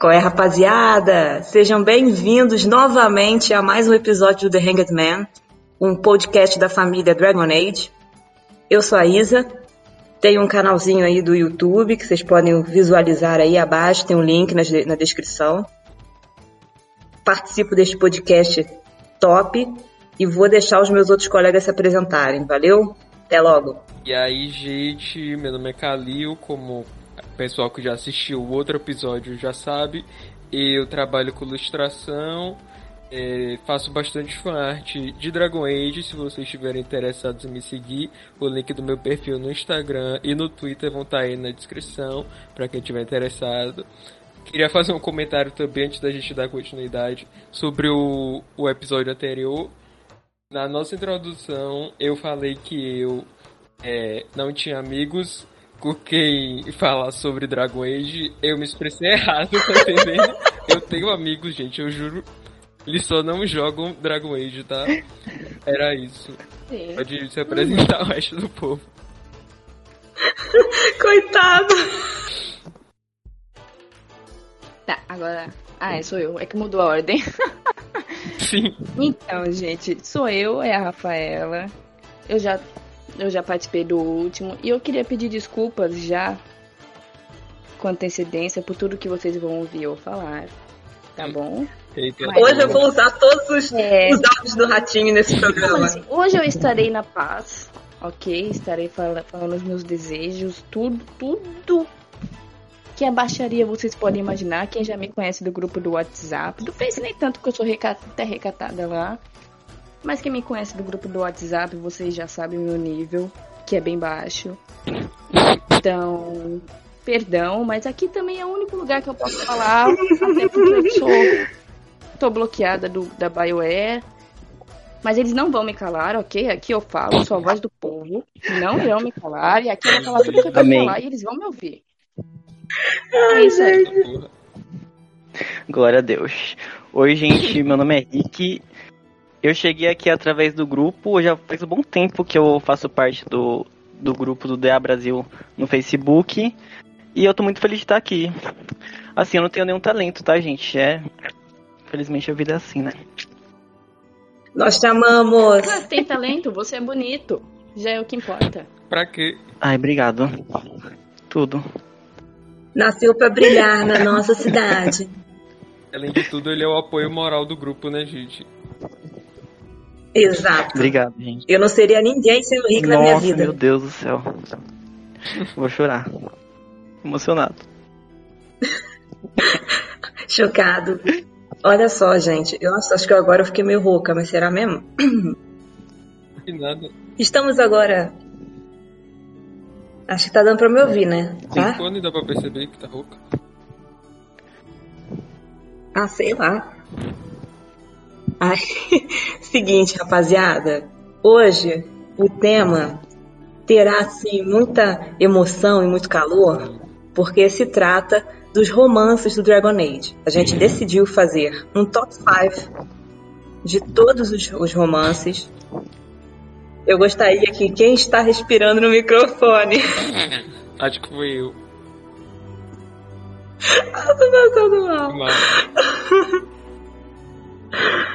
Qual é, rapaziada? Sejam bem-vindos novamente a mais um episódio do The Hanged Man, um podcast da família Dragon Age. Eu sou a Isa, tenho um canalzinho aí do YouTube que vocês podem visualizar aí abaixo, tem um link na, na descrição. Participo deste podcast top e vou deixar os meus outros colegas se apresentarem, valeu? Até logo! E aí, gente, meu nome é Kalil, como pessoal que já assistiu o outro episódio já sabe, eu trabalho com ilustração, é, faço bastante fanart de Dragon Age. Se vocês estiverem interessados em me seguir, o link do meu perfil no Instagram e no Twitter vão estar aí na descrição para quem estiver interessado. Queria fazer um comentário também antes da gente dar continuidade sobre o, o episódio anterior. Na nossa introdução, eu falei que eu é, não tinha amigos com quem falar sobre Dragon Age, eu me expressei errado, tá entendendo? eu tenho amigos, gente, eu juro. Eles só não jogam Dragon Age, tá? Era isso. Sim. Pode se apresentar o resto do povo. Coitado! Tá, agora. Ah, é, sou eu. É que mudou a ordem. Sim. Então, gente, sou eu, é a Rafaela. Eu já eu já participei do último e eu queria pedir desculpas já com antecedência por tudo que vocês vão ouvir eu falar. Tá bom? Hoje eu vou usar todos os, é... os dados do ratinho nesse programa. Assim, hoje eu estarei na paz, ok? Estarei falando, falando os meus desejos, tudo, tudo que a baixaria vocês podem imaginar. Quem já me conhece do grupo do WhatsApp, do Face nem tanto que eu sou até recatada lá. Mas quem me conhece do grupo do WhatsApp, vocês já sabem o meu nível, que é bem baixo. Então, perdão, mas aqui também é o único lugar que eu posso falar, até porque eu sou tô bloqueada do, da BioWare. Mas eles não vão me calar, ok? Aqui eu falo, sou a voz do povo. Não irão me calar. E aqui eu vou falar tudo que eu quero falar e eles vão me ouvir. É isso aí. Glória a Deus. Oi, gente. Meu nome é Rick eu cheguei aqui através do grupo, já faz um bom tempo que eu faço parte do, do grupo do DA Brasil no Facebook. E eu tô muito feliz de estar aqui. Assim, eu não tenho nenhum talento, tá, gente? É. Felizmente a vida é assim, né? Nós te amamos! Tem talento, você é bonito. Já é o que importa. Pra quê? Ai, obrigado. Tudo. Nasceu para brilhar na nossa cidade. Além de tudo, ele é o apoio moral do grupo, né, gente? Exato. Obrigado, gente. Eu não seria ninguém sem o Rick Nossa, na minha vida. Meu Deus do céu. Vou chorar. Emocionado. Chocado. Olha só, gente. Eu acho que agora eu fiquei meio rouca, mas será mesmo? Que nada. Estamos agora. Acho que tá dando pra me ouvir, né? Tá? Quando dá pra perceber que tá rouca? Ah, sei lá. Ai, seguinte, rapaziada. Hoje o tema terá assim muita emoção e muito calor, porque se trata dos romances do Dragon Age. A gente decidiu fazer um top 5 de todos os, os romances. Eu gostaria que quem está respirando no microfone. Acho que fui eu. Ah, tô passando mal. mal.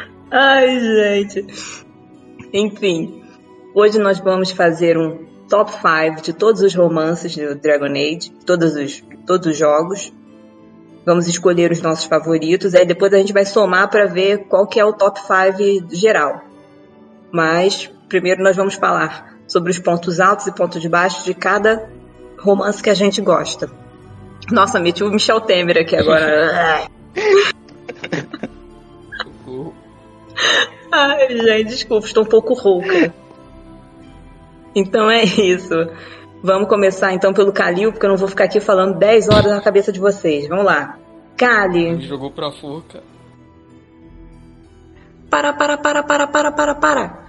Ai, gente. Enfim, hoje nós vamos fazer um top 5 de todos os romances do Dragon Age, todos os, todos os jogos. Vamos escolher os nossos favoritos, aí depois a gente vai somar para ver qual que é o top 5 geral. Mas primeiro nós vamos falar sobre os pontos altos e pontos baixos de cada romance que a gente gosta. Nossa, meti o Michel Temer aqui agora. Ai, gente, desculpa, estou um pouco rouca. Então é isso. Vamos começar então pelo Calil, porque eu não vou ficar aqui falando 10 horas na cabeça de vocês. Vamos lá. Cali. Jogou pra forca. Para, para, para, para, para, para, para.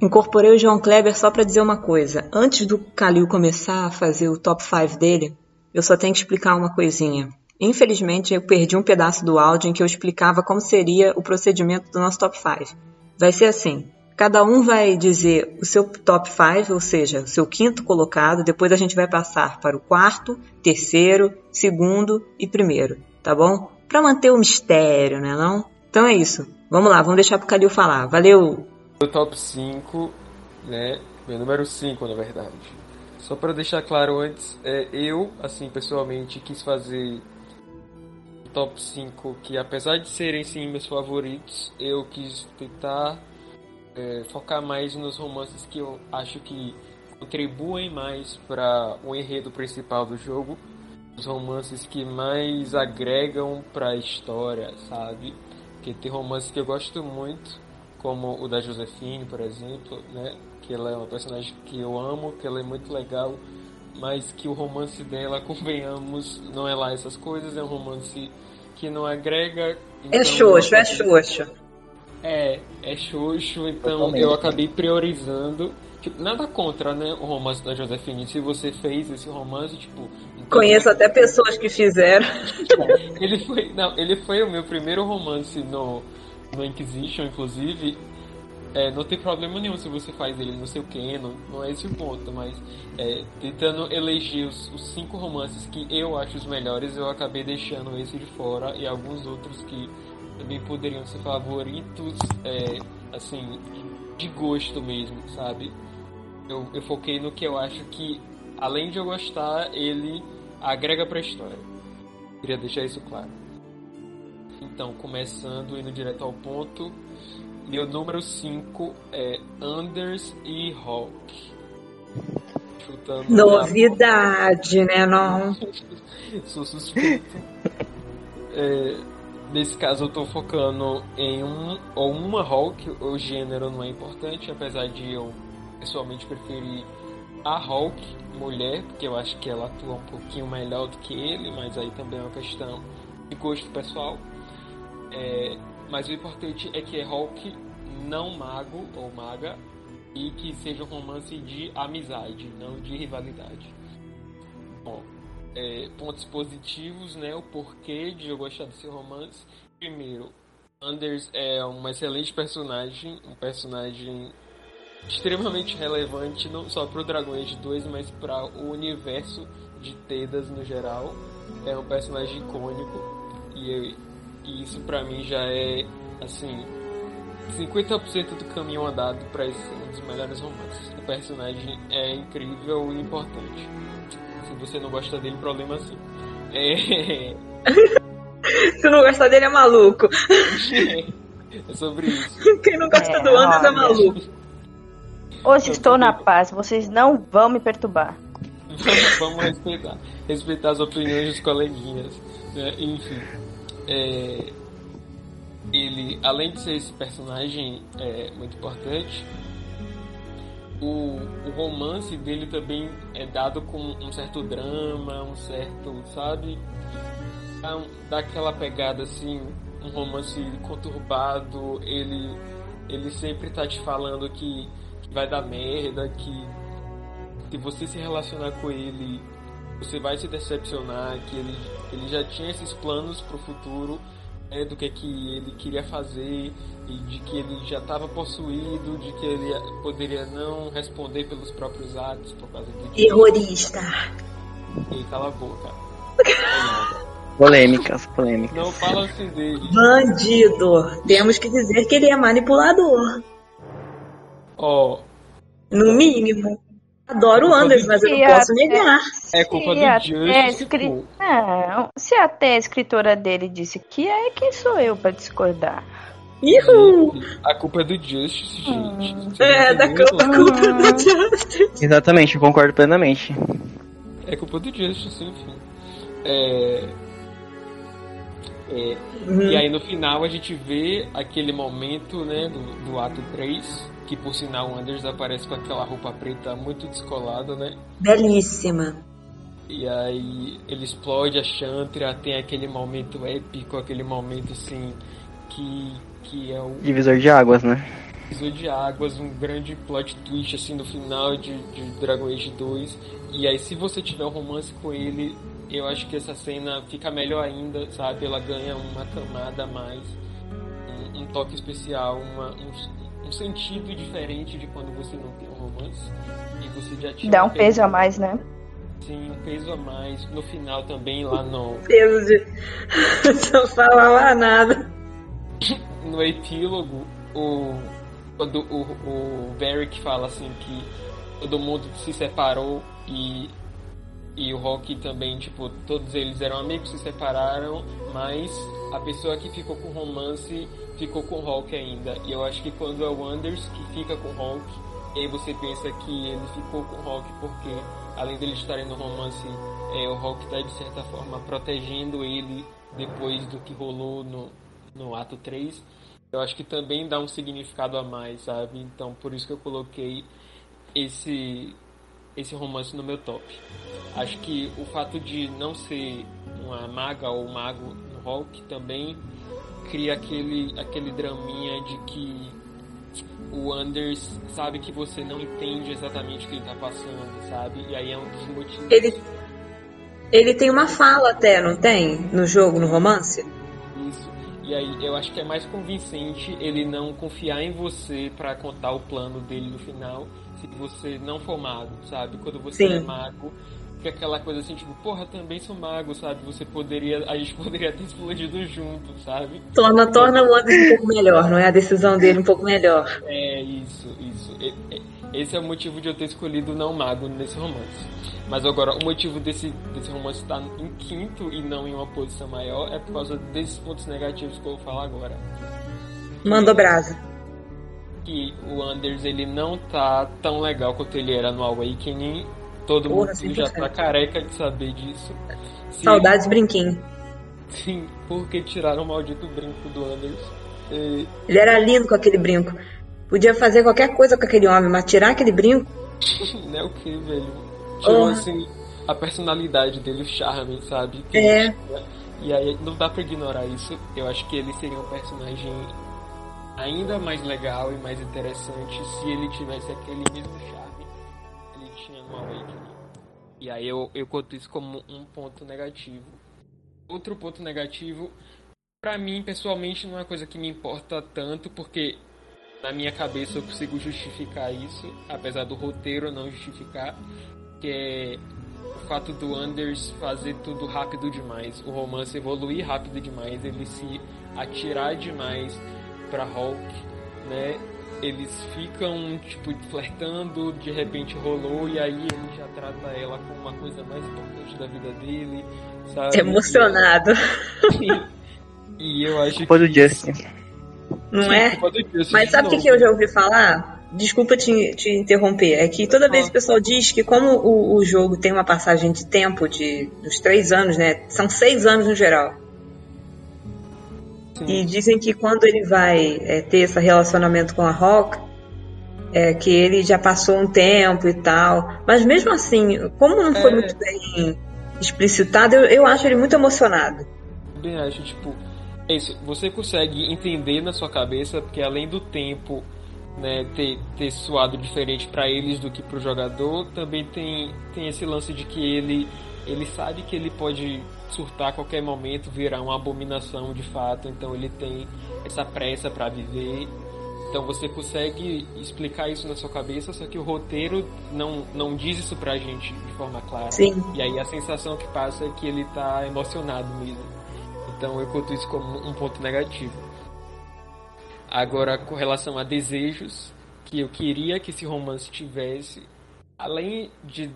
Incorporei o João Kleber só para dizer uma coisa. Antes do Calil começar a fazer o top 5 dele, eu só tenho que explicar uma coisinha. Infelizmente, eu perdi um pedaço do áudio em que eu explicava como seria o procedimento do nosso top 5. Vai ser assim: cada um vai dizer o seu top 5, ou seja, o seu quinto colocado, depois a gente vai passar para o quarto, terceiro, segundo e primeiro, tá bom? pra manter o mistério, né não? Então é isso. Vamos lá, vamos deixar pro Calil falar. Valeu! O top 5, né? Meu número 5, na verdade. Só para deixar claro antes, é, eu, assim, pessoalmente, quis fazer top 5 que, apesar de serem sim meus favoritos, eu quis tentar é, focar mais nos romances que eu acho que contribuem mais para o enredo principal do jogo, os romances que mais agregam para a história, sabe? Porque tem romances que eu gosto muito, como o da Josefine, por exemplo, né? Que ela é uma personagem que eu amo, que ela é muito legal, mas que o romance dela, convenhamos, não é lá essas coisas, é um romance que não agrega. É então xoxo, eu é xoxo. É, é xoxo, então Totalmente. eu acabei priorizando. Tipo, nada contra, né, o romance da Josefine. Se você fez esse romance, tipo. então- Conheço até pessoas que fizeram. Ele foi, não, ele foi o meu primeiro romance no, no Inquisition, inclusive. É, não tem problema nenhum se você faz ele no seu canon, não é esse o ponto, mas é, tentando eleger os, os cinco romances que eu acho os melhores, eu acabei deixando esse de fora e alguns outros que também poderiam ser favoritos, é, assim, de gosto mesmo, sabe? Eu, eu foquei no que eu acho que, além de eu gostar, ele agrega pra história. Queria deixar isso claro. Então, começando, indo direto ao ponto. Meu número 5 é Anders e Hawk. Chutando Novidade, né não? Sou suspeito. É, nesse caso eu tô focando em um ou uma Hulk, o gênero não é importante, apesar de eu pessoalmente preferir a Hulk, mulher, porque eu acho que ela atua um pouquinho melhor do que ele, mas aí também é uma questão de gosto pessoal. É, mas o importante é que é Hulk não mago ou maga e que seja um romance de amizade, não de rivalidade. Bom, é, pontos positivos, né? O porquê de eu gostar desse romance. Primeiro, Anders é uma excelente personagem, um personagem extremamente relevante não só para o Dragon Age 2, mas para o universo de Tedas no geral. É um personagem icônico e, e isso para mim já é assim 50% do caminho andado para esse um dos melhores romances. O personagem é incrível e importante. Se você não gosta dele, problema sim. É, Se não gostar dele é maluco. é sobre isso. Quem não gosta É, do Anders é maluco. Hoje estou na paz, vocês não vão me perturbar. Vamos, vamos respeitar. Respeitar as opiniões dos coleguinhas. né? Enfim. É, ele, além de ser esse personagem é, muito importante, o, o romance dele também é dado com um certo drama, um certo, sabe? Dá, aquela pegada assim, um romance conturbado, ele, ele sempre tá te falando que, que vai dar merda, que se você se relacionar com ele, você vai se decepcionar, que ele, ele já tinha esses planos pro futuro, né, do que, que ele queria fazer, e de que ele já estava possuído, de que ele poderia não responder pelos próprios atos por causa do Terrorista. E cala a boca. Polêmicas, polêmicas. Não fala assim dele. Bandido. Temos que dizer que ele é manipulador. Ó, No mínimo. Adoro o Anders, mas eu não posso negar. é culpa do escri- pô. Não, se até a escritora dele disse que é, quem sou eu pra discordar? Ihu! A culpa é do Justice, gente. Vocês É, da culpa, culpa da Justice. Exatamente, eu concordo plenamente. É culpa do Justice, enfim. É... É, Uhum. E aí no final a gente vê aquele momento, né, do, do ato 3, que por sinal o Anders aparece com aquela roupa preta muito descolada, né? Belíssima. E aí ele explode a Chantra, tem aquele momento épico, aquele momento assim que, que é o Divisor de águas, né? divisor de águas, um grande plot twist assim no final de, de Dragon Age 2. E aí se você tiver um romance com ele, eu acho que essa cena fica melhor ainda, sabe? Ela ganha uma camada a mais, um, um toque especial, uma, um, um sentido diferente de quando você não tem um romance. E você já tinha Dá um uma peso a mais, né? Sim, um peso a mais. No final também, lá no. Peso de. Não falava nada. No epílogo, o. Quando o, o Varric fala assim que todo mundo se separou e. E o Rock também, tipo, todos eles eram amigos, se separaram, mas a pessoa que ficou com romance ficou com Hulk ainda. E eu acho que quando é o Anders que fica com Hulk, aí você pensa que ele ficou com Hulk porque, além dele estarem no romance, é, o Hulk está de certa forma protegendo ele depois do que rolou no, no ato 3. Eu acho que também dá um significado a mais, sabe? Então por isso que eu coloquei esse esse romance no meu top. Acho que o fato de não ser uma maga ou mago Hulk também cria aquele, aquele draminha de que o Anders sabe que você não entende exatamente o que ele tá passando, sabe? E aí é um dos motivos. Ele, ele tem uma fala até, não tem? No jogo, no romance? Isso. E aí eu acho que é mais convincente ele não confiar em você para contar o plano dele no final, se você não for mago, sabe? Quando você Sim. é mago, fica aquela coisa assim, tipo, porra, também sou mago, sabe? Você poderia, a gente poderia ter explodido junto, sabe? Torna, torna o Anders um pouco melhor, não é? A decisão dele um pouco melhor. É, isso, isso. Esse é o motivo de eu ter escolhido não mago nesse romance. Mas agora, o motivo desse, desse romance estar em quinto e não em uma posição maior é por causa desses pontos negativos que eu vou falar agora. Mandou brasa. Que o Anders, ele não tá tão legal quanto ele era no Awakening. Todo Porra, mundo já 100%. tá careca de saber disso. Se Saudades brinquinho. Sim, porque tiraram o maldito brinco do Anders. E, Ele era lindo com aquele brinco. Podia fazer qualquer coisa com aquele homem, mas tirar aquele brinco. né, o que, velho? Tirou, assim, a personalidade dele, o charme, sabe? Que É. ele. E aí não dá pra ignorar isso. Eu acho que ele seria um personagem ainda mais legal e mais interessante se ele tivesse aquele mesmo charme E aí eu, eu conto isso como um ponto negativo. Outro ponto negativo, pra mim, pessoalmente, não é coisa que me importa tanto, porque na minha cabeça eu consigo justificar isso, apesar do roteiro não justificar, que é o fato do Anders fazer tudo rápido demais, o romance evoluir rápido demais, ele se atirar demais pra Hulk, né? Eles ficam, tipo, flertando, de repente rolou, e aí ele já trata ela como uma coisa mais importante da vida dele, sabe? Emocionado. E eu acho Culpa do Justin. Não Sim, é? Justin Mas sabe o que, que eu já ouvi falar? Desculpa te, te interromper. É que toda vez Ah. o pessoal diz que como o, o jogo tem uma passagem de tempo de dos três anos, né? São seis anos no geral. Sim. E dizem que quando ele vai é, ter esse relacionamento com a Rock, é que ele já passou um tempo e tal. Mas mesmo assim, como não foi É. muito bem explicitado, eu, eu acho ele muito emocionado. Também acho, tipo, é isso, você consegue entender na sua cabeça, porque além do tempo né, ter, ter suado diferente pra eles do que pro jogador, também tem, tem esse lance de que ele, ele sabe que ele pode surtar a qualquer momento, virar uma abominação de fato, então ele tem essa pressa pra viver. Então você consegue explicar isso na sua cabeça, só que o roteiro não, não diz isso pra gente de forma clara. Sim. E aí a sensação que passa é que ele tá emocionado mesmo. Então eu conto isso como um ponto negativo. Agora, com relação a desejos, que eu queria que esse romance tivesse, além de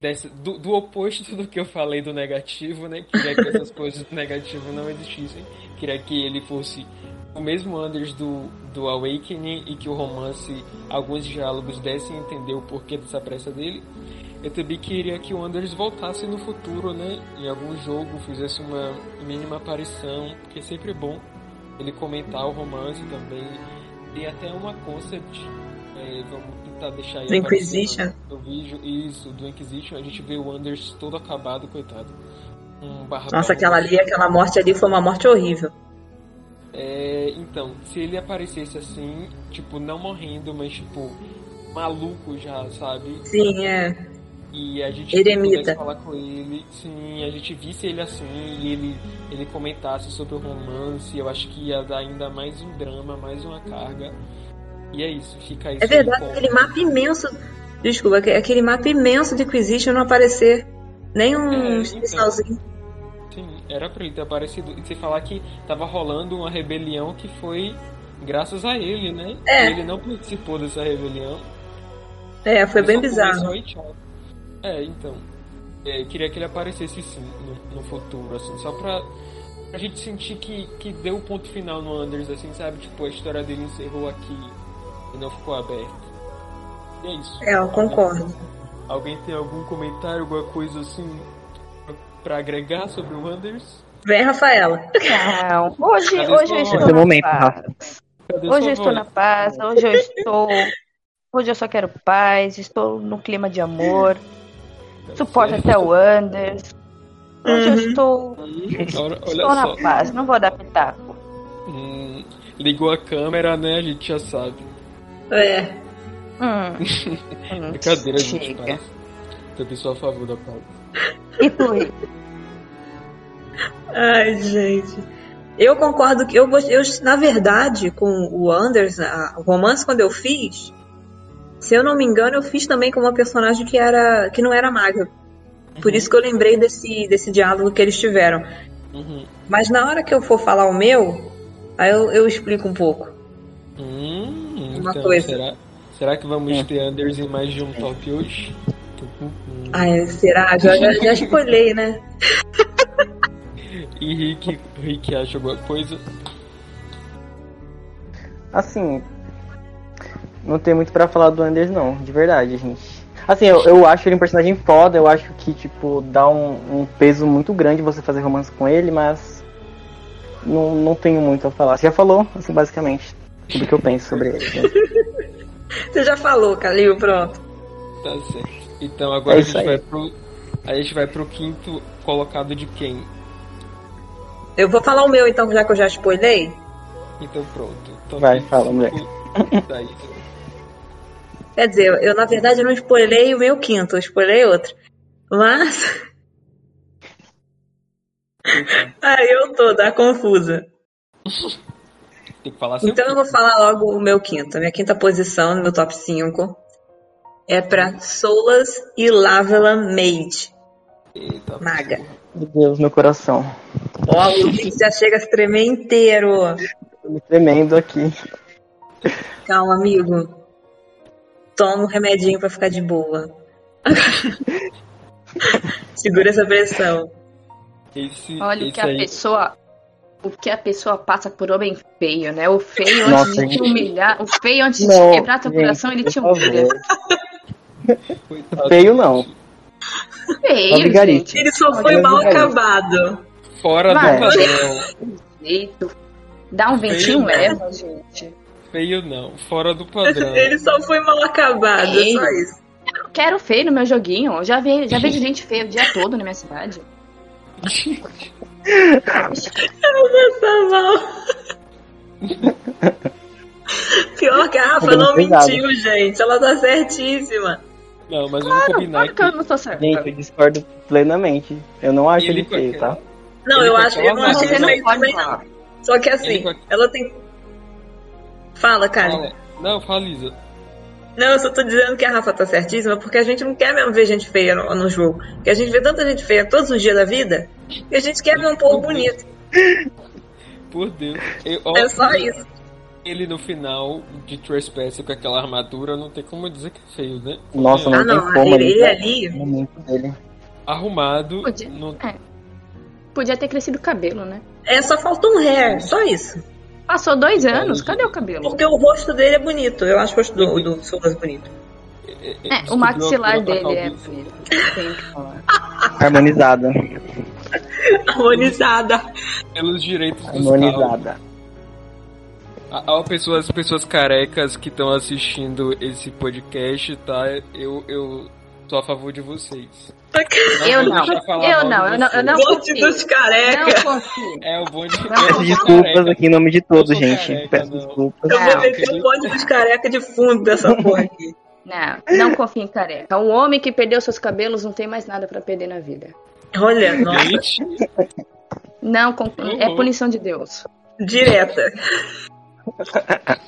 dessa, do, do oposto do que eu falei do negativo, né? Queria que essas coisas do negativo não existissem. Queria que ele fosse o mesmo Anders do, do Awakening e que o romance, alguns diálogos dessem a entender o porquê dessa pressa dele. Eu também queria que o Anders voltasse no futuro, né? Em algum jogo, fizesse uma mínima aparição, porque é sempre bom ele comentar o romance também. Tem até uma concept, é, vamos tentar deixar Do Inquisition. no vídeo, isso, do Inquisition, a gente vê o Anders todo acabado, coitado. Um. Nossa, aquela ali, aquela morte ali foi uma morte horrível. É, então, se ele aparecesse assim, tipo, não morrendo, mas tipo, maluco já, sabe? Sim, é. E a gente Eremita. falar com ele, sim, a gente visse ele assim e ele, ele comentasse sobre o romance, eu acho que ia dar ainda mais um drama, mais uma carga. E é isso, fica isso. É verdade, aí aquele mapa imenso. Desculpa, aque- aquele mapa imenso de Inquisition não aparecer. Nem um É, então. especialzinho. Sim, era pra ele ter aparecido. E você falar que tava rolando uma rebelião que foi graças a ele, né? É. Ele não participou dessa rebelião. É, foi bem bizarro. É, então. É, queria que ele aparecesse sim no, no futuro, assim, só pra, pra gente sentir que, que deu o ponto final no Anders, assim, sabe? Tipo, a história dele encerrou aqui e não ficou aberta. E é isso. É, eu concordo. Alguém tem algum comentário, alguma coisa assim pra- pra agregar sobre o Anders? Vem, Rafaela. Não, hoje, Cadê hoje eu estou é na momento. Rafa. Hoje eu estou na paz, hoje eu estou. Hoje eu só quero paz, estou no clima de amor. Suporto até o Anders. Hoje eu Uhum. estou, Hum, olha, olha estou na só. paz, não vou dar pitaco. Hum, ligou a câmera, né? A gente já sabe. É. Hum. Hum, Brincadeira, gente. chega. Paz. Também sou a favor da paz. E tu? Ai, gente. Eu concordo que eu, eu na verdade, com o Anders, a- o romance quando eu fiz, se eu não me engano, eu fiz também com uma personagem que era que não era maga. Por isso que eu lembrei desse desse diálogo que eles tiveram. Uhum. Mas na hora que eu for falar o meu, aí eu, eu explico um pouco. Uma então, coisa. Será, será que vamos Hum. ter Anders em mais de um top hoje? Hum. Ai, será? Já, já, já spoilei, né? E Rick, Rick acha alguma coisa? Assim, não tem muito pra falar do Anders, não, de verdade, gente. Assim, eu, eu acho ele um personagem foda, eu acho que, tipo, dá um, um peso muito grande você fazer romance com ele, mas não, não tenho muito a falar. Você já falou, assim, basicamente, tudo que eu penso sobre ele. né? Você já falou, Calil, pronto. Tá certo. Então agora É a gente aí. vai pro. A gente vai pro quinto colocado de quem? Eu vou falar o meu então, já que eu já spoilei. Então pronto. Top Vai, fala, da Isa. Quer dizer, eu na verdade não spoilei o meu quinto, eu spoilei outro. Mas. Ai, eu tô, tá confusa. Tem que falar seu Então eu vou falar logo o meu quinto. Minha quinta posição no meu top 5 é pra Solas e Lavelan Mage. Eita, Maga. Meu Deus, meu coração. Ó, o Luke já chega a se tremer inteiro. Tô me tremendo aqui. Calma, amigo. Toma um remedinho pra ficar de boa. Segura essa pressão. Esse, Olha o esse que a aí, pessoa. O que a pessoa passa por homem feio, né? O feio Nossa, antes de te humilhar. O feio antes de Não, te quebrar teu gente, coração, ele te humilha. Feio não. Feio, gente. Ele só foi mal acabado. Fora Vai. do padrão. Jeito. Dá um ventinho, Feio, leva, gente. Feio não. Fora do padrão. Ele só foi mal acabado, é só isso. Quero feio no meu joguinho. Eu já, ve, já vejo gente feia o dia todo na minha cidade. Tá mal. Pior que a Rafa Muito não mentiu, gente. Ela tá certíssima. Não, mas vamos combinar Claro que eu que. não sou certa. Gente, eu discordo plenamente. Eu não acho Ele ele feio, tá? Não, Ele eu acho, eu não acho ele não feio também, não. Só que assim, Ele ela tem. Fala, Kali. Fala. Não, fala, Lisa. Não, eu só tô dizendo que a Rafa tá certíssima porque a gente não quer mesmo ver gente feia no, no jogo. Porque a gente vê tanta gente feia todos os dias da vida que a gente quer ver um povo bonito. Por Deus. Eu, ó, É só isso. Ele no final de Trespass com aquela armadura, não tem como dizer que é feio, né? Nossa, É, não Ah, não, tem como. ele, ele tá ali. no dele. Arrumado. Podia. Não... É. Podia ter crescido o cabelo, né? É, só faltou um hair, só isso. Passou dois anos, cadê o cabelo? Porque o rosto dele é bonito. Eu acho o rosto do, do Solas bonito. É, o maxilar dele é bonito. Harmonizada. Harmonizada. Pelos direitos dos Harmonizada. Há pessoas, pessoas carecas que estão assistindo esse podcast, tá? Eu, eu sou a favor de vocês. Eu vou não. Eu não, eu não, eu não Bonde confio. dos careca. Não confio. É o bonde. Eu Peço desculpas aqui em nome de todos, Eu gente. Peço desculpas. Eu vou meter o bonde dos careca de fundo dessa porra aqui. Não, não confio em careca. Um homem que perdeu seus cabelos não tem mais nada pra perder na vida. Olha, nossa, Gente, Não, é punição de Deus. direta.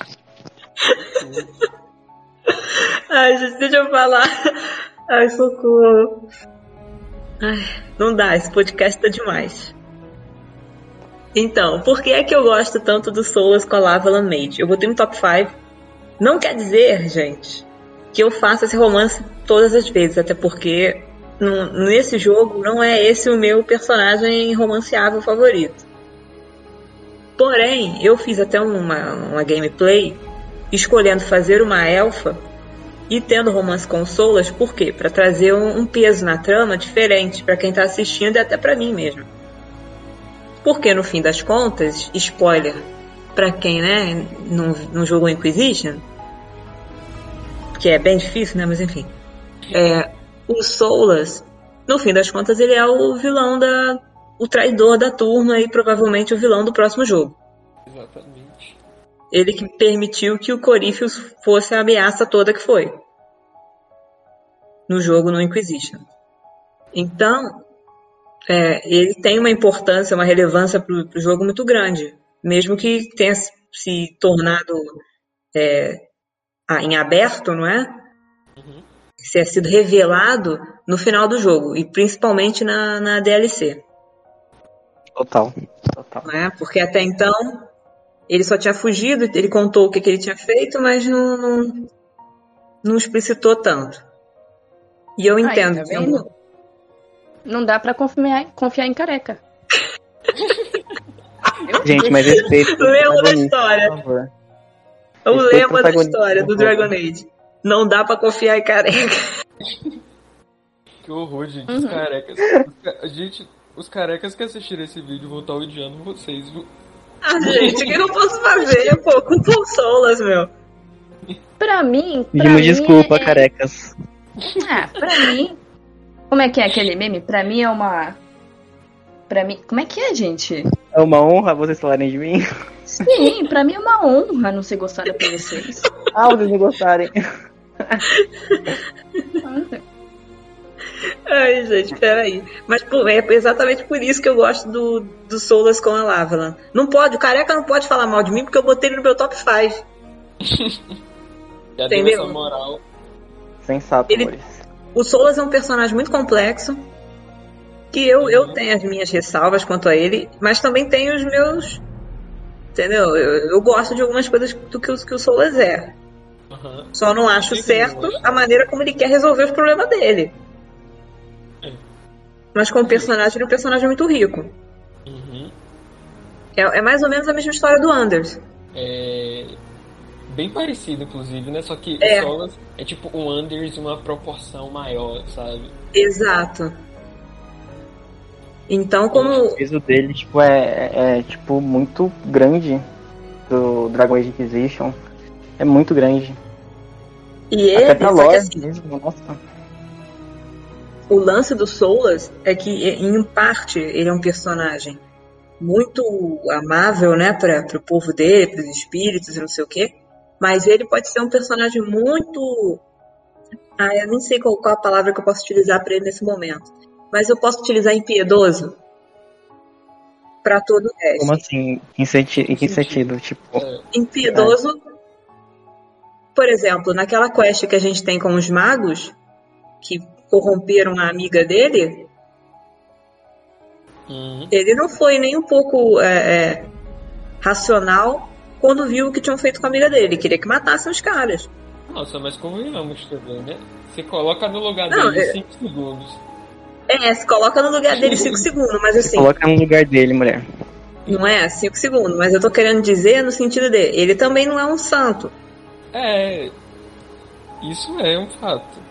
Ai, gente, deixa eu falar. Ai, socorro. Ai, não dá, esse podcast tá demais. Então, por que é que eu gosto tanto do Souls com a Lava Mage? Eu botei no top 5. Não quer dizer, gente, que eu faça esse romance todas as vezes, até porque nesse jogo não é esse o meu personagem romanceável favorito. Porém, eu fiz até uma, uma gameplay escolhendo fazer uma elfa e tendo romance com Solas, por quê? Para trazer um, peso na trama diferente para quem está assistindo e até para mim mesmo. Porque no fim das contas, spoiler para quem né, não, não jogou Inquisition, que é bem difícil, né? Mas enfim. É, o Solas, no fim das contas, ele é o vilão da. o traidor da turma e provavelmente o vilão do próximo jogo. Ele que permitiu que o Corífios fosse a ameaça toda que foi. No jogo no Inquisition. Então, é, ele tem uma importância, uma relevância para o jogo muito grande. Mesmo que tenha se tornado é, ah, em aberto, não é? Uhum. Se é sido revelado no final do jogo e principalmente na, na DLC. Total, total. Não é? Porque até então ele só tinha fugido, ele contou o que, que ele tinha feito, mas não, não, não explicitou tanto. E eu entendo. Aí, tá vendo? Não dá para confiar, confiar em careca. Gente, mas respeito. Lembra da história. O lema da história do Dragon Age. Não dá pra confiar em careca. Que horror, gente. Os uhum. carecas. Os, gente, os carecas que assistiram esse vídeo vão estar odiando vocês, viu? Ah, gente, o que eu posso fazer? Pô, com consolas, meu. Pra mim. Pra mim desculpa, é... carecas. Ah, pra mim. Como é que é aquele meme? Pra mim é uma. Pra mim. Como é que é, gente? É uma honra vocês falarem de mim. Sim, pra mim é uma honra não ser gostada por vocês. Ah, vocês me gostarem. Ai, gente, peraí. Mas pô, é exatamente por isso que eu gosto do, do Soulas com a Lavalan. Não pode, o careca não pode falar mal de mim porque eu botei ele no meu top 5. Já Entendeu? Deu essa moral. Sensato, ele, O Soulas é um personagem muito complexo. Que eu, eu uhum. tenho as minhas ressalvas quanto a ele, mas também tenho os meus Entendeu? Eu, eu gosto de algumas coisas do que, o, que o Soulas é. Uhum. Só não acho certo a maneira como ele quer resolver os problemas dele. É. Mas como personagem, ele é um personagem muito rico. Uhum. É, é, mais ou menos a mesma história do Anders. É bem parecido, inclusive, né? Só que é. o Solas é tipo um Anders em uma proporção maior, sabe? Exato. Então, como. O peso dele, tipo, é, é, tipo, muito grande do Dragon Age Inquisition. É muito grande. E ele, Até pra lore assim, mesmo, nossa. O lance do Soulas é que, em parte, ele é um personagem muito amável, né, para o povo dele, para os espíritos e não sei o quê. Mas ele pode ser um personagem muito. Ah, eu nem sei qual, qual a palavra que eu posso utilizar para ele nesse momento mas eu posso utilizar impiedoso para todo o resto. Como assim? Em, senti em que sentido? Tipo, é. impiedoso, por exemplo, naquela quest que a gente tem com os magos, que corromperam a amiga dele, uhum. ele não foi nem um pouco é, é, racional quando viu o que tinham feito com a amiga dele. Ele queria que matassem os caras. Nossa, mas convenhamos também, né? Você coloca no lugar não, dele 5 é... segundos. É, se coloca no lugar dele 5 segundos, mas assim. Coloca no lugar dele, mulher. Não é? 5 segundos, mas eu tô querendo dizer no sentido de ele também não é um santo. É. Isso é um fato.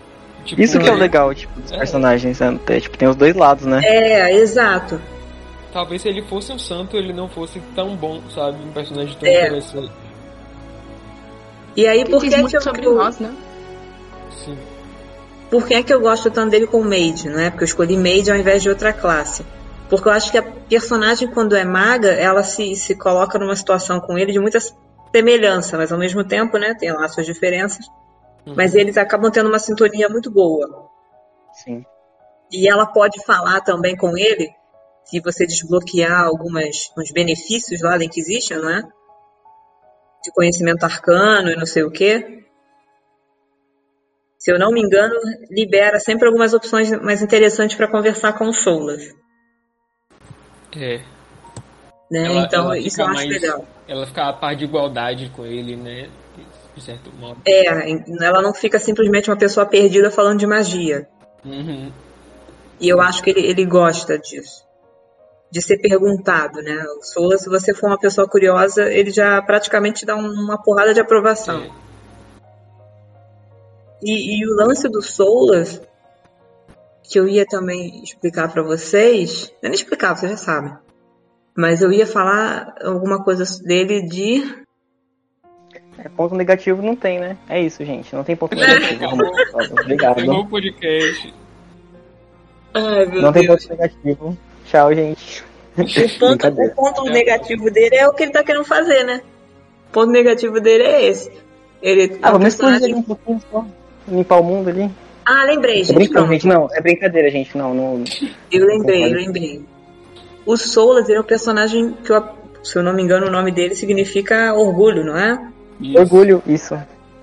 Tipo, isso que é o legal, tipo, dos é. personagens, né? tipo, tem os dois lados, né? É, exato. Talvez se ele fosse um santo, ele não fosse tão bom, sabe? Um personagem tão é. interessante. E aí, por que, que eu... sobre nós, né? Sim. Por que é que eu gosto tanto dele com Maid, né? Porque eu escolhi Maid ao invés de outra classe. Porque eu acho que a personagem, quando é maga, ela se, se coloca numa situação com ele de muita semelhança, mas ao mesmo tempo, né? Tem lá suas diferenças. Uhum. Mas eles acabam tendo uma sintonia muito boa. Sim. E ela pode falar também com ele, se você desbloquear alguns benefícios lá da Inquisition, né? De conhecimento arcano e não sei o quê se eu não me engano, libera sempre algumas opções mais interessantes para conversar com o Soulas. É. Né? Ela- então, ela isso eu acho mais- legal. Ela fica a par de igualdade com ele, né? De certo modo. É, ela não fica simplesmente uma pessoa perdida falando de magia. Uhum. E eu acho que ele, ele gosta disso. De ser perguntado, né? O Sola, se você for uma pessoa curiosa, ele já praticamente te dá um- uma porrada de aprovação. É. E, e o lance do Soulas, que eu ia também explicar pra vocês, eu nem explicar, vocês já sabem. Mas eu ia falar alguma coisa dele de. É, ponto negativo não tem, né? É isso, gente. Não tem ponto negativo. Obrigado. Acabou o podcast. Ai, Não tem Deus. ponto negativo. Tchau, gente. O ponto, Brincadeira. o ponto negativo dele é o que ele tá querendo fazer, né? O ponto negativo dele é esse. Ele Ah, é vamos explodir personagem- ali um pouquinho só. Limpar o mundo ali. Ah, lembrei, É gente. brincando, pronto. gente. Não, é brincadeira, gente. Não, não. Eu lembrei, eu lembrei. O Soulas ele é um personagem que, eu, se eu não me engano, o nome dele significa orgulho, não é? Isso. Orgulho, isso.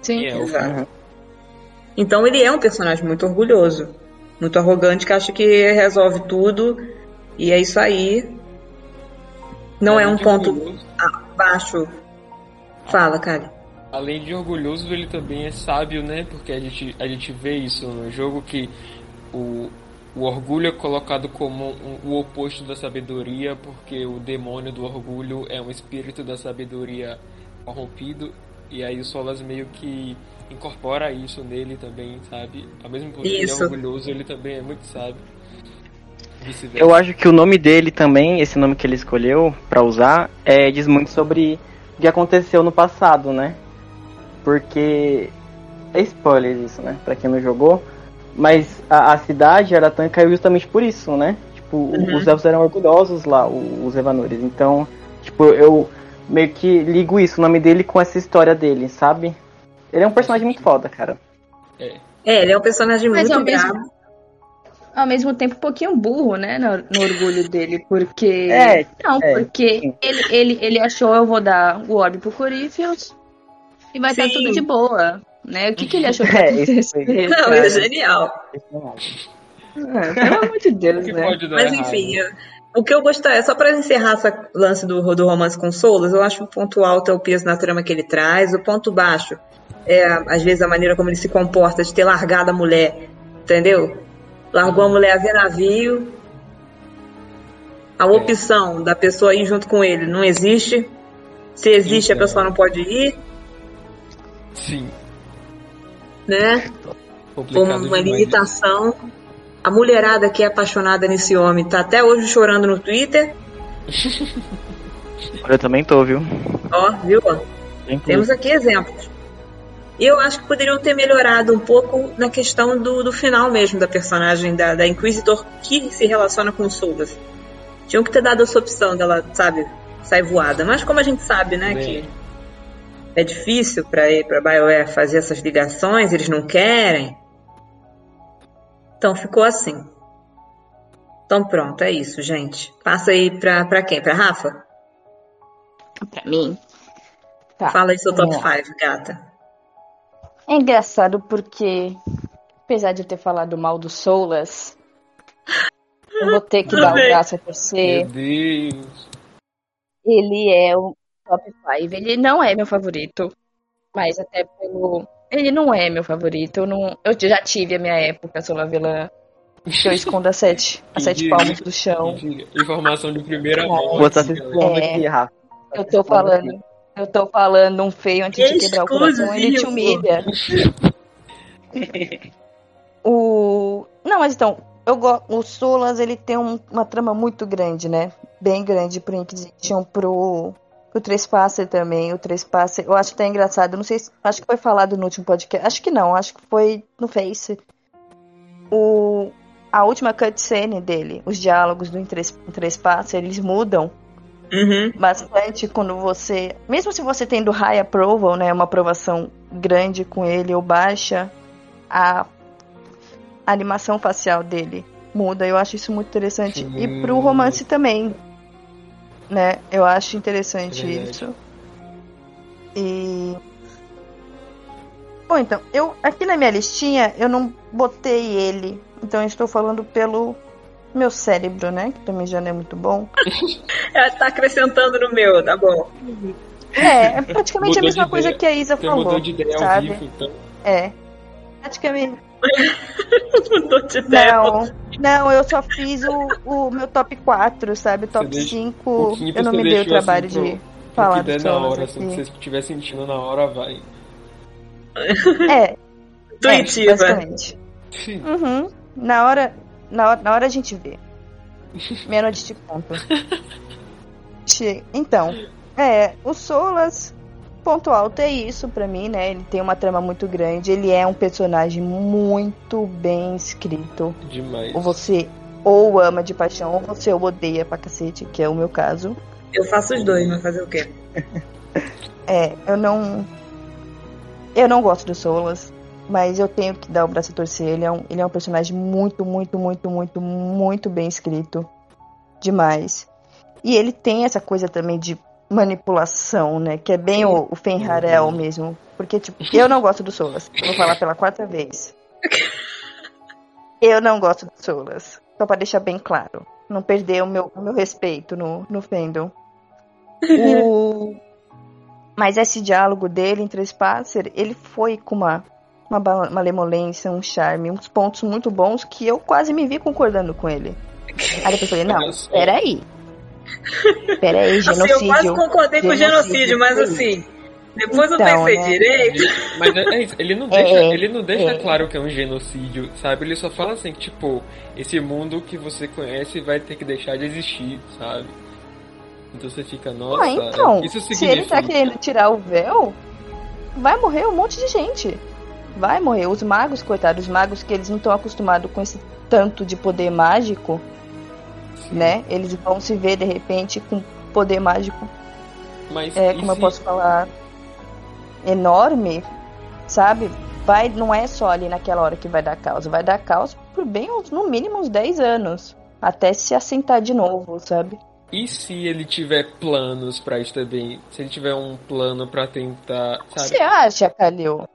Sim. É, o- Uhum. Então ele é um personagem muito orgulhoso, muito arrogante, que acha que resolve tudo. E é isso aí. Não é um Além ponto orgulhoso- baixo. Fala, Kali. Além de orgulhoso, ele também é sábio, né? Porque a gente, a gente vê isso no jogo que o, o orgulho é colocado como um- o oposto da sabedoria, porque o demônio do orgulho é um espírito da sabedoria corrompido, e aí o Solas meio que incorpora isso nele também, sabe? Ao mesmo tempo que ele é orgulhoso, ele também é muito sábio. Eu acho que o nome dele também, esse nome que ele escolheu pra usar, é, diz muito sobre o que aconteceu no passado, né? Porque é spoiler isso, né? Pra quem não jogou. Mas a, a cidade, Aratan, caiu justamente por isso, né? Tipo, Uhum. os elfos eram orgulhosos lá, os Evanores. Então, tipo, eu meio que ligo isso, o nome dele com essa história dele, sabe? Ele é um personagem muito foda, cara. É. É, ele é um personagem Mas muito ao mesmo- bravo. Ao mesmo tempo, um pouquinho burro, né? No, no orgulho dele, porque. É, Não, é, porque sim. ele, ele, ele achou eu vou dar o orbe pro Corífios e vai estar Sim. tudo de boa. Né? O que, que ele achou que É, isso foi- Não, é genial. Ah, Pelo amor de Deus, né? Mas enfim, eu- o que eu gostar é só pra encerrar essa lance do, do romance com Soulas, eu acho que o ponto alto é o peso na trama que ele traz, o ponto baixo é às vezes a maneira como ele se comporta de ter largado a mulher, entendeu? Largou a mulher a ver navio. A opção da pessoa ir junto com ele não existe. Se existe, a Então. pessoa não pode ir, Sim, né? Foi complicado uma demais. limitação. A mulherada que é apaixonada nesse homem tá até hoje chorando no Twitter. Eu também tô, viu? Ó, viu? ó? Bem Temos aqui exemplos. E eu acho que poderiam ter melhorado um pouco na questão do, do final mesmo da personagem da, da Inquisitor que se relaciona com o Soulas. Tinham que ter dado essa opção dela, sabe, sair voada. Mas como a gente sabe, né, Bem. que é difícil para para BioWare fazer essas ligações, eles não querem. Então ficou assim. Então pronto, é isso, gente. Passa aí pra, pra quem? Pra Rafa? Pra mim. Tá. Fala aí seu top vamos lá. 5, gata. É engraçado porque, apesar de eu ter falado mal do Soulas, eu vou ter que dar o Amei. braço a torcer. Meu Deus. Ele é o top 5. Ele não é meu favorito. Mas até pelo. Ele não é meu favorito. Eu, não... eu já tive a minha época, Solavila. Que eu escondo a sete, a sete palmos do chão. Informação de primeira mão. Assim, galera. expondo É. aqui, Rafa. Eu tô falando. Eu tô falando um feio antes de quebrar o coração. Ele te humilha. O. Não, mas então, eu go... o Solas ele tem um- uma trama muito grande, né? Bem grande pro Inquisition, pro. Pro Trespasser também. O Trespasser, eu acho até engraçado. Não sei se. Acho que foi falado no último podcast. Acho que não, acho que foi no Face. O. A última cutscene dele, os diálogos do Trespasser, eles mudam Uhum. bastante quando você, mesmo se você tendo high approval, né, uma aprovação grande com ele ou baixa, a, a animação facial dele muda. Eu acho isso muito interessante Sim. e pro romance também, né? Eu acho interessante É verdade. isso. E Bom, então, eu aqui na minha listinha eu não botei ele. Então eu estou falando pelo meu cérebro, né? Que também já não é muito bom. Ela tá acrescentando no meu, tá bom. É, é praticamente Mudou a mesma coisa ideia. que a Isa falou. mudou de ideia ao sabe? vivo, então. É. Praticamente. Mudou de. Não, não, eu só fiz o, o meu top 4, sabe? Top deixa- 5. pouquinho Eu não você me dei o assim trabalho pro- de O falar que der dos na hora, assim, se você estiver sentindo na hora, vai. É, Intuitiva. É, basicamente. Uhum. Na hora, na hora, na hora a gente vê. Meia-noite te conto. Che- Então, é, o Solas, ponto alto é isso pra mim, né? Ele tem uma trama muito grande, ele é um personagem muito bem escrito. Demais. Ou você ou ama de paixão, ou você o odeia pra cacete, que é o meu caso. Eu faço os dois, mas fazer o quê? É, eu não. Eu não gosto do Solas, mas eu tenho que dar o braço a torcer. Ele é um, ele é um personagem muito, muito, muito, muito, muito bem escrito. Demais. E ele tem essa coisa também de manipulação, né? Que é bem o, o Fenrarel mesmo. Porque, tipo, eu não gosto do Solas. Vou falar pela quarta vez. Eu não gosto do Solas. Só pra deixar bem claro. Não perder o meu, o meu respeito no, no fandom. O... Mas esse diálogo dele entre Spacer, ele foi com uma, uma malemolência, um charme, uns pontos muito bons que eu quase me vi concordando com ele. Aí depois eu falei, não, só. Peraí. Peraí, Assim, eu genocídio. quase concordei com o genocídio, Genocídio, mas sim. assim, depois eu Então, pensei né? direito. Mas é, é isso, ele não É, deixa, ele não deixa é. claro que é um genocídio, sabe? Ele só fala assim que, tipo, esse mundo que você conhece vai ter que deixar de existir, sabe? Então você fica, nossa, Ah, então, isso se significa. ele tá querendo tirar o véu, vai morrer um monte de gente. Vai morrer. Os magos, coitados, os magos que eles não estão acostumados com esse tanto de poder mágico, Sim. né? Eles vão se ver de repente com poder mágico, Mas é, como eu se- posso falar, enorme, sabe? Vai, não é só ali naquela hora que vai dar caos, vai dar caos por bem uns, no mínimo uns 10 anos, até se assentar de novo, sabe? E se ele tiver planos pra isso também? Se ele tiver um plano pra tentar, sabe? Você acha, Kalil?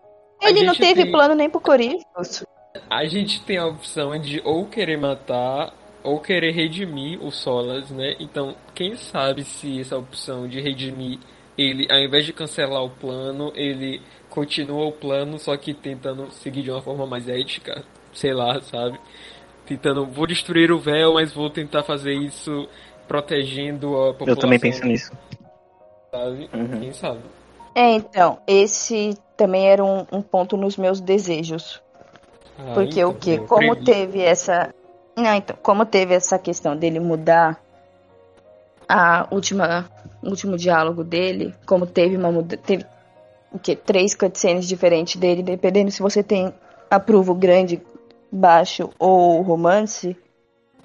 A Ele não teve tem- plano nem pro Corinthians. A gente tem a opção de ou querer matar ou querer redimir o Solas, né? Então, quem sabe se essa opção de redimir ele, ao invés de cancelar o plano, ele continua o plano, só que tentando seguir de uma forma mais ética, sei lá, sabe? Tentando, vou destruir o véu, mas vou tentar fazer isso protegendo a população. Eu também penso nisso. Sabe? Uhum. Quem sabe? É, então, esse também era um, um ponto nos meus desejos. Ah, Porque então, o quê? eu Como previ. teve essa. Não, então, como teve essa questão dele mudar a última, o último diálogo dele, como teve uma muda, teve o quê? Três cutscenes diferentes dele, dependendo se você tem aprovo grande, baixo ou romance,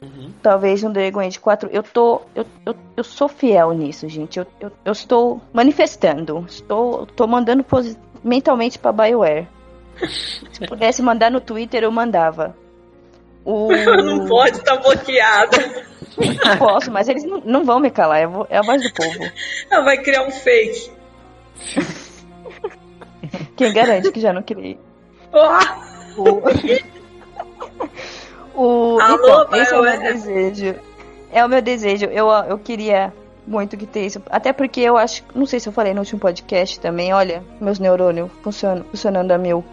Uhum. talvez no Dragon Age 4. Eu tô. Eu, eu, eu sou fiel nisso, gente. Eu, eu, eu estou manifestando. Estou, tô mandando mentalmente pra BioWare. Se pudesse mandar no Twitter, eu mandava. O... Não pode, tá bloqueada. Não posso, mas eles não, não vão me calar. É é a voz do povo. Ela vai criar um fake. Quem garante que já não criei? Oh, O... o... Alô, então, esse é o meu desejo. É o meu desejo. Eu, eu queria muito que tenha isso. Até porque eu acho. Não sei se eu falei no último podcast também. Olha, meus neurônios funcionam, funcionando a mil.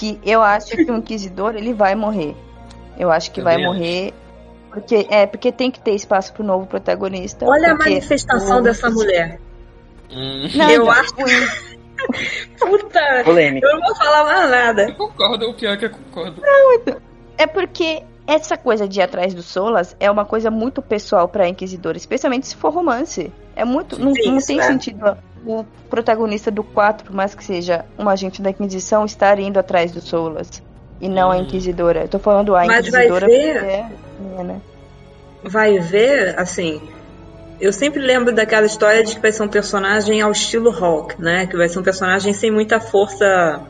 Que eu acho que o Inquisidor ele vai morrer. Eu acho que vai Também morrer. Porque, é, porque tem que ter espaço pro novo protagonista. olha a manifestação o- dessa mulher. Hum, Não, Eu acho- Puta, Polêmica. eu não vou falar mais nada. eu concordo, o pior é que eu concordo. É porque essa coisa de ir atrás do Solas é uma coisa muito pessoal pra Inquisidora, especialmente se for romance. É muito. não, Sim, não isso tem é. sentido o protagonista do 4, por mais que seja um agente da Inquisição, estar indo atrás do Solas. E não a Hum. Inquisidora. Eu tô falando a Mas vai Inquisidora ver. porque é. né? Vai ver, assim. Eu sempre lembro daquela história de que vai ser um personagem ao estilo Hulk, né? Que vai ser um personagem sem muita força,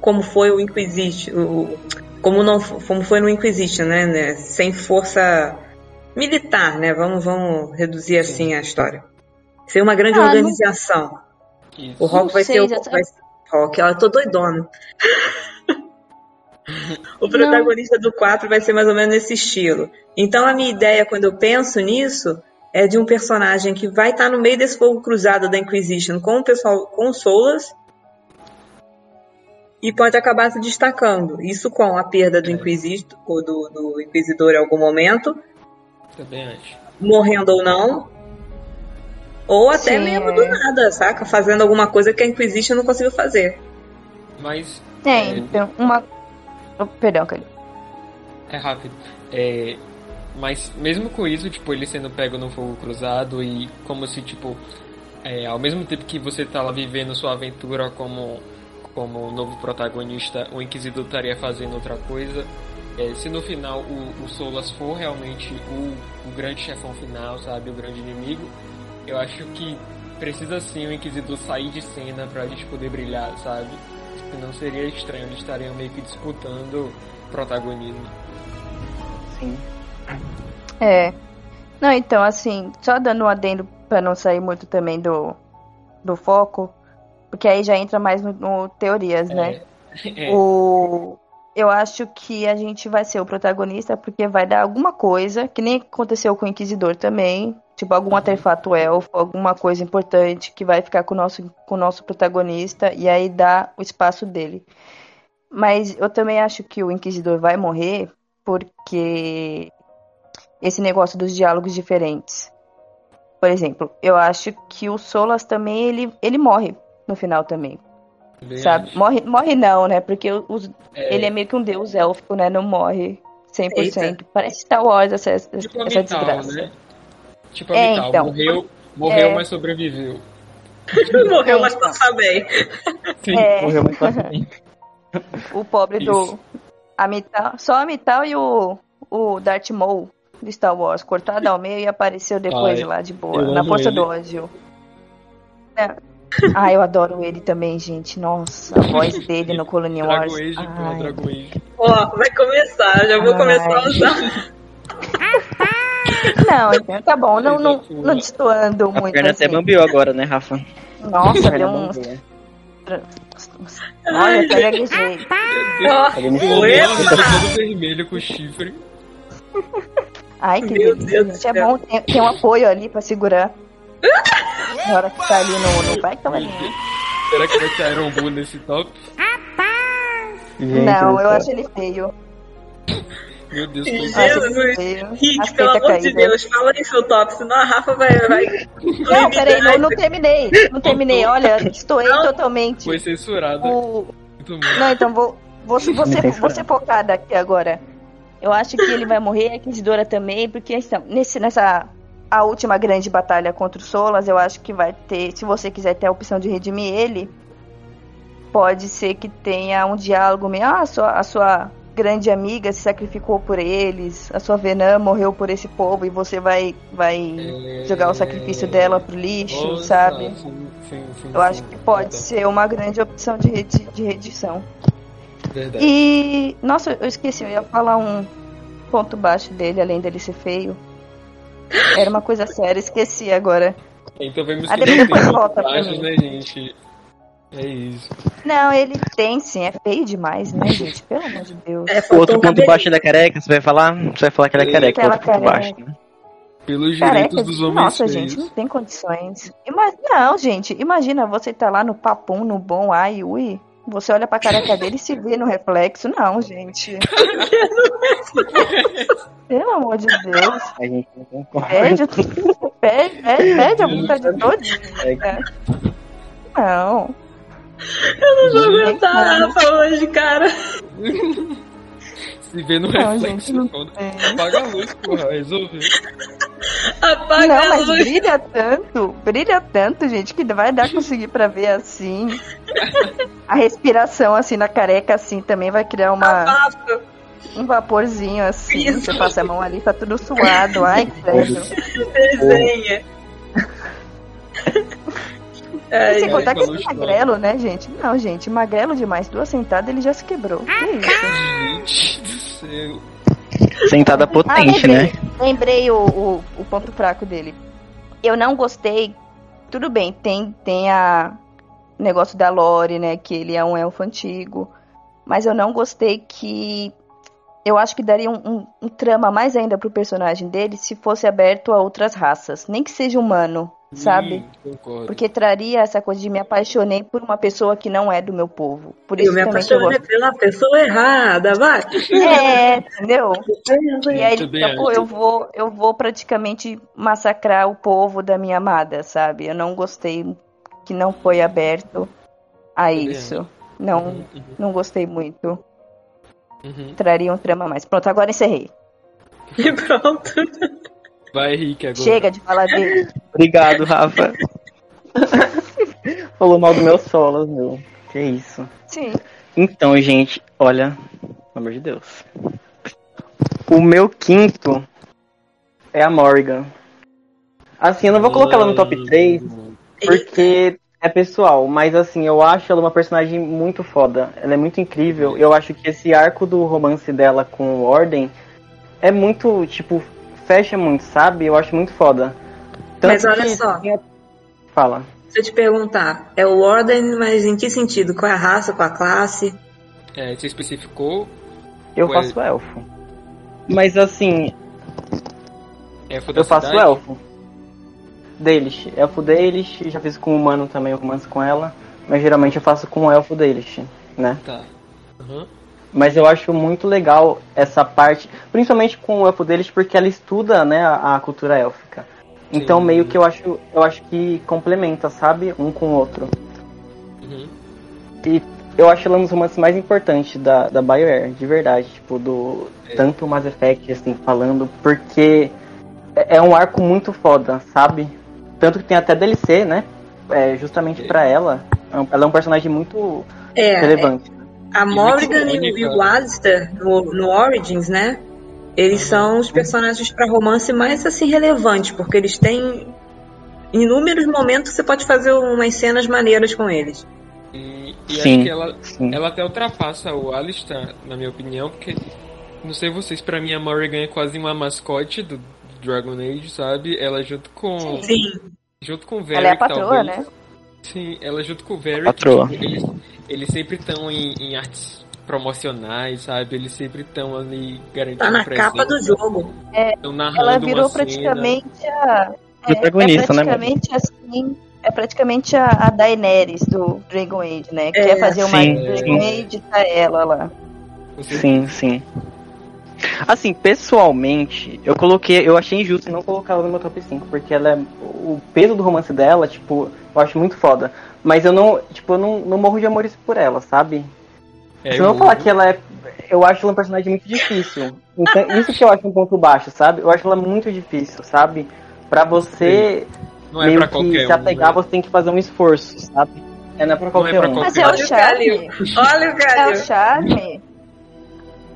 como foi o Inquisition, o- como não, como foi no Inquisition, né? né? Sem força militar, né? Vamos, vamos reduzir assim a história. Ser uma grande Ah, não- organização. Isso. O Hulk Não vai sei, ser o, exatamente. vai, Rock, ó, eu tô doidona. o protagonista do 4 vai ser mais ou menos nesse estilo. Então a minha ideia quando eu penso nisso é de um personagem que vai estar no meio desse fogo cruzado da Inquisition com o pessoal com Solas e pode acabar se destacando. Isso com a perda do Inquisitor ou do, do Inquisidor em algum momento. Também acho. Morrendo ou não. Ou até Sim, mesmo é. do nada, saca? Fazendo alguma coisa que a Inquisition não conseguiu fazer. Mas É, então, uma. Oh, perdão, Cali. É rápido. É, mas mesmo com isso, tipo, ele sendo pego no fogo cruzado e como se, tipo, é, ao mesmo tempo que você tá lá vivendo sua aventura como, como novo protagonista, o Inquisidor estaria fazendo outra coisa. É, se no final o, o Solas for realmente o, o grande chefão final, sabe, o grande inimigo, eu acho que precisa sim o Inquisidor sair de cena pra gente poder brilhar, sabe? Senão seria estranho, eles estariam meio que disputando protagonismo. Sim. É. Não, então, assim, só dando um adendo pra não sair muito também do, do foco, porque aí já entra mais no, no teorias, né? É. O... Eu acho que a gente vai ser o protagonista porque vai dar alguma coisa, que nem aconteceu com o Inquisidor também, tipo algum artefato elfo, alguma coisa importante que vai ficar com o nosso, com o nosso protagonista e aí dá o espaço dele. Mas eu também acho que o Inquisidor vai morrer porque esse negócio dos diálogos diferentes. Por exemplo, eu acho que o Solas também ele, ele morre no final também. Sabe? acho. Morre, morre não, né? Porque os- É. ele é meio que um deus élfico, né? Não morre 100%. Eita. Parece Star Wars essa, essa, Tipo essa desgraça. né? Tipo a É, Vital, então. morreu, morreu É. mas sobreviveu. Morreu, mas Então. passa bem. Sim. É, Morreu muito facilmente. o pobre Isso. do. A Mital, só a Mital e o, o Darth Maul de Star Wars, cortado ao meio e apareceu depois Ai, lá de boa, na força ele. do ódio. É. Ah, eu adoro ele também, gente. Nossa, a voz dele no Colony Wars. Ai. Age. Ó, vai começar, já vou Ai. começar a usar. Não, então, tá bom, não, não, não destoando A muito. perna até Assim. bambeou agora, né, Rafa? Nossa, A deu perna um. bambeou. Olha, até gaguejei. O Loki todo vermelho com chifre. Ai, que Meu delícia, Deus. É bom, tem, tem um apoio ali pra segurar. Na hora que tá ali no. no vai tava ali. Será que vai ter Iron Bull nesse top? Gente Não, eu acho ele feio. Meu Deus, ele Jesus. Aceita pelo amor de caída. Deus, fala aí seu top, senão a Rafa vai. vai Não, peraí, não, não terminei. Não terminei. Olha, Não. totalmente. Foi censurado. O... Muito bom. Não, então vou, vou, vou, ser, vou ser focada aqui agora. Eu acho que ele vai morrer, a Inquisidora também, porque então, nesse, nessa a última grande batalha contra o Solas, eu acho que vai ter, se você quiser ter a opção de redimir ele, pode ser que tenha um diálogo meio, ah, a sua, a sua grande amiga se sacrificou por eles, a sua Venom morreu por esse povo e você vai, vai É, jogar o sacrifício dela pro lixo, Nossa, sabe? Sim, sim, sim, Eu acho que pode ser uma grande opção de, redi- de redição. Verdade. E. Nossa, eu esqueci, eu ia falar um ponto baixo dele, além dele ser feio. Era uma coisa séria, esqueci agora. Então vemos Ah, depois volta mim. né, gente? É isso. Não, ele tem sim, é feio demais, né, gente? Pelo amor de Deus. É, O outro ponto cabelinho. baixo da careca, você vai falar? Você vai falar que ela é careca, o Aquela outro ponto careca. baixo, né? Pelos Careca, direitos dos homens nossa, feios. gente, não tem condições. Ima- Não, gente, imagina você tá lá no papum, no bom, ai, ui. Você olha pra careca dele e se vê no reflexo. Não, gente. Pelo amor de Deus. A gente não concorda. Pede, pede, pede, pede a vontade todinha. É, Não. Eu não vou aguentar a Rafa hoje, cara. Se vê no Não, reflexo, gente, apaga a luz, porra, resolveu. Apaga Não, a mas luz. brilha tanto, brilha tanto, gente, que vai dar conseguir pra ver assim. A respiração assim na careca assim também vai criar uma, um vaporzinho assim. Isso. Você passa a mão ali, tá tudo suado. Ai, credo. desenha. E Ai, sem contar que esse história. magrelo, né, gente? Não, gente, magrelo demais. Duas sentadas ele já se quebrou. Que isso? Gente do céu. Sentada Ah, potente, lembrei, né? lembrei o, o, o ponto fraco dele. Eu não gostei. Tudo bem, tem, tem a. negócio da Lore, né? Que ele é um elfo antigo. Mas eu não gostei que. Eu acho que daria um, um, um trama mais ainda pro personagem dele se fosse aberto a outras raças. Nem que seja humano, sabe? Concordo. Porque traria essa coisa de me apaixonei por uma pessoa que não é do meu povo. Por Eu isso me eu apaixonei gosto. pela pessoa errada, vai. É, entendeu? E aí ele fica, pô, eu vou, eu vou praticamente massacrar o povo da minha amada, sabe? Eu não gostei que não foi aberto a isso. Não, Uhum, uhum, não gostei muito. uhum. Traria um trama a mais. Pronto, agora encerrei. E pronto. Vai, Henrique, agora. Chega de falar dele. Obrigado, Rafa. Falou mal do meu solos, meu. Que isso. Sim. Então, gente, olha, pelo amor de Deus. O meu quinto é a Morrigan. Assim, eu não vou colocar ela no top 3, porque é pessoal, mas assim, eu acho ela uma personagem muito foda. Ela é muito incrível. Eu acho que esse arco do romance dela com o Ordem é muito, tipo, fecha muito, sabe? Eu acho muito foda. Tanto Mas olha que- só. Fala. Se eu te perguntar, é o Ordem, mas em que sentido? Qual é a raça, qual a classe? É, você especificou Eu Ué. faço elfo. Mas assim, elfo da eu faço cidade? elfo. Deles. Elfo deles. Já fiz com o humano também, o romance com ela. Mas geralmente eu faço com o elfo deles, né? Tá. Aham. Mas eu acho muito legal essa parte, principalmente com o elfo deles, porque ela estuda, né, a, a cultura élfica. Então Sim. meio que eu acho, eu acho que complementa, sabe, um com o outro. Uhum. E eu acho ela um dos romances mais importantes da, da BioWare, de verdade, tipo, do É. tanto Mass Effect, assim, falando, porque é é um arco muito foda, sabe? Tanto que tem até DLC, né? É, justamente pra ela. É um- Ela é um personagem muito É, relevante. A Morrigan e, o- única. e o Alistair no, no Origins, né? Eles são os personagens pra romance mais assim relevantes, porque eles têm inúmeros momentos que você pode fazer umas cenas maneiras com eles. E, e Sim. acho que ela, Sim. ela até ultrapassa o Alistair, na minha opinião, porque, não sei vocês, pra mim a Morrigan é quase uma mascote do Dragon Age, sabe? Ela junto com. Sim, Junto com o Varric, Ela é a patroa, talvez. né? Sim, ela junto com o Varric, Patroa. tipo, eles, eles sempre estão em, em artes promocionais, sabe? Eles sempre estão ali garantindo tá na presença, capa do jogo. tão narrando Ela virou cena. praticamente a. É, é né, praticamente assim. É praticamente a, a Daenerys do Dragon Age, né? Quer fazer uma sim, Dragon sim. Age, tá ela lá. Sim, sim. Assim, pessoalmente, eu coloquei, eu achei injusto não colocar ela no meu top 5, porque ela é, o peso do romance dela, tipo, eu acho muito foda. Mas eu não, tipo, eu não, não morro de amores por ela, sabe? É, Se eu não eu- falar que ela é, eu acho ela um personagem muito difícil. Então, isso que eu acho um ponto baixo, sabe? Eu acho ela muito difícil, sabe? Pra você não é meio pra que qualquer se um. apegar, né? você tem que fazer um esforço, sabe? É, não é pra qualquer pra um. qualquer Mas é o Olha o charme. Olha o É o Galho. charme.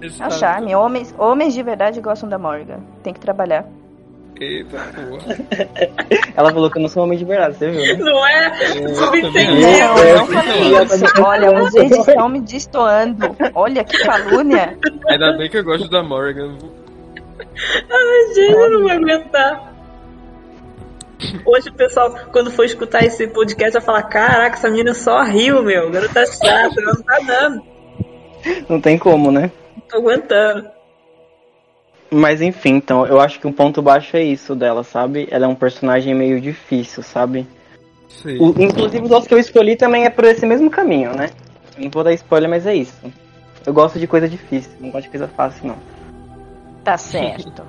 É o charme. Homens, homens de verdade gostam da Morgan. Tem que trabalhar. Eita, porra. Ela falou que eu não sou homem de verdade, você viu, né? Não é? Subentendeu. Não, é, não falei isso. Olha, vocês estão me destoando. Olha que calúnia. Ainda bem que eu gosto da Morgan. Ai, gente, eu não vou aguentar. Hoje o pessoal, quando for escutar esse podcast, vai falar: Caraca, essa menina só riu, meu. Garota chata, não tá dando. Não tem como, né? Tô aguentando. Mas enfim, então, eu acho que um ponto baixo é isso dela, sabe? Ela é um personagem meio difícil, sabe? Sim. O- inclusive os outros que eu escolhi também é por esse mesmo caminho, né? Não vou dar spoiler, mas é isso. Eu gosto de coisa difícil, não gosto de coisa fácil, não. Tá certo.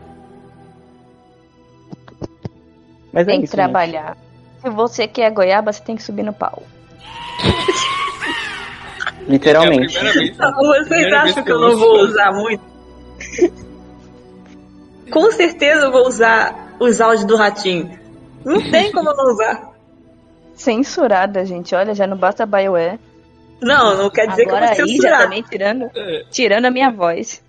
Mas é Tem que isso, gente. trabalhar. Se você quer goiaba, você tem que subir no pau. Literalmente. É Vocês acham que eu não vou usar muito? Com certeza eu vou usar os áudios do ratinho. Não tem como eu não usar. Censurada, gente. Olha, já não basta BioWare. Não, não quer dizer Agora que eu vou censurar. também tirando, tirando a minha voz.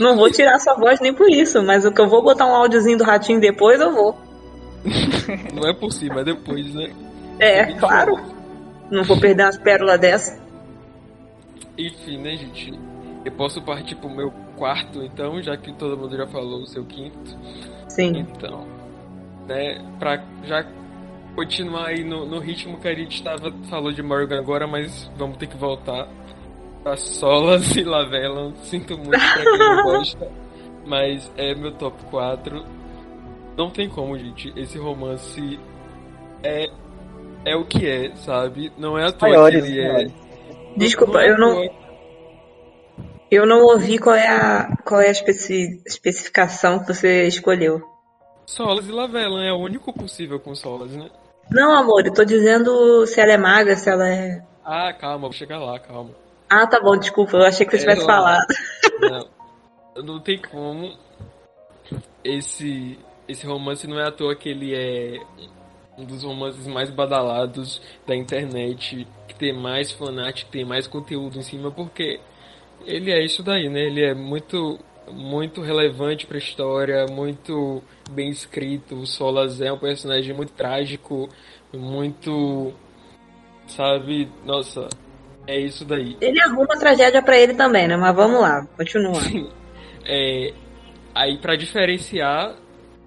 Não vou tirar sua voz nem por isso, mas o que eu vou botar um áudiozinho do ratinho depois, eu vou. não é por cima, é depois, né? É, claro. Não vou perder umas pérolas dessa. Enfim, né, gente? Eu posso partir pro meu quarto, então, já que todo mundo já falou o seu quinto. Sim. Então, né, pra já continuar aí no, no ritmo que a gente tava, falou de Morgan agora, mas vamos ter que voltar pra Solas e Lavela. Sinto muito pra quem não gosta, mas é meu top 4. Não tem como, gente. Esse romance é, é o que é, sabe? Não é à toa Maiores, que ele é. Desculpa, é eu não, eu não ouvi qual é a, qual é a especi- especificação que você escolheu. Solas e Lavela é o único possível com Solas, né? Não, amor, eu tô dizendo se ela é maga, se ela é. Ah, calma, vou chegar lá, calma. Ah, tá bom, desculpa, eu achei que você tivesse Ela- falado. Não, não tem como. Esse, esse romance não é à toa que ele é um dos romances mais badalados da internet, tem mais fanart, que tem mais conteúdo em cima, porque ele é isso daí, né? Ele é muito muito relevante pra história, muito bem escrito. O Solas é um personagem muito trágico, muito sabe, nossa, é isso daí. Ele arruma tragédia pra ele também, né? Mas vamos lá, continua. É, aí pra diferenciar,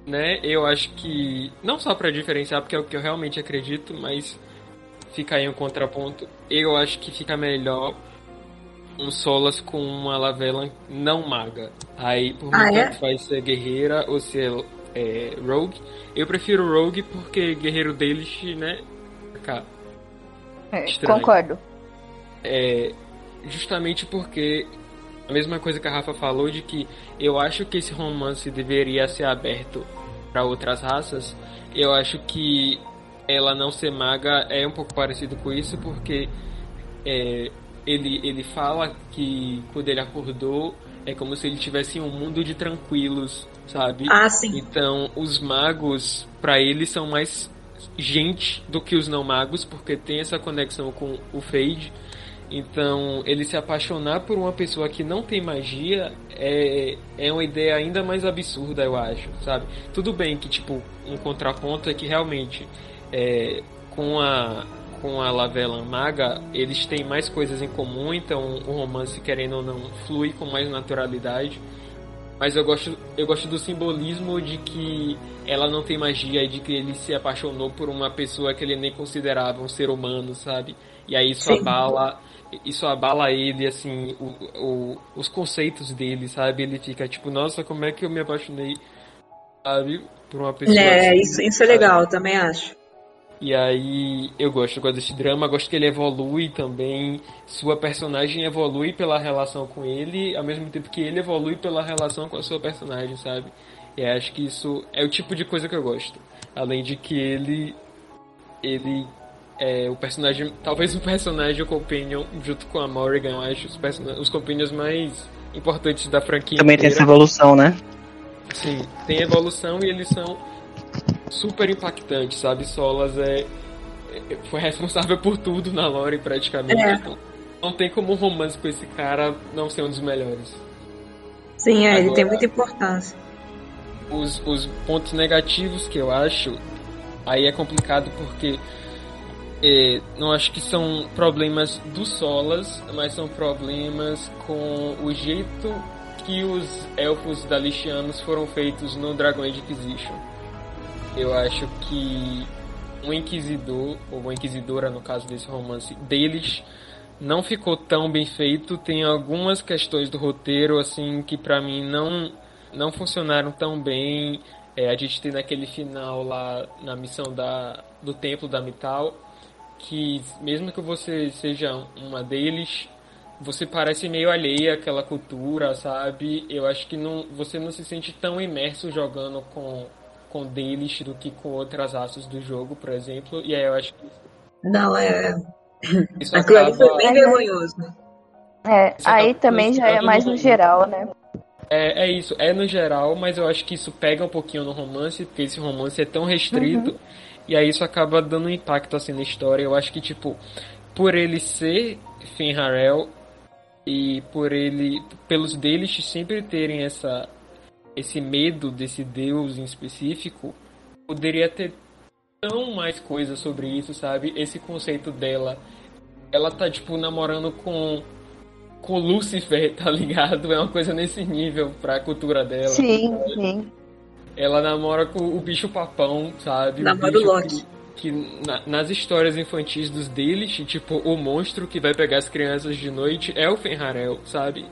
né, eu acho que não só pra diferenciar, porque é o que eu realmente acredito, mas fica aí um contraponto. Eu acho que fica melhor um Solas com uma Lavela não maga. Aí por Ah, mim é? tanto faz ser guerreira ou ser é, rogue. Eu prefiro rogue porque guerreiro deles, né, cá, É, concordo. é justamente porque a mesma coisa que a Rafa falou de que eu acho que esse romance deveria ser aberto para outras raças. Eu acho que ela não ser maga é um pouco parecido com isso porque é, ele ele fala que quando ele acordou é como se ele tivesse um mundo de tranquilos, sabe? Ah, sim. Então, os magos, pra ele, são mais gente do que os não magos, porque tem essa conexão com o Fade. Então, ele se apaixonar por uma pessoa que não tem magia é, é uma ideia ainda mais absurda, eu acho, sabe? Tudo bem que, tipo, um contraponto é que realmente, é, com a com a Lavela Maga, eles têm mais coisas em comum, então o romance, querendo ou não, flui com mais naturalidade. Mas eu gosto, eu gosto do simbolismo de que ela não tem magia e de que ele se apaixonou por uma pessoa que ele nem considerava um ser humano, sabe? E aí isso Sim. abala, isso abala ele, assim, o, o- os conceitos dele, sabe? Ele fica tipo, nossa, como é que eu me apaixonei, sabe? Por uma pessoa É, assim, isso, isso é legal, também acho. E aí eu gosto, eu gosto desse drama, gosto que ele evolui também, sua personagem evolui pela relação com ele, ao mesmo tempo que ele evolui pela relação com a sua personagem, sabe? E acho que isso é o tipo de coisa que eu gosto. Além de que ele ele é o personagem, talvez o personagem o companion junto com a Morrigan, eu acho os, person- os companions mais importantes da franquia. Também tem essa inteira. evolução, né? Sim, tem evolução e eles são super impactantes, sabe? Solas é, é- foi responsável por tudo na lore praticamente. É. Então, não tem como um romance com esse cara não ser um dos melhores. Sim, é, ele Agora- tem muita importância. Os, os pontos negativos que eu acho, aí é complicado porque é, não acho que são problemas do Solas, mas são problemas com o jeito que os elfos dalixianos foram feitos no Dragon Age Inquisition. Eu acho que um inquisidor, ou uma inquisidora no caso desse romance, deles não ficou tão bem feito. Tem algumas questões do roteiro assim que pra mim não não funcionaram tão bem. É, a gente tem naquele final lá na missão da do templo da Mital que mesmo que você seja uma deles, você parece meio alheia àquela cultura, sabe? Eu acho que não, você não se sente tão imerso jogando com com deles do que com outras raças do jogo, por exemplo. E aí eu acho que Não, é. isso Aquilo ali foi acaba bem vergonhoso. É, Você aí também já é mais no geral, né? É, é isso, é no geral, mas eu acho que isso pega um pouquinho no romance, porque esse romance é tão restrito, e aí isso acaba dando um impacto assim na história. Eu acho que, tipo, por ele ser Fenrarel e por ele, pelos deles sempre terem essa, esse medo desse deus em específico, poderia ter tão mais coisa sobre isso, sabe? Esse conceito dela, ela tá, tipo, namorando com com Lucifer, tá ligado? É uma coisa nesse nível pra cultura dela. Sim, sim. Ela namora com o bicho papão, sabe? Namora o Loki. Que, que na, nas histórias infantis dos deles, tipo, o monstro que vai pegar as crianças de noite é o Fenharel, sabe?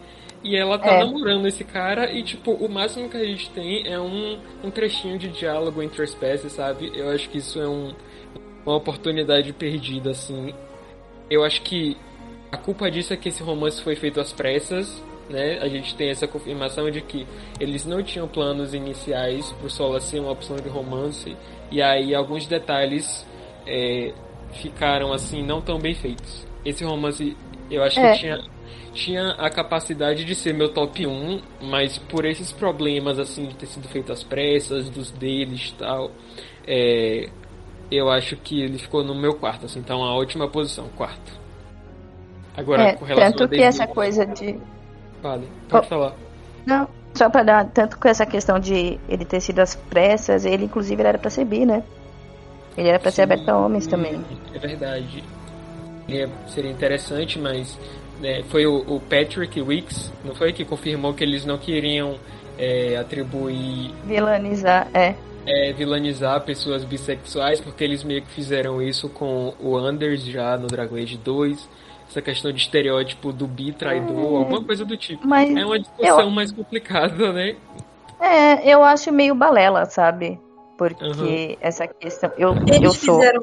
E ela tá É. namorando esse cara e, tipo, o máximo que a gente tem é um, um trechinho de diálogo entre espécies, sabe? Eu acho que isso é um, uma oportunidade perdida, assim. Eu acho que a culpa disso é que esse romance foi feito às pressas, né? A gente tem essa confirmação de que eles não tinham planos iniciais pro Sola ser uma opção de romance, e aí alguns detalhes é, ficaram, assim, não tão bem feitos. Esse romance, eu acho É. que tinha tinha a capacidade de ser meu top 1, mas por esses problemas assim de ter sido feito às pressas, dos deles e tal, é, eu acho que ele ficou no meu quarto, assim, então a última posição, quarto. Agora, É, com relação tanto que essa coisa de. Vale, pode Oh. falar. Não, só pra dar. Tanto com essa questão de ele ter sido às pressas, ele inclusive ele era pra ser bi, né? Ele era pra ser Sim, aberto a homens também. É verdade. Seria, seria interessante, mas né, foi o, o Patrick Weeks, não foi que confirmou que eles não queriam é, atribuir Vilanizar, é. é, vilanizar pessoas bissexuais, porque eles meio que fizeram isso com o Anders já no Dragon Age 2. Essa questão de estereótipo do bi traidor, alguma coisa do tipo. Mas É uma discussão mais complicada, né? é, eu acho meio balela, sabe? Porque Uhum. essa questão. Eu, Eles eu sou. fizeram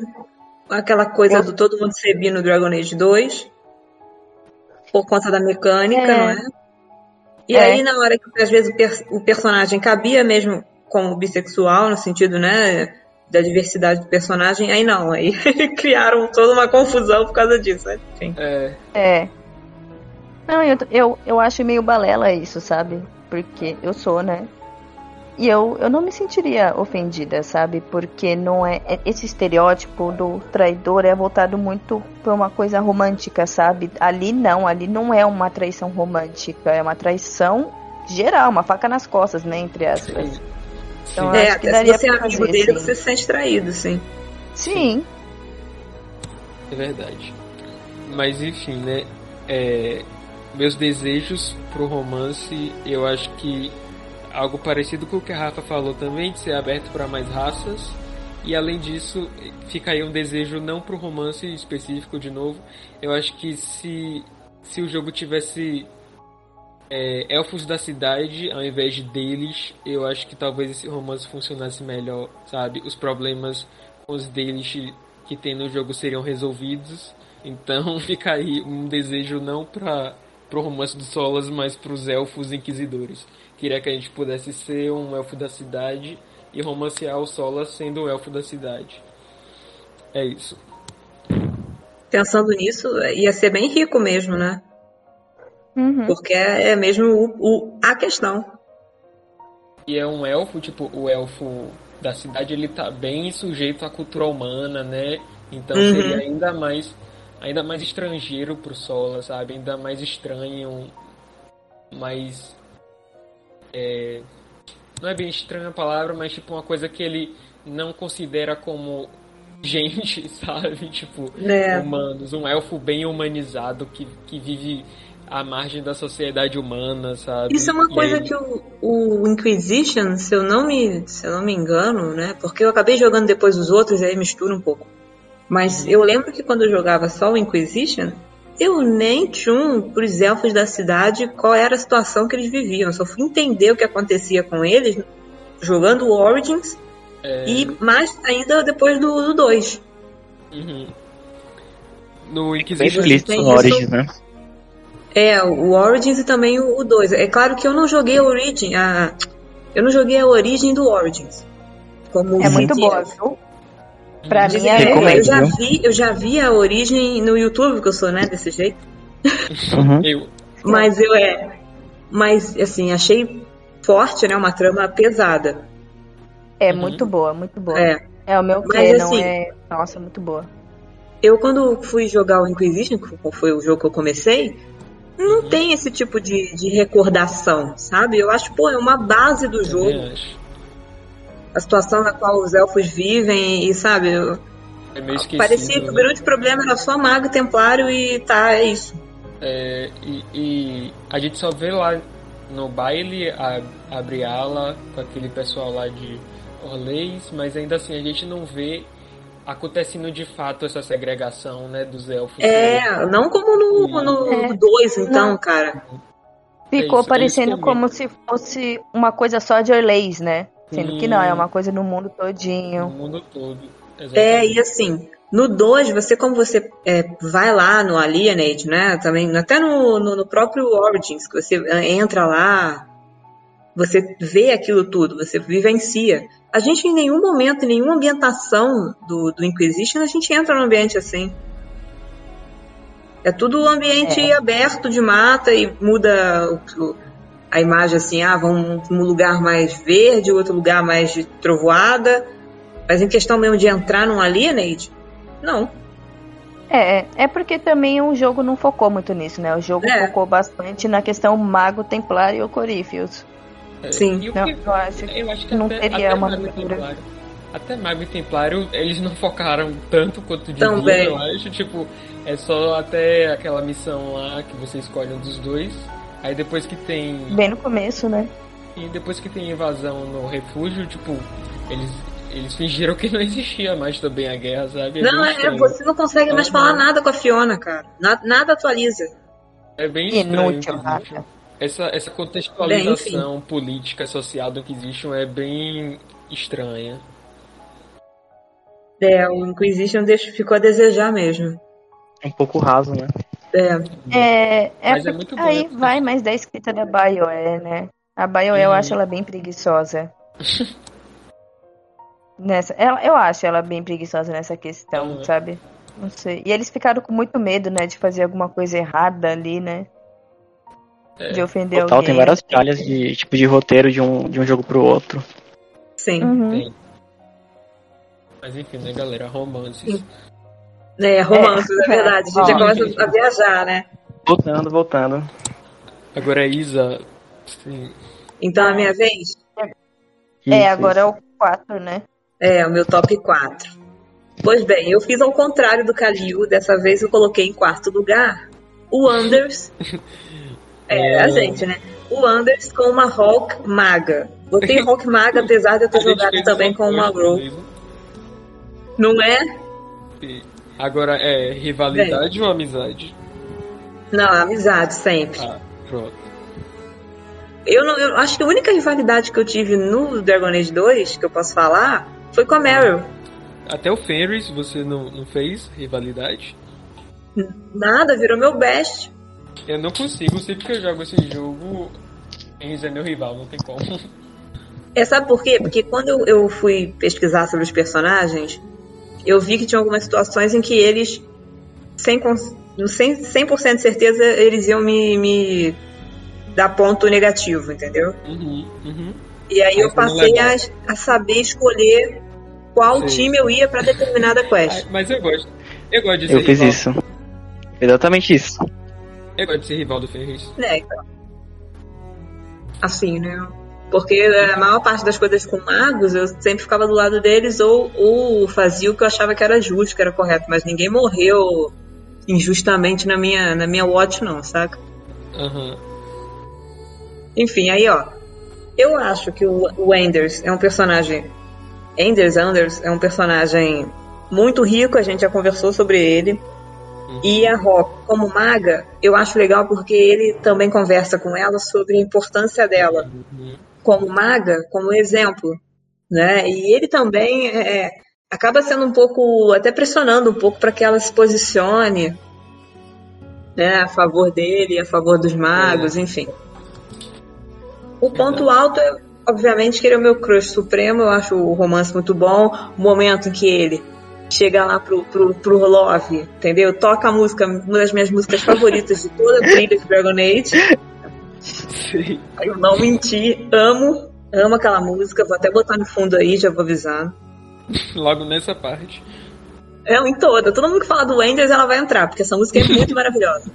aquela coisa Eu- do todo mundo ser bi no Dragon Age 2 por conta da mecânica, É. não é? E É. aí, na hora que às vezes o, per- o personagem cabia mesmo como bissexual, no sentido, né, da diversidade do personagem, aí não, aí criaram toda uma confusão por causa disso, né? Enfim. É, É. Não, eu, eu, eu acho meio balela isso, sabe? Porque eu sou, né? E eu, eu não me sentiria ofendida, sabe? Porque não é. é- Esse estereótipo do traidor é voltado muito pra uma coisa romântica, sabe? Ali não, ali não é uma traição romântica, é uma traição geral, uma faca nas costas, né? Entre aspas. Então, É, acho que até se você é amigo fazer, dele, sim. você se sente traído, sim. Sim. É verdade. Mas enfim, né? é, meus desejos pro romance, eu acho que algo parecido com o que a Rafa falou também, de ser aberto para mais raças. E além disso, fica aí um desejo não pro romance específico de novo. Eu acho que se, se o jogo tivesse é, elfos da cidade ao invés de deles, eu acho que talvez esse romance funcionasse melhor, sabe? Os problemas com os deles que tem no jogo seriam resolvidos. Então fica aí um desejo não para pro romance dos Solas, mas pros elfos inquisidores. Queria que a gente pudesse ser um elfo da cidade e romancear o Solas sendo o elfo da cidade. É isso. Pensando nisso, ia ser bem rico mesmo, né? Uhum. Porque é é mesmo o, o- a questão. E é um elfo, tipo, o elfo da cidade, ele tá bem sujeito à cultura humana, né? Então Uhum. seria ainda mais ainda mais estrangeiro pro Sola, sabe? Ainda mais estranho, mais é, não é bem estranha a palavra, mas tipo uma coisa que ele não considera como gente, sabe? Tipo, É. humanos, um elfo bem humanizado que, que vive à margem da sociedade humana, sabe? Isso é uma E coisa aí- que o, o Inquisition, se eu não me, se eu não me engano, né? Porque eu acabei jogando depois os outros e aí mistura um pouco. Mas eu lembro que quando eu jogava só o Inquisition, eu nem tinha pros elfos da cidade qual era a situação que eles viviam. Eu só fui entender o que acontecia com eles jogando o Origins É, e mais ainda depois do 2. Uhum. No Bem Inquisition. explícito tem no. Origins, né? É, o Origins e também o 2. É claro que eu não joguei a Origin, a, eu não joguei a origem do Origins. Como É muito boa, viu? Pra Dizem mim é. eu já vi, eu já vi a origem no YouTube, que eu sou, né, desse jeito. Uhum. Eu, Mas eu é. Mas assim, achei forte, né? Uma trama pesada. É Uhum. muito boa, muito boa. É. É, o meu Mas, que não assim- é. Nossa, muito boa. Eu, quando fui jogar o Inquisition, que foi o jogo que eu comecei, não Uhum. tem esse tipo de, de recordação, sabe? Eu acho, pô, é uma base do jogo. acho. A situação na qual os elfos vivem e, sabe? eu- É meio esquecido. parecia que o né? grande problema era só mago templário e tá, é isso. É, e, e a gente só vê lá no baile a, a Briala com aquele pessoal lá de Orleis, mas ainda assim a gente não vê acontecendo de fato essa segregação, né, dos elfos. É, não como no 2, É. então, Não. cara. Ficou É isso, parecendo é isso como se fosse uma coisa só de Orleis, né? Sendo que não, é uma coisa no mundo No todinho. mundo todo. É, Exatamente. e assim, no 2, você, como você é, vai lá no Alienate, né? Também, até no, no, no próprio Origins, que você é, entra lá, você vê aquilo tudo, você vivencia. A gente, em nenhum momento, em nenhuma ambientação do, do Inquisition, a gente entra num ambiente assim. É tudo um ambiente É. aberto de mata e muda o- o- a imagem assim, ah, vamos num lugar mais verde, outro lugar mais de trovoada. Mas em questão mesmo de entrar num Alienate, não. É, é porque também o jogo não focou muito nisso, né? O jogo É. focou bastante na questão Mago Templário e Ocorífios. É, Sim. e o Não, que- eu acho que eu acho que não até, teria até uma Mago e. Templário, até Mago e Templário, eles não focaram tanto quanto Também. deviam, eu acho. Tipo, é só até aquela missão lá que você escolhe um dos dois. Aí depois que tem. Bem no começo, né? E depois que tem invasão no refúgio, tipo, eles, eles fingiram que não existia mais também a guerra, sabe? não, bem é, você não consegue mais Não, falar não. nada com a Fiona, cara. Na- nada atualiza. É bem estranho. Inútil. Essa, essa contextualização política, social do Inquisition é bem estranha. É, o Inquisition ficou a desejar mesmo. Um pouco raso, né? É, É, Mas é muito bom, aí vai mais da escrita da BioWare, né? A BioWare eu Uhum. acho ela bem preguiçosa. nessa, ela, eu acho ela bem preguiçosa nessa questão, Uhum. sabe? Não sei. E eles ficaram com muito medo, né, de fazer alguma coisa errada ali, né? É. De ofender Total, alguém. tem várias falhas de tipo de roteiro de um, de um jogo pro outro. sim. Uhum. Tem. Mas enfim, né, galera? Romances. É, romances, é, É. verdade. A gente já começa a viajar, né? Voltando, voltando. Agora, Isa. Sim. Então, a minha vez É, agora é o 4, né? é o meu top 4. Pois bem, eu fiz ao contrário do Kalil. Dessa vez eu coloquei em quarto lugar o Anders. É, a gente, né? O Anders com uma Hawk Maga. Botei Hawk Maga, apesar de eu ter jogado também com uma Grow. Não é? E Agora, é rivalidade ou amizade? Não, amizade sempre. Ah, pronto. Eu, não, eu acho que a única rivalidade que eu tive no Dragon Age 2, que eu posso falar, foi com a Meryl. Até o Fenris você não, não fez rivalidade? Nada, virou meu best. Eu não consigo, sempre que eu jogo esse jogo, Fenris é meu rival, não tem como. É, sabe por quê? Porque quando eu fui pesquisar sobre os personagens, eu vi que tinha algumas situações em que eles, sem, sem 100% de certeza, eles iam me, me dar ponto negativo, entendeu? Uhum, uhum. E aí Aí eu passei a, a saber escolher qual Sim. time eu ia pra determinada quest. Mas eu gosto. Eu gosto de ser Eu fiz rival. isso. Exatamente isso. Eu gosto de ser rival do Fenris. né? então. Assim, né? Porque a maior parte das coisas com magos eu sempre ficava do lado deles ou, ou fazia o que eu achava que era justo, que era correto, mas ninguém morreu injustamente na minha, na minha watch, não, saca? Aham. Enfim, aí ó. Eu acho que o, o Enders é um personagem. Enders Anders é um personagem muito rico, a gente já conversou sobre ele. E a Rock, como maga, eu acho legal porque ele também conversa com ela sobre a importância dela Uhum. Como maga, como exemplo, né? E ele também é, acaba sendo um pouco, até pressionando um pouco para que ela se posicione, né, a favor dele, a favor dos magos, enfim. O ponto alto é, obviamente, que ele é o meu crush supremo. Eu acho o romance muito bom. O momento em que ele chega lá pro, pro, pro Love, entendeu? Toca a música, uma das minhas músicas favoritas de toda a trilha de Dragon Age. Sim. Eu não menti, amo, amo aquela música, vou até botar no fundo aí, já vou avisando. Logo nessa parte. É, em toda, todo mundo que fala do Enders, ela vai entrar, porque essa música é muito maravilhosa.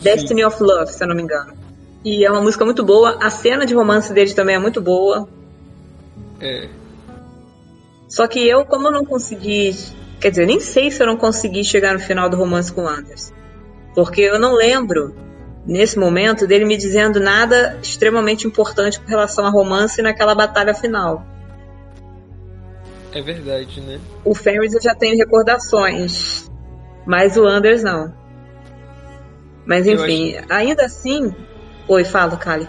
Destiny of Love, se eu não me engano. E é uma música muito boa, a cena de romance deles também é muito boa. É. Só que eu, como eu não consegui. Quer dizer, nem sei se eu não consegui chegar no final do romance com o Anders. Porque eu não lembro, nesse momento, dele me dizendo nada extremamente importante com relação a romance naquela batalha final. É verdade, né? O Fenris eu já tenho recordações, mas o Anders não. Mas enfim, ainda assim. Oi, fala, Kali.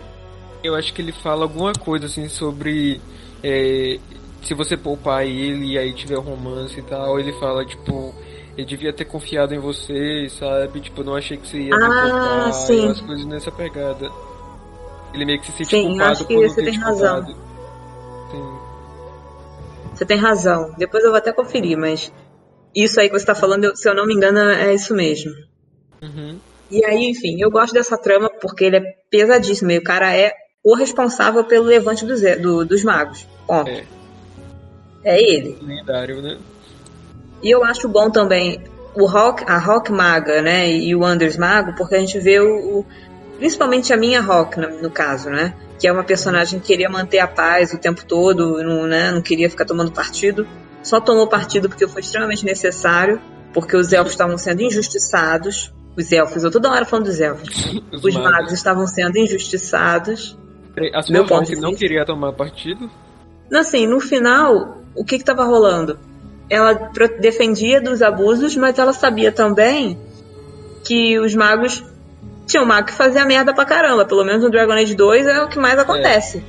Eu acho que ele fala alguma coisa assim sobre é, se você poupar ele e aí tiver romance e tal, ele fala tipo eu devia ter confiado em você, sabe? Tipo, não achei que você ia me Ah, sim. umas coisas nessa pegada. Ele meio que se sente Sim, culpado acho que você tem te razão. Sim. Você tem razão. Depois eu vou até conferir, mas isso aí que você tá falando, se eu não me engano, é isso mesmo. Uhum. E aí, enfim, eu gosto dessa trama porque ele é pesadíssimo. E o cara é o responsável pelo levante do do- dos magos. Ponto. É. É ele. Lendário, né? E eu acho bom também o Rock, a Rock Maga, né, e o Anders Mago, porque a gente vê o, o- principalmente a minha Rock no, no caso, né, que é uma personagem que queria manter a paz o tempo todo, não, né, não queria ficar tomando partido, só tomou partido porque foi extremamente necessário, porque os elfos estavam sendo injustiçados, os elfos, eu toda hora falando dos elfos, Os, os magos. magos estavam sendo injustiçados, Peraí, A sua meu ponto Rock de não queria tomar partido? Assim, no final, o que estava rolando? Ela defendia dos abusos, mas ela sabia também que os magos. Tinha um mago que fazia merda pra caramba. Pelo menos no Dragon Age 2 é o que mais acontece.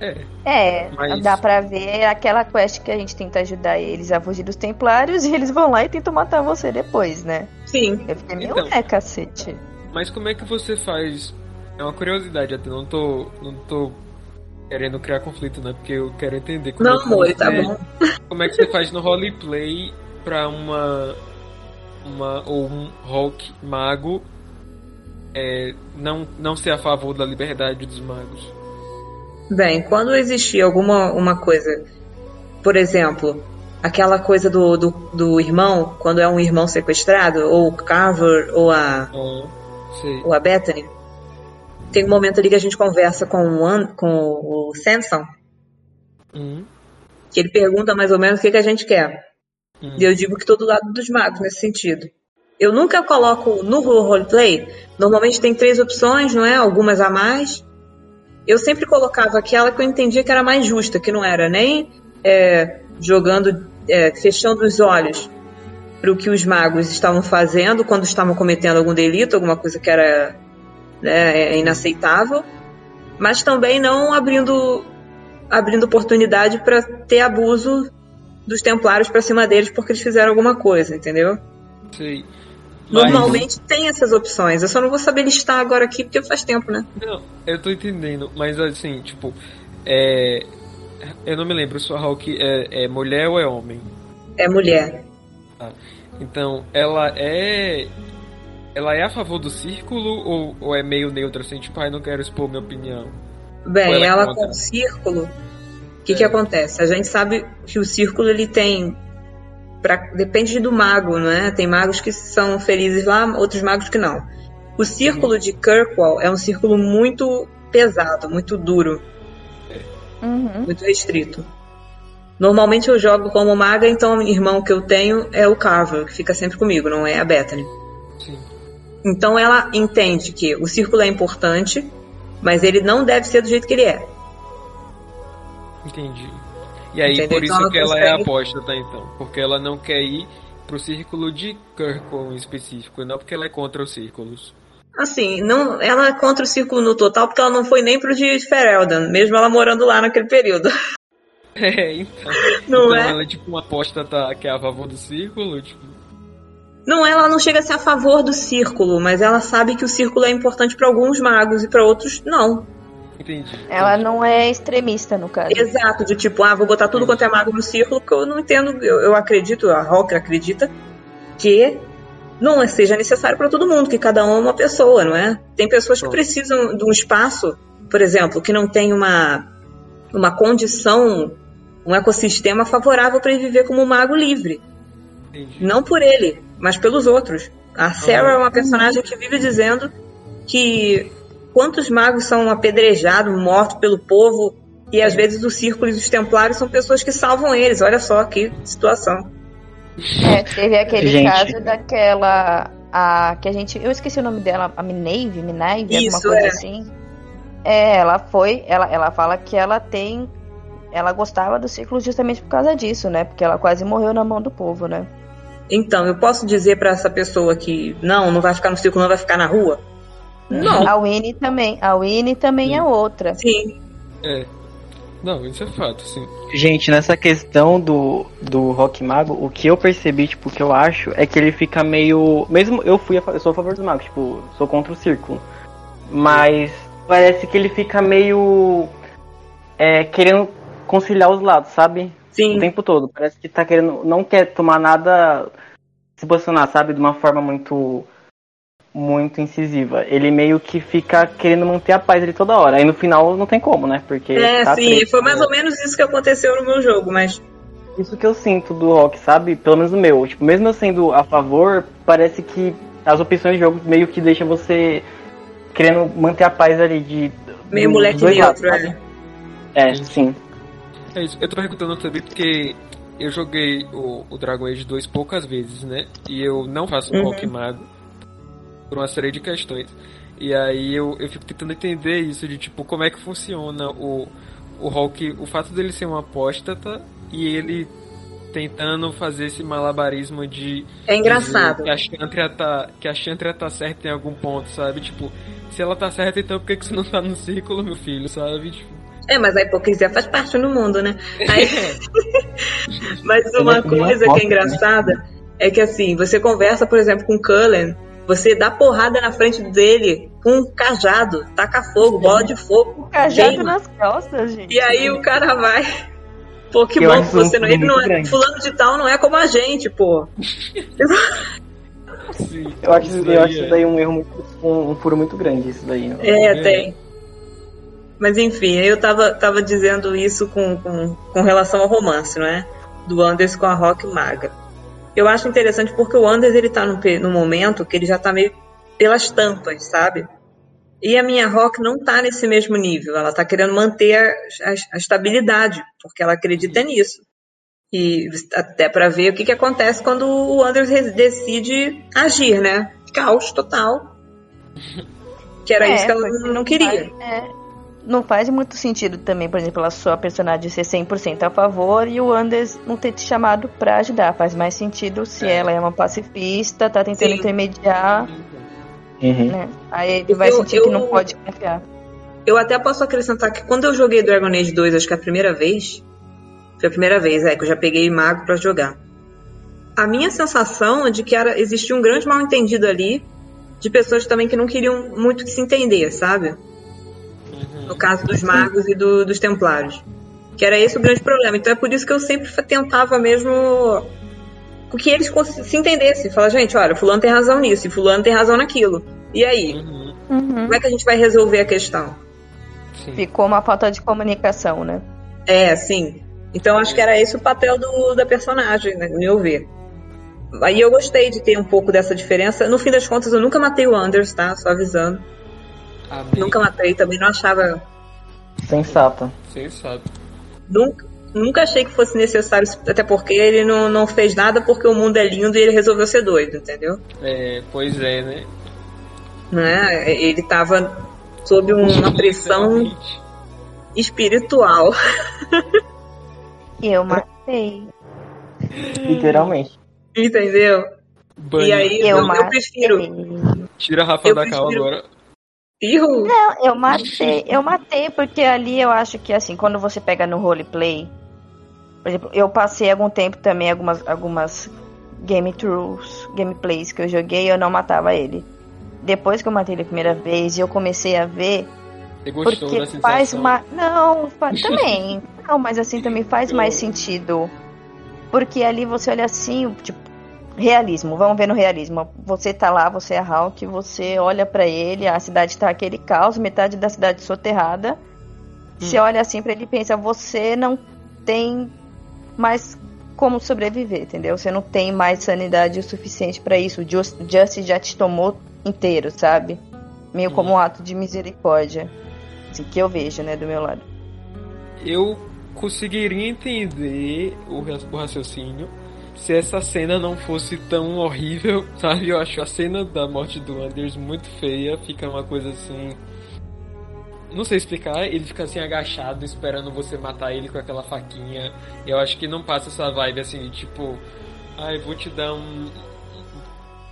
É. É, Mas- dá pra ver aquela quest que a gente tenta ajudar eles a fugir dos templários e eles vão lá e tentam matar você depois, né? Sim. Eu fiquei meio, Então. é, cacete. Mas como é que você faz? É uma curiosidade até, não tô, não tô querendo criar conflito, né? Porque eu quero entender como é Não, que amor, você, tá bom. Como é que você faz no roleplay pra uma uma ou um Hulk mago é, não não ser a favor da liberdade dos magos? Bem, quando existia alguma uma coisa, por exemplo, aquela coisa do, do, do irmão, quando é um irmão sequestrado, ou o Carver, ou a, sei. ou a Bethany, tem um momento ali que a gente conversa com o, An- com o Samson, Hum, que ele pergunta mais ou menos o que, que a gente quer. hum. E eu digo que todo lado dos magos nesse sentido. Eu nunca coloco no roleplay, normalmente tem três opções, não é? Algumas a mais. Eu sempre colocava aquela que eu entendia que era mais justa, que não era nem é, jogando, é, fechando os olhos para o que os magos estavam fazendo quando estavam cometendo algum delito, alguma coisa que era né, inaceitável, mas também não abrindo abrindo oportunidade para ter abuso dos templários pra cima deles porque eles fizeram alguma coisa, entendeu? sei. Mas- Normalmente tem essas opções. Eu só não vou saber listar agora aqui porque faz tempo, né? Não, eu tô entendendo, mas assim, tipo, é. Eu não me lembro, sua Hulk é, é mulher ou é homem? É mulher. Então, ela é. Ela é a favor do círculo ou, ou é meio neutra, assim, tipo, ai, não quero expor minha opinião? Ou Bem, ela é ela com o círculo, o que É. que acontece? A gente sabe que o círculo ele tem pra, depende do mago, não é? Tem magos que são felizes lá, outros magos que não. O círculo de Kirkwall é um círculo muito pesado, muito duro, Uhum. muito restrito. Normalmente eu jogo como maga, então o irmão que eu tenho é o Carver, que fica sempre comigo, não é a Bethany. Sim. Então ela entende que o círculo é importante, mas ele não deve ser do jeito que ele é. Entendi. E aí, Entendeu? por isso Então que ela é consegue- aposta, tá, então? Porque ela não quer ir pro círculo de Kirkon em específico, não porque ela é contra os círculos. Assim, não, ela é contra o círculo no total porque ela não foi nem pro de Fereldan, mesmo ela morando lá naquele período. É, então. Não então é? ela é tipo uma aposta tá, que é a favor do círculo, tipo. Não, ela não chega a ser a favor do círculo, mas ela sabe que o círculo é importante para alguns magos e para outros não. Entendi. Ela entendi. não é extremista, no caso. Exato, de tipo, ah, vou botar tudo quanto é mago no círculo, porque eu não entendo, eu, eu acredito, a Rocker acredita que não seja necessário para todo mundo, que cada um é uma pessoa, não é? Tem pessoas que precisam de um espaço, por exemplo, que não tem uma, uma condição, um ecossistema favorável para ele viver como um mago livre. entendi. Não por ele, mas pelos outros. A Sarah é uma personagem que vive dizendo que quantos magos são apedrejados, mortos pelo povo, e às vezes os círculos e os templários são pessoas que salvam eles. Olha só que situação. É, teve aquele Gente. caso daquela. A, que a gente. Eu esqueci o nome dela, a Minave, Minave, alguma Isso, coisa é. assim. É, ela foi. Ela, ela fala que ela tem ela gostava do ciclo justamente por causa disso, né? Porque ela quase morreu na mão do povo, né? Então, eu posso dizer para essa pessoa que não, não vai ficar no ciclo, não vai ficar na rua? Não. A Winnie também. A Winnie também é outra. Sim. É. Não, isso é fato, sim. Gente, nessa questão do, do Rock Mago, o que eu percebi, tipo, o que eu acho é que ele fica meio. Mesmo eu fui a, eu sou a favor dos magos, tipo, sou contra o círculo. Mas parece que ele fica meio. É, querendo conciliar os lados, sabe? Sim. O tempo todo. Parece que tá querendo. Não quer tomar nada. Se posicionar, sabe? De uma forma muito. Muito incisiva. Ele meio que fica querendo manter a paz ali toda hora. Aí no final não tem como, né? Porque. É, tá sim, triste, foi mais né? ou menos isso que aconteceu no meu jogo, mas. Isso que eu sinto do rock, sabe? Pelo menos no meu. Tipo, mesmo eu sendo a favor, parece que as opções de jogo meio que deixam você querendo manter a paz ali de. Meio moleque neutro, é. É, sim. É isso. Eu tô perguntando também porque eu joguei o, o Dragon Age 2 poucas vezes, né? E eu não faço Uhum. Rock Mago por uma série de questões. E aí eu, eu fico tentando entender isso de tipo como é que funciona o, o Hulk, o fato dele ser um apóstata e ele tentando fazer esse malabarismo de É engraçado. que a Chantria tá que a tá certa em algum ponto, sabe? Tipo, se ela tá certa, então por que, que você não tá no círculo, meu filho, sabe? Tipo, É, mas a hipocrisia faz parte do mundo, né? Aí- mas uma Ele é nem coisa uma que é né? engraçada é que assim, você conversa, por exemplo, com o Cullen, você dá porrada na frente dele com um cajado, taca fogo, bola de fogo, Cajado queima. nas costas, gente. E aí o cara vai. Pô, que bom que um você não. Ele não muito é. grande. Fulano de tal não é como a gente, pô. sim, Eu acho, isso eu acho é- isso daí um erro muito. Um, um furo muito grande, isso daí. né? É, É. tem. Mas enfim, eu tava, tava dizendo isso com, com, com relação ao romance, não é? Do Anders com a Rock Maga. Eu acho interessante porque o Anders ele tá num, num momento que ele já tá meio pelas tampas, sabe? E a minha Rock não tá nesse mesmo nível. Ela tá querendo manter a, a- a estabilidade, porque ela acredita nisso. E até pra ver o que, que acontece quando o Anders decide agir, né? Caos total. Que era É, isso que ela não queria. é, não faz muito sentido também, por exemplo, a sua personagem ser 100% a favor e o Anders não ter te chamado pra ajudar. Faz mais sentido se É. ela é uma pacifista, tá tentando Sim. intermediar, Uhum. né? Aí ele vai Eu- sentir que eu- não pode confiar. Eu até posso acrescentar que quando eu joguei Dragon Age 2, acho que a primeira vez, foi a primeira vez, é, que eu já peguei mago pra jogar. A minha sensação é de que era, existia um grande mal entendido ali, de pessoas também que não queriam muito se entender, sabe? No caso dos magos e do- dos templários. Que era esse o grande problema. Então é por isso que eu sempre tentava mesmo com que eles se entendessem. Falar, gente, olha, fulano tem razão nisso e fulano tem razão naquilo. E aí? Uhum, Uhum. Como é que a gente vai resolver a questão? sim. Ficou uma falta de comunicação, né? É, sim. Então acho que era esse o papel do, da personagem, né, no meu ver. Aí eu gostei de ter um pouco dessa diferença. No fim das contas, eu nunca matei o Anders, tá? Só avisando. Amém. Nunca matei, também não achava. Sensata. Sensato. Nunca, nunca achei que fosse necessário, até porque ele não, não fez nada porque o mundo é lindo e ele resolveu ser doido, entendeu? É, pois é, né? Né? Ele tava sob um- uma pressão espiritual. Eu matei. Literalmente. Entendeu? Banho. E aí Eu eu, eu prefiro. Tira a Rafa eu da cal prefiro- agora. Não, eu matei. Eu matei porque ali eu acho que assim, quando você pega no roleplay, por exemplo, eu passei algum tempo também algumas algumas game throughs, gameplays que eu joguei, eu não matava ele. Depois que eu matei ele a primeira vez, eu comecei a ver Você gostou porque da sensação? faz mais. Não, também. não, mas assim também faz mais sentido. Porque ali você olha assim, tipo, realismo. Vamos ver no realismo. Você tá lá, você é Hulk, você olha pra ele, a cidade tá aquele caos, metade da cidade soterrada. Você olha assim pra ele e pensa, você não tem mais como sobreviver, entendeu? Você não tem mais sanidade o suficiente pra isso. O Just- Justice já te tomou inteiro, sabe? Meio como um ato de misericórdia. Assim, que eu vejo, né, do meu lado. Eu conseguiria entender o raciocínio se essa cena não fosse tão horrível, sabe? Eu acho a cena da morte do Anders muito feia, fica uma coisa assim. não sei explicar, ele fica assim agachado esperando você matar ele com aquela faquinha. Eu acho que não passa essa vibe assim, tipo, ai, vou te dar um,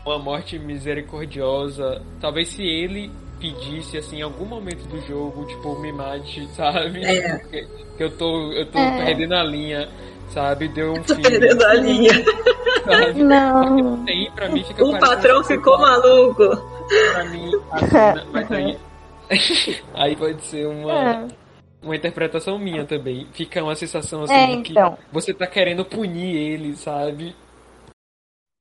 uma morte misericordiosa. Talvez se ele pedisse assim em algum momento do jogo, tipo, me mate, sabe? É. Que, que eu tô eu tô É. perdendo a linha, sabe? Deu um fim, perdendo a linha. sabe? Não. Tem, pra mim fica O patrão ficou maluco. pra mim a cena, mas aí aí pode ser uma É. uma interpretação minha também. Fica uma sensação assim É, de que então. você tá querendo punir ele, sabe?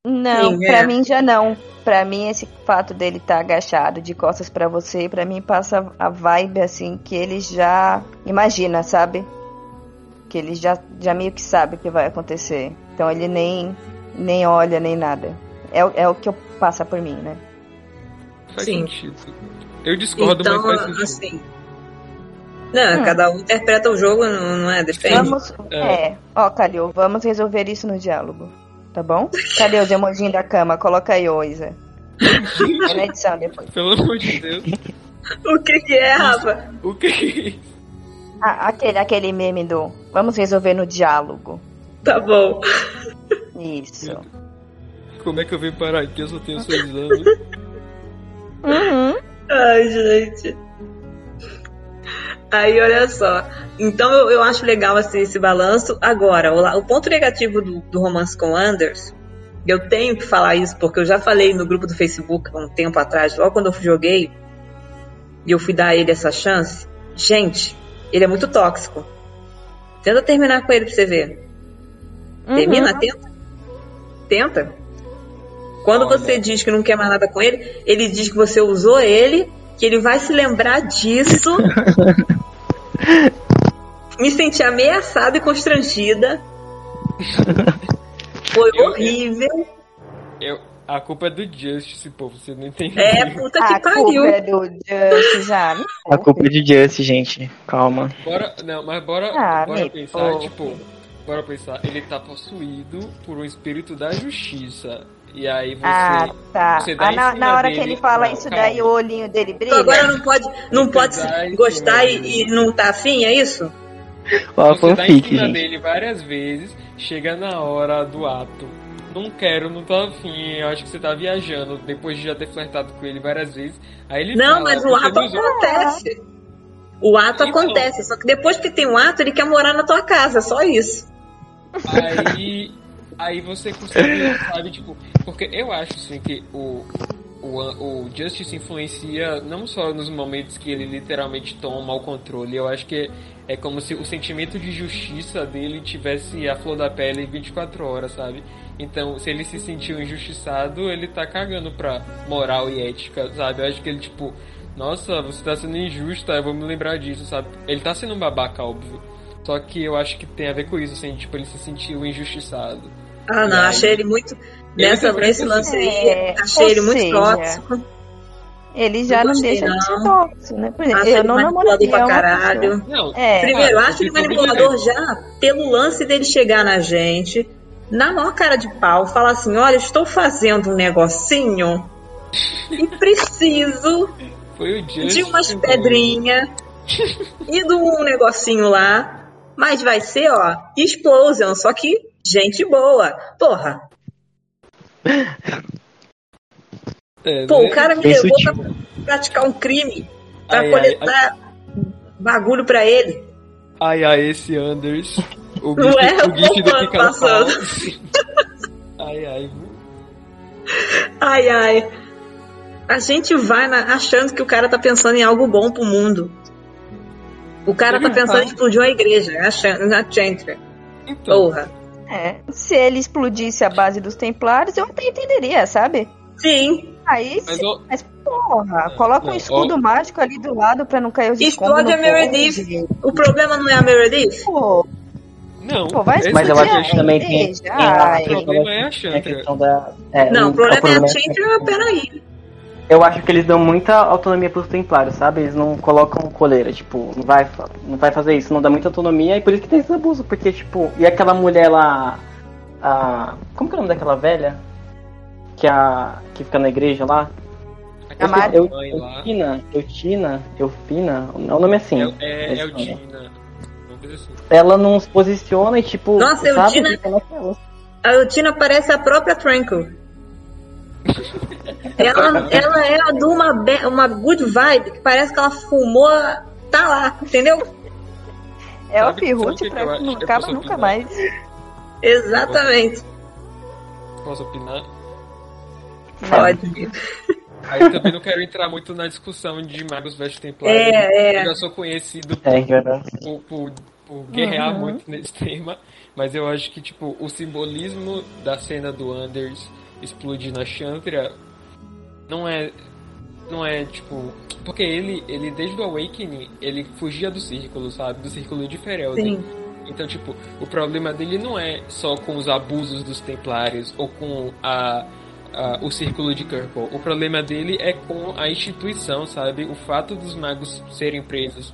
Não, Sim, pra é. mim já não. Pra mim esse fato dele estar agachado de costas pra você, pra mim passa a vibe assim que ele já imagina, sabe? Que ele já, já meio que sabe o que vai acontecer. Então ele nem nem olha nem nada. É, o- é o que eu passa por mim, né? Faz Sim. sentido. Eu discordo, Então, mas faz sentido. assim. Não, Hum. cada um interpreta o jogo, não, não é? Depende. Vamos. É. É. Ó, Calil, vamos resolver isso no diálogo. Tá bom? Cadê os emojinhos da cama? Coloca aí, ô Isa. Na edição depois. Pelo amor de Deus. O que, que é, Rafa? O que que é isso? Ah, aquele, aquele meme do. Vamos resolver no diálogo. Tá bom. Isso. Como é que eu vim parar aqui? Eu só tenho seis anos. Uhum. Ai, gente. Aí, olha só. Então, eu, eu acho legal assim, esse balanço. Agora, o, o ponto negativo do, do romance com Anders, eu tenho que falar isso, porque eu já falei no grupo do Facebook há um tempo atrás, logo quando eu joguei, e eu fui dar a ele essa chance. Gente, ele é muito tóxico. Tenta terminar com ele pra você ver. Termina, Uhum. tenta. Tenta. Quando Olha. você diz que não quer mais nada com ele, ele diz que você usou ele, que ele vai se lembrar disso. Me senti ameaçada e constrangida. Foi Eu- horrível. Eu, a culpa é do Justice, pô. Você não entendeu. É, puta que A pariu. culpa é do Just já. A culpa é de Just, gente. Calma. Bora, não, mas bora, Ah, bora pensar, poupe. tipo, bora pensar, ele tá possuído por um espírito da justiça. E aí você. Ah, tá. você dá Ah, na, na hora dele- que ele fala Não, isso calma. daí, o olhinho dele brilha. Então agora não pode, não Você pode gostar e, e não tá afim, é isso? Ó, Você dá em cima gente. dele várias vezes, chega na hora do ato. Não quero, não tô afim, eu acho que você tá viajando, depois de já ter flertado com ele várias vezes. Aí ele Não, fala, mas o "Você ato não usou." acontece. O ato Então. acontece, só que depois que tem um ato, ele quer morar na tua casa, só isso. Aí, aí você consegue, sabe, tipo, porque eu acho assim que o, o, o Justice influencia não só nos momentos que ele literalmente toma o controle, eu acho que é como se o sentimento de justiça dele tivesse a flor da pele 24 horas, sabe? Então, se ele se sentiu injustiçado, ele tá cagando pra moral e ética, sabe? Eu acho que ele, tipo, nossa, você tá sendo injusta, eu vou me lembrar disso, sabe? Ele tá sendo um babaca, óbvio. Só que eu acho que tem a ver com isso, assim, tipo, ele se sentiu injustiçado. Ah, não, aí? achei ele muito. Nessa, nesse lance aí, É, achei ou ele muito tóxico. Ele já Não não, deixa de ser tóxico, né? Por exemplo, Acho eu ele não manipulador namoraria pra uma caralho. Não, É. Primeiro, acho ele manipulador já pelo lance dele chegar na gente, na maior cara de pau, falar assim: olha, estou fazendo um negocinho e preciso Foi o Justice. de umas pedrinhas e de um negocinho lá. Mas vai ser, ó, explosion, só que gente boa. Porra, É, pô, né? o cara me Bem levou sutil. pra praticar um crime, pra Ai, ai, coletar bagulho pra ele. Ai, ai, esse Anders. O Não bicho, é? o bicho do passando. Ai, ai. Ai, ai. A gente vai na- achando que o cara tá pensando em algo bom pro mundo. O cara tá pensando em explodir uma igreja, achando na Chantra. Então, Porra. É, se ele explodisse a base dos templários, eu até entenderia, sabe? Sim. Aí, mas ó, mas porra, Não, coloca não, um escudo mágico ali do lado pra não cair os escombros Explode no a Meredith. O problema não é a Meredith? Pô, não. pô, vai esse Mas eu acho a que também tem, igreja. tem a Ai, O problema é a Chantra. questão da. é, Não, o problema é a Chantra, peraí. Eu acho que eles dão muita autonomia pros templários, sabe? Eles não colocam coleira, tipo, não vai, não vai fazer isso, não dá muita autonomia e por isso que tem esse abuso, porque, tipo, e aquela mulher lá. A, como que é o nome daquela velha? Que, a, que fica na igreja lá? Aquela Mari- Eu, mãe lá. Eutina, Eutina, Eufina, é o nome assim. É, é, é Tina. Assim. Ela não se posiciona e tipo. Nossa, sabe Eutina-. A Eutina parece a própria Tranquil. Ela, ela é a de uma, be- uma good vibe, que parece que ela fumou, tá lá, entendeu? É o Firrute pra eu que não eu acaba nunca opinar? mais. Exatamente. Posso opinar? Pode. Aí também não quero entrar muito na discussão de magos versus templários. É, é. Eu já sou conhecido É, verdade. por, por, por guerrear Uhum. muito nesse tema, mas eu acho que tipo o simbolismo da cena do Anders explodir na Chantra não é não é tipo porque ele ele desde o Awakening ele fugia do círculo, sabe? Do círculo de Ferelden. Sim. Então, tipo, o problema dele não é só com os abusos dos templários ou com a, a- o círculo de Kirkle. O problema dele é com a instituição, sabe? O fato dos magos serem presos.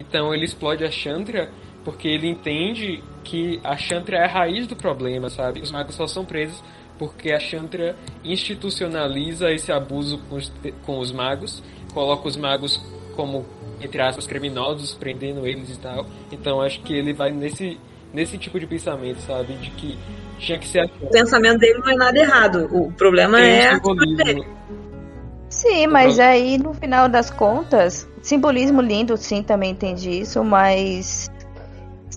Então ele explode a Chantra porque ele entende que a Chantra é a raiz do problema, sabe? Os magos só são presos porque a Chantra institucionaliza esse abuso com os, com os magos, coloca os magos como, entre aspas, criminosos, prendendo eles e tal. Então acho que ele vai nesse, nesse tipo de pensamento, sabe? De que tinha que ser a O pensamento dele não é nada errado. O problema Tem é a atitude dele. Sim, mas aí no final das contas, simbolismo lindo, sim, também entendi isso, mas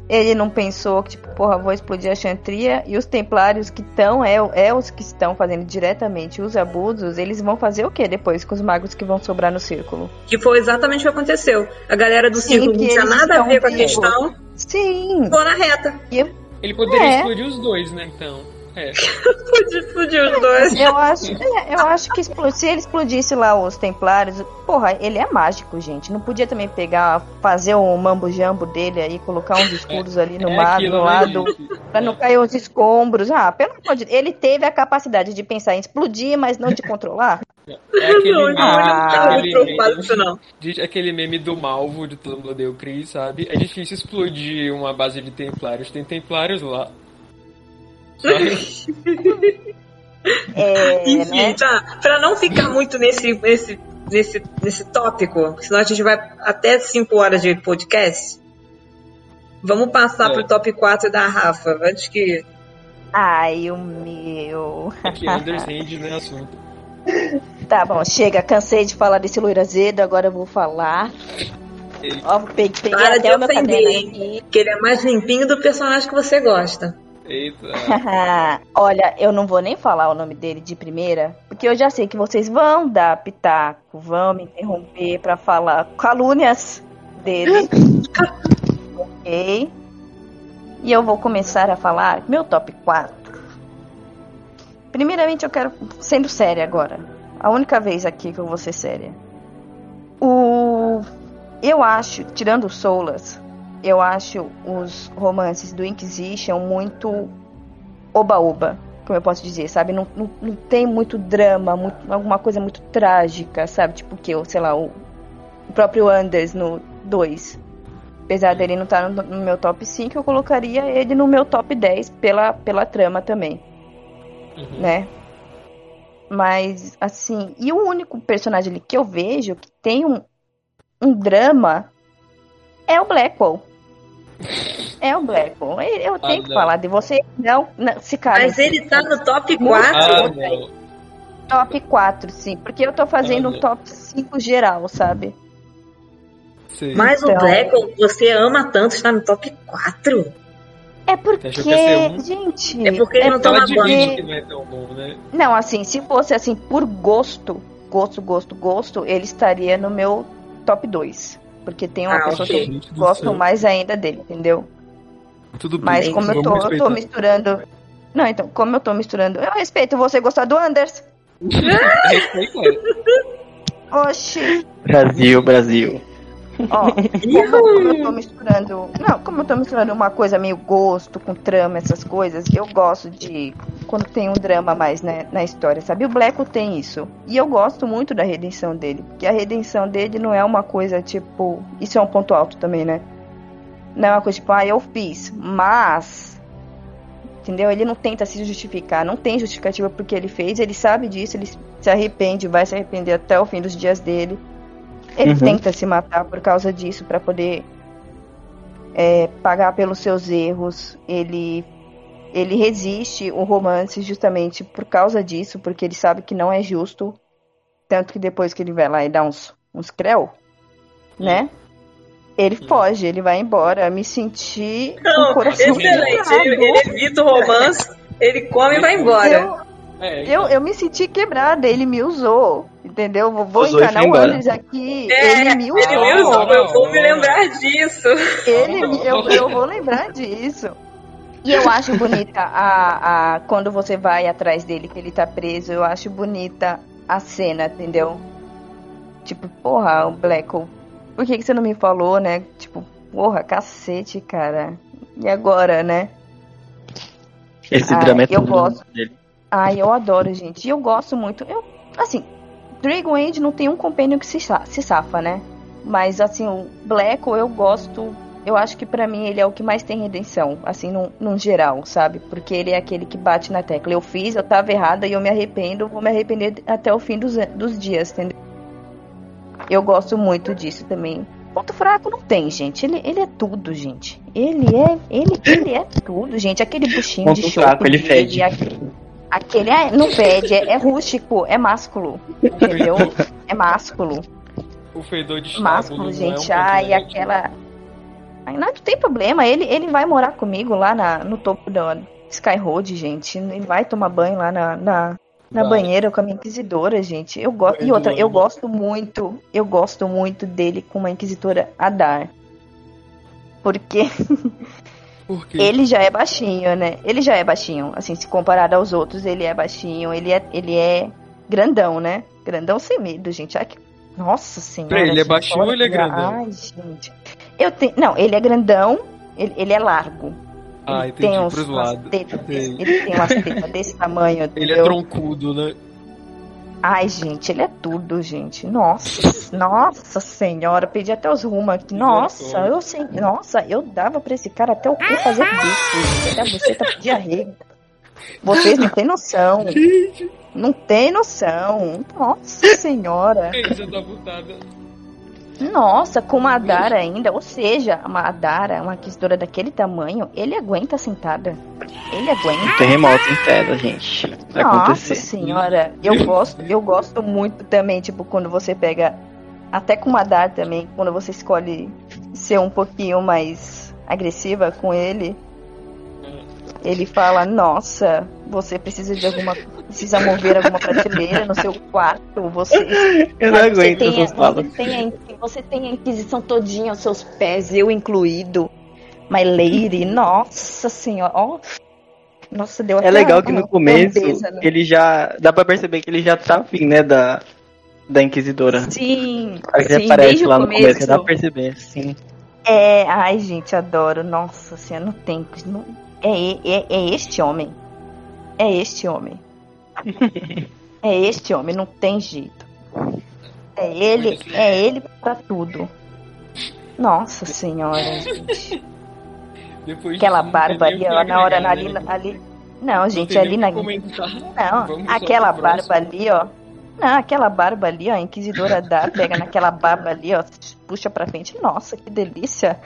ele não pensou que, tipo, porra, vou explodir a Chantria e os templários que estão, é, é os que estão fazendo diretamente os abusos, eles vão fazer o que depois com os magos que vão sobrar no círculo? Que foi exatamente o que aconteceu. A galera do Sim, círculo não tinha nada a ver com a questão, Sim, ficou na reta. Ele poderia É. explodir os dois, né? Então. É. Podia explodir os dois. eu acho, é, eu acho que se ele explodisse lá os templários, porra, ele é mágico, gente. Não podia também pegar, fazer o mambo jambo dele aí, colocar uns escudos ali no é aquilo, no né, lado. gente? Pra não cair os escombros. Ah, pelo amor de Deus. Ele teve a capacidade de pensar em explodir, mas não de controlar. É aquele Não, meme, muito aquele preocupado com meme, isso, não. de- aquele meme do Malvo de todo mundo odeia o Chris, sabe? É difícil explodir uma base de templários. Tem templários lá. É, Enfim, né? tá. Pra não ficar muito nesse, nesse, nesse, nesse tópico, senão a gente vai até 5 horas de podcast. Vamos passar É. pro top 4 da Rafa, antes que. Ai, o meu. É que né, assunto. Tá bom, chega. Cansei de falar desse loiro azedo, agora eu vou falar. Ó, peguei, peguei Para de até o meu ofender, caderno hein? aqui. Que ele é mais limpinho do personagem que você gosta. Eita. Olha, eu não vou nem falar o nome dele de primeira, porque eu já sei que vocês vão dar pitaco, vão me interromper pra falar calúnias dele. ok? E eu vou começar a falar meu top 4. Primeiramente, eu quero. Sendo séria agora. A única vez aqui que eu vou ser séria. O. Eu acho, tirando o Soulas, eu acho os romances do Inquisition muito oba-oba, como eu posso dizer, sabe? Não, não, não tem muito drama, muito- alguma coisa muito trágica, sabe? Tipo que, sei lá, o, o próprio Anders no 2. Apesar dele não estar no, no meu top 5, eu colocaria ele no meu top 10 pela, pela trama também, Uhum. né? Mas, assim, e o único personagem ali que eu vejo que tem um, um drama é o Blackwell. É o Blackwell. Eu tenho que não. falar de você. Não, não se cara. Mas ele tá no top Muito 4. Ah, não. Top 4, sim. Porque eu tô fazendo Ah, um não. top 5 geral, sabe? Sei. Mas o Então- Blackwell, você ama tanto, está no top 4. É porque, que um? gente. É porque ele não Então toma admite banho. que não é tão bom, né? Não, assim, se fosse assim por gosto, gosto, gosto, gosto, ele estaria no meu top 2. Porque tem uma Ah, pessoa ok. que céu. mais ainda dele, entendeu? Tudo bem. Mas como eu tô, eu tô misturando. Não, então, como eu tô misturando. Eu respeito você gostar do Anders. Respeito ele. Oxi. Brasil, Brasil. Ó, como eu tô misturando. Não, como eu tô misturando uma coisa meio gosto com trama, essas coisas, eu gosto de. Quando tem um drama mais né, na história, sabe? O Blacko tem isso. E eu gosto muito da redenção dele. Porque a redenção dele não é uma coisa tipo. Isso é um ponto alto também, né? Não é uma coisa tipo, ah, eu fiz. Mas. entendeu? Ele não tenta se justificar, não tem justificativa porque ele fez, ele sabe disso, ele se arrepende, vai se arrepender até o fim dos dias dele. Ele Uhum. tenta se matar por causa disso, pra poder é, pagar pelos seus erros. Ele ele resiste o romance justamente por causa disso, porque ele sabe que não é justo. Tanto que depois que ele vai lá e dá uns, uns creu, né? Ele foge, ele vai embora. Me senti Não, coração excelente. Ele, ele evita o romance, ele come e vai embora. Eu, É, eu, eu me senti quebrada, ele me usou, entendeu? Vou, vou e foi o embora. Andres aqui, É, ele me usou. Ele me usou, eu vou me lembrar disso. Ele, eu, eu vou lembrar disso. E eu acho bonita a, a quando você vai atrás dele, que ele tá preso, eu acho bonita a cena, entendeu? Tipo, porra, o Blacko, por que, que você não me falou, né? Tipo, porra, cacete, cara. E agora, né? Esse Ah, drama é eu gosto. dele. Ai, eu adoro, gente. E eu gosto muito. Eu, assim, Dragon Age não tem um companion que se, se safa, né? Mas, assim, o Blacko eu gosto. Eu acho que pra mim ele é o que mais tem redenção, assim, num, num geral, sabe? Porque ele é aquele que bate na tecla. Eu fiz, eu tava errada e eu me arrependo, vou me arrepender até o fim dos, dos dias, entendeu? Eu gosto muito disso também. Ponto fraco não tem, gente. Ele, ele é tudo, gente. Ele é, ele, ele é tudo, gente. Aquele buchinho de Ponto chope fraco, ele fede. Aquele, aquele é, não fede, é, é rústico, é másculo, entendeu? É másculo. o fedor de Másculo, não gente. é um Ai, aquela. Ai, não, tem problema. Ele, ele vai morar comigo lá na, no topo da Sky Road, gente. Ele vai tomar banho lá na, na, na Vai. banheira com a minha inquisidora, gente. Eu gosto. E outra, eu gosto muito. Eu gosto muito dele com uma inquisitora Adar. Porque Por quê? ele já é baixinho, né? Ele já é baixinho. Assim, se comparado aos outros, ele é baixinho. Ele é, ele é grandão, né? Grandão sem medo, gente. Ai, que... Nossa senhora. Peraí, ele é baixinho ou ele é grandão? Ai, gente. Eu tenho... Não, ele é grandão. Ele, ele é largo. Ah, ele entendi, tem uns, pros lados. ele tem umas tetas desse tamanho, Ele é troncudo, né? Ai, gente, ele é tudo, gente. Nossa, nossa senhora, perdi até os rumos aqui. Nossa, eu sei, nossa, eu dava pra esse cara até o cu fazer bico, gente. Até você tá diarreia. Vocês não têm noção. Não tem noção. Nossa senhora. Isso, botada. Nossa, com uma Adara ainda. Ou seja, uma Adara, uma inquisidora daquele tamanho, ele aguenta sentada. Ele aguenta. Terremoto em tela, gente. Vai Nossa acontecer. senhora, eu gosto, eu gosto muito também, tipo, quando você pega, até com uma Dar também, quando você escolhe ser um pouquinho mais agressiva com ele, ele fala, nossa, você precisa de alguma, precisa mover alguma prateleira no seu quarto, você... Eu não aguento você tem, essas você, tem a, você tem a Inquisição todinha aos seus pés, eu incluído. My Lady, nossa senhora, ó. Nossa, deu até É legal que no começo né? ele já. Dá pra perceber que ele já tá afim, né? Da, da Inquisidora. Sim, Aí sim, aparece lá no começo. começo, dá pra perceber, sim. É, ai, gente, adoro. Nossa senhora, não tem. não- é, é, é este homem. É este homem. é este homem, não tem jeito. É ele, é ele pra tudo. Nossa senhora, gente. Depois Aquela barba ali, ó, na hora, ali, né? ali. Não, gente, ali na. comentar. Não, Vamos aquela barba ali, ó. Não, aquela barba ali, ó, a inquisidora dá, pega naquela barba ali, ó, puxa pra frente. Nossa, que delícia.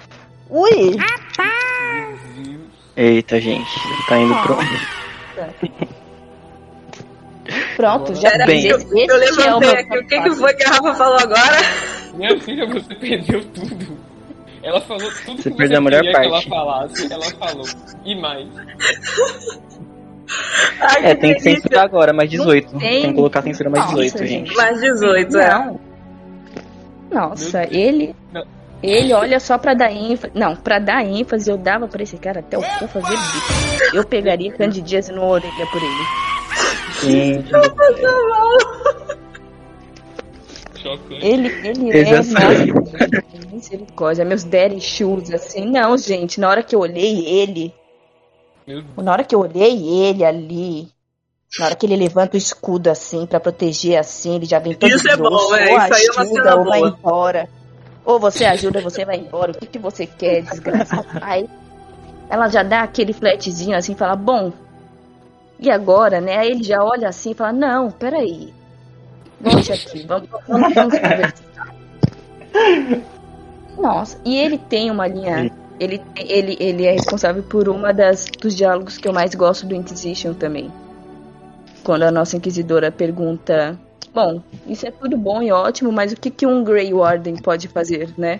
Ui! Deus. Eita, gente. Tá indo pro. Pronto, já Pera, Bem. eu, esse eu é o levantei meu aqui. O que, que foi que a Rafa falou agora? Minha filha, você perdeu tudo. Ela falou tudo Você que perdeu você a melhor queria parte. que ela falasse. Ela falou. E mais. Ai, É, tem que censurar agora, mais 18. Não Tem, tem. que colocar censura mais Nossa, 18, gente. Mais 18, é. Não. Nossa, ele. Não. Ele olha só pra dar ênfase. Não, pra dar ênfase eu dava pra esse cara até o cu fazer bico. Eu pegaria Candidias no orelha por ele. Gente, Chocante. Ele, ele Eu é. Nossa, misericórdia. Meus daddy shoes, assim. Não, gente, na hora que eu olhei ele. Na hora que eu olhei ele ali. Na hora que ele levanta o escudo assim pra proteger assim, ele já vem todo Isso é bom, grosso. é, ou isso aí é uma ajuda cena ou vai boa. embora. Ou você ajuda, você vai embora. O que, que você quer, desgraça? Aí, ela já dá aquele flatzinho assim, fala, bom, e agora, né? Aí ele já olha assim e fala, não, peraí. Volte aqui, vamos, vamos, vamos conversar. Nossa, e ele tem uma linha. Ele, ele, ele é responsável por uma das dos diálogos que eu mais gosto do Inquisition também. Quando a nossa inquisidora pergunta: Bom, isso é tudo bom e ótimo, mas o que, que um Grey Warden pode fazer, né?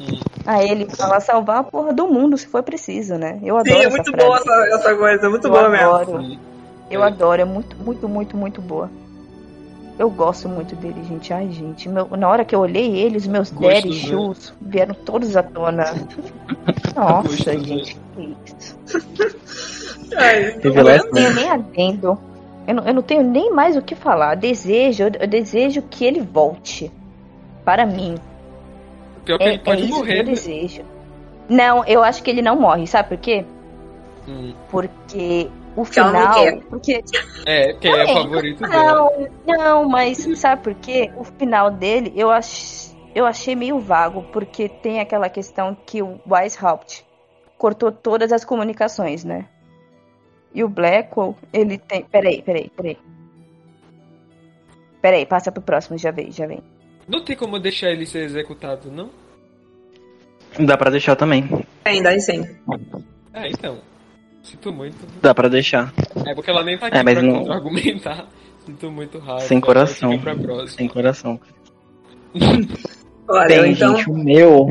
Hum. Aí ele fala salvar a porra do mundo se for preciso, né? Eu adoro Sim, é essa muito boa essa, essa coisa, muito Eu boa mesmo. adoro. Sim. Eu É. adoro, é muito, muito, muito, muito boa. Eu gosto muito dele, gente. Ai, gente, meu- na hora que eu olhei ele, os meus daddy né? shoes vieram todos à tona. Nossa, Gosto, né? gente, que isso. Ai, Eu Revelação. não tenho nem adendo. Eu não, eu não tenho nem mais o que falar. Desejo, eu, eu desejo que ele volte. Para mim. Pior que É, ele é pode isso que morrer, eu né? desejo. Não, eu acho que ele não morre, sabe por quê? Hum. Porque o final. Porque É, que é o favorito dela. Não, não, mas sabe por quê? O final dele eu, ach... eu achei meio vago, porque tem aquela questão que o Weishaupt cortou todas as comunicações, né? E o Blackwell, ele tem. Peraí, peraí, peraí. Peraí, passa pro próximo, já vem, já vem. Não tem como deixar ele ser executado, não? Dá pra deixar também. Ainda sim. É, então. Sinto muito. Dá pra deixar. É porque ela nem tá aqui É, mas pra não- contra-argumentar. Sinto muito raiva. Sem coração. Fica pra próxima. Sem coração. Olha, Bem, então. gente, o meu.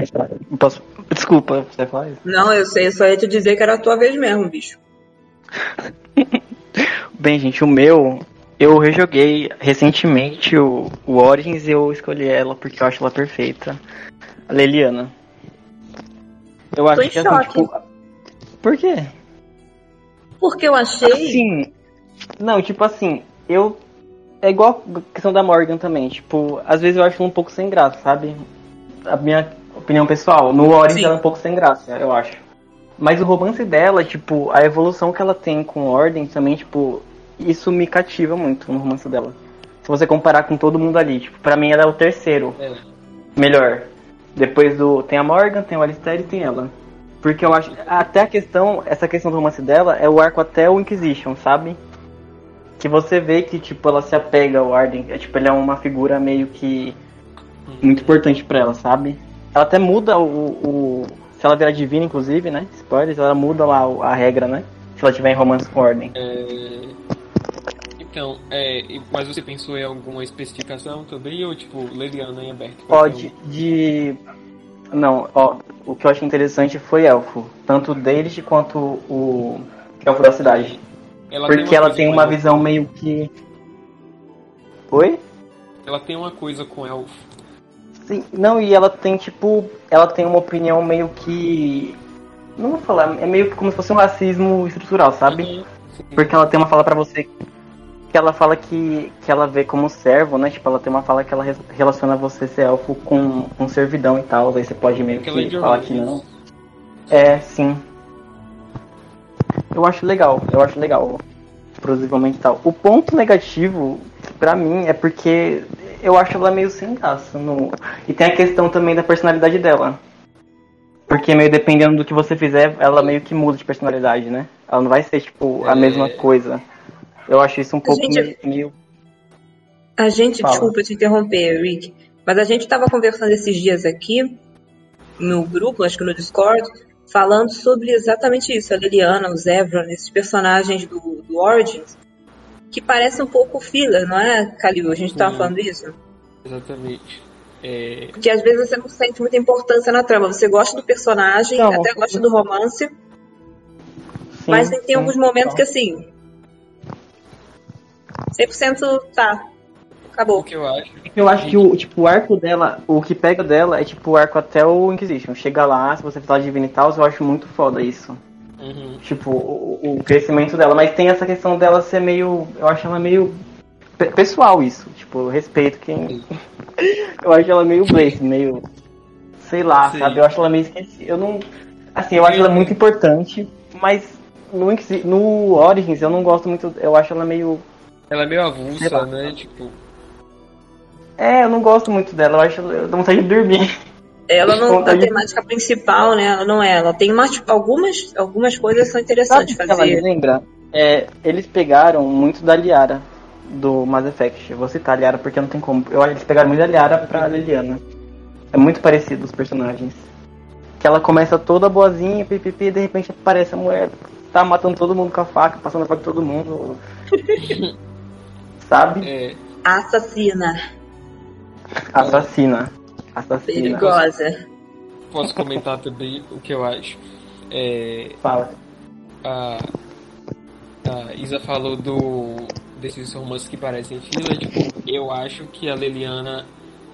Posso... Desculpa, você faz? Não, eu sei, eu só ia te dizer que era a tua vez mesmo, bicho. Bem, gente, o meu. Eu rejoguei recentemente o, o Origins e eu escolhi ela porque eu acho ela perfeita. A Leliana. Eu acho que assim, tipo. Por quê? Porque eu achei. Assim. Não, tipo assim, eu. É igual a questão da Morgan também. Tipo, às vezes eu acho ela um pouco sem graça, sabe? A minha opinião pessoal. No Origins Sim. ela é um pouco sem graça, eu acho. Mas o romance dela, tipo, a evolução que ela tem com Ordem também, tipo, isso me cativa muito no romance dela. Se você comparar com todo mundo ali, tipo, pra mim ela é o terceiro É. melhor. Depois do. Tem a Morgan, tem o Alistair e tem ela. Porque eu acho. Até a questão. Essa questão do romance dela é o arco até o Inquisition, sabe? Que você vê que, tipo, ela se apega ao Arden. É, tipo, ele é uma figura meio que. Muito importante pra ela, sabe? Ela até muda o. o- se ela virar divina, inclusive, né? Spoilers, ela muda lá a regra, né? Se ela tiver em romance com Ordem. É... Então, é... mas você pensou em alguma especificação também? Ou tipo, Leliana em aberto? Pode de. Não, ó, o que eu achei interessante foi elfo. Tanto Deiris quanto o elfo da cidade. Ela Porque uma ela tem uma visão meio que. Oi? Ela tem uma coisa com elfo. Sim, não, e ela tem tipo. Ela tem uma opinião meio que. Não vou falar, é meio que como se fosse um racismo estrutural, sabe? Sim. Porque ela tem uma fala pra você que ela fala que, que ela vê como servo, né? Tipo, ela tem uma fala que ela re- relaciona você ser elfo com, com servidão e tal. Aí você pode meio que de falar que não. É, sim. Eu acho legal, eu acho legal. Possivelmente tal. O ponto negativo, pra mim, é porque eu acho ela meio sem graça. No... E tem a questão também da personalidade dela. Porque meio dependendo do que você fizer, ela meio que muda de personalidade, né? Ela não vai ser, tipo, a É. mesma coisa. Eu acho isso um pouco Gente, meio. A gente, Fala. desculpa te interromper, Rick, mas a gente tava conversando esses dias aqui no grupo, acho que no Discord, falando sobre exatamente isso, a Liliana, o Zevran, esses personagens do, do Origins, que parecem um pouco filler, não é, Calil? A gente tava Sim. falando isso? Exatamente. É... Porque às vezes você não sente muita importância na trama, você gosta do personagem, Não. até gosta do romance, Sim, mas tem sim, alguns momentos então. que assim. 100% tá. O Acabou. que eu acho. Eu acho que o, tipo, o arco dela, o que pega dela é tipo o arco até o Inquisition. Chega lá, se você falar de Divina e tal, eu acho muito foda isso. Uhum. Tipo, o, o crescimento dela. Mas tem essa questão dela ser meio. Eu acho ela meio. pe- pessoal isso. Tipo, eu respeito quem. eu acho ela meio Blaze, meio. Sei lá, Sim. sabe? Eu acho ela meio esquecida. Eu não. Assim, eu acho ela muito importante, mas no, no Origins eu não gosto muito. Eu acho ela meio. Ela é meio Sei avulsa, né? Tipo, É, eu não gosto muito dela. Eu acho. Eu dou vontade de dormir. Ela não, a temática principal, né? Ela não é. Ela tem mais, algumas, algumas coisas que são Sabe interessantes o que ela me fazer. lembra? É, eles pegaram muito da Liara do Mass Effect. Eu vou citar a Liara porque não tem como. Eu acho que eles pegaram muito da Liara pra Liliana. É muito parecido os personagens. Que ela começa toda boazinha, pipipi, e de repente aparece a mulher, tá matando todo mundo com a faca, passando a faca em todo mundo. Sabe? É, Assassina, Assassina. Assassina. perigosa. posso comentar também o que eu acho. É, Fala. a, a Isa falou do desses romances que parecem fila, tipo, eu acho que a Leliana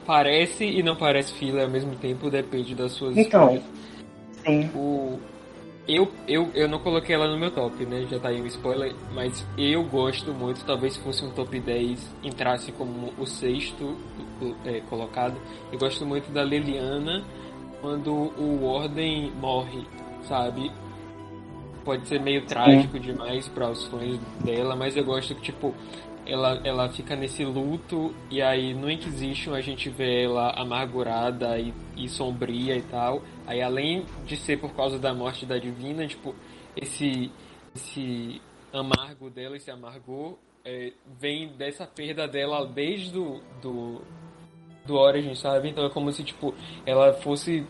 parece e não parece fila ao mesmo tempo, depende das suas Então. escolhas. Sim. O eu, eu, eu não coloquei ela no meu top, né? Já tá aí um spoiler, mas eu gosto muito, talvez se fosse um top 10, entrasse como o sexto é, colocado. Eu gosto muito da Leliana quando o Warden morre, sabe? Pode ser meio trágico demais para os fãs dela, mas eu gosto que, tipo, ela, ela fica nesse luto e aí no Inquisition a gente vê ela amargurada e, e sombria e tal. Aí além de ser por causa da morte da Divina, tipo, esse, esse amargo dela, esse amargor, é, vem dessa perda dela desde do, do, do Origins, sabe? Então é como se, tipo, ela fosse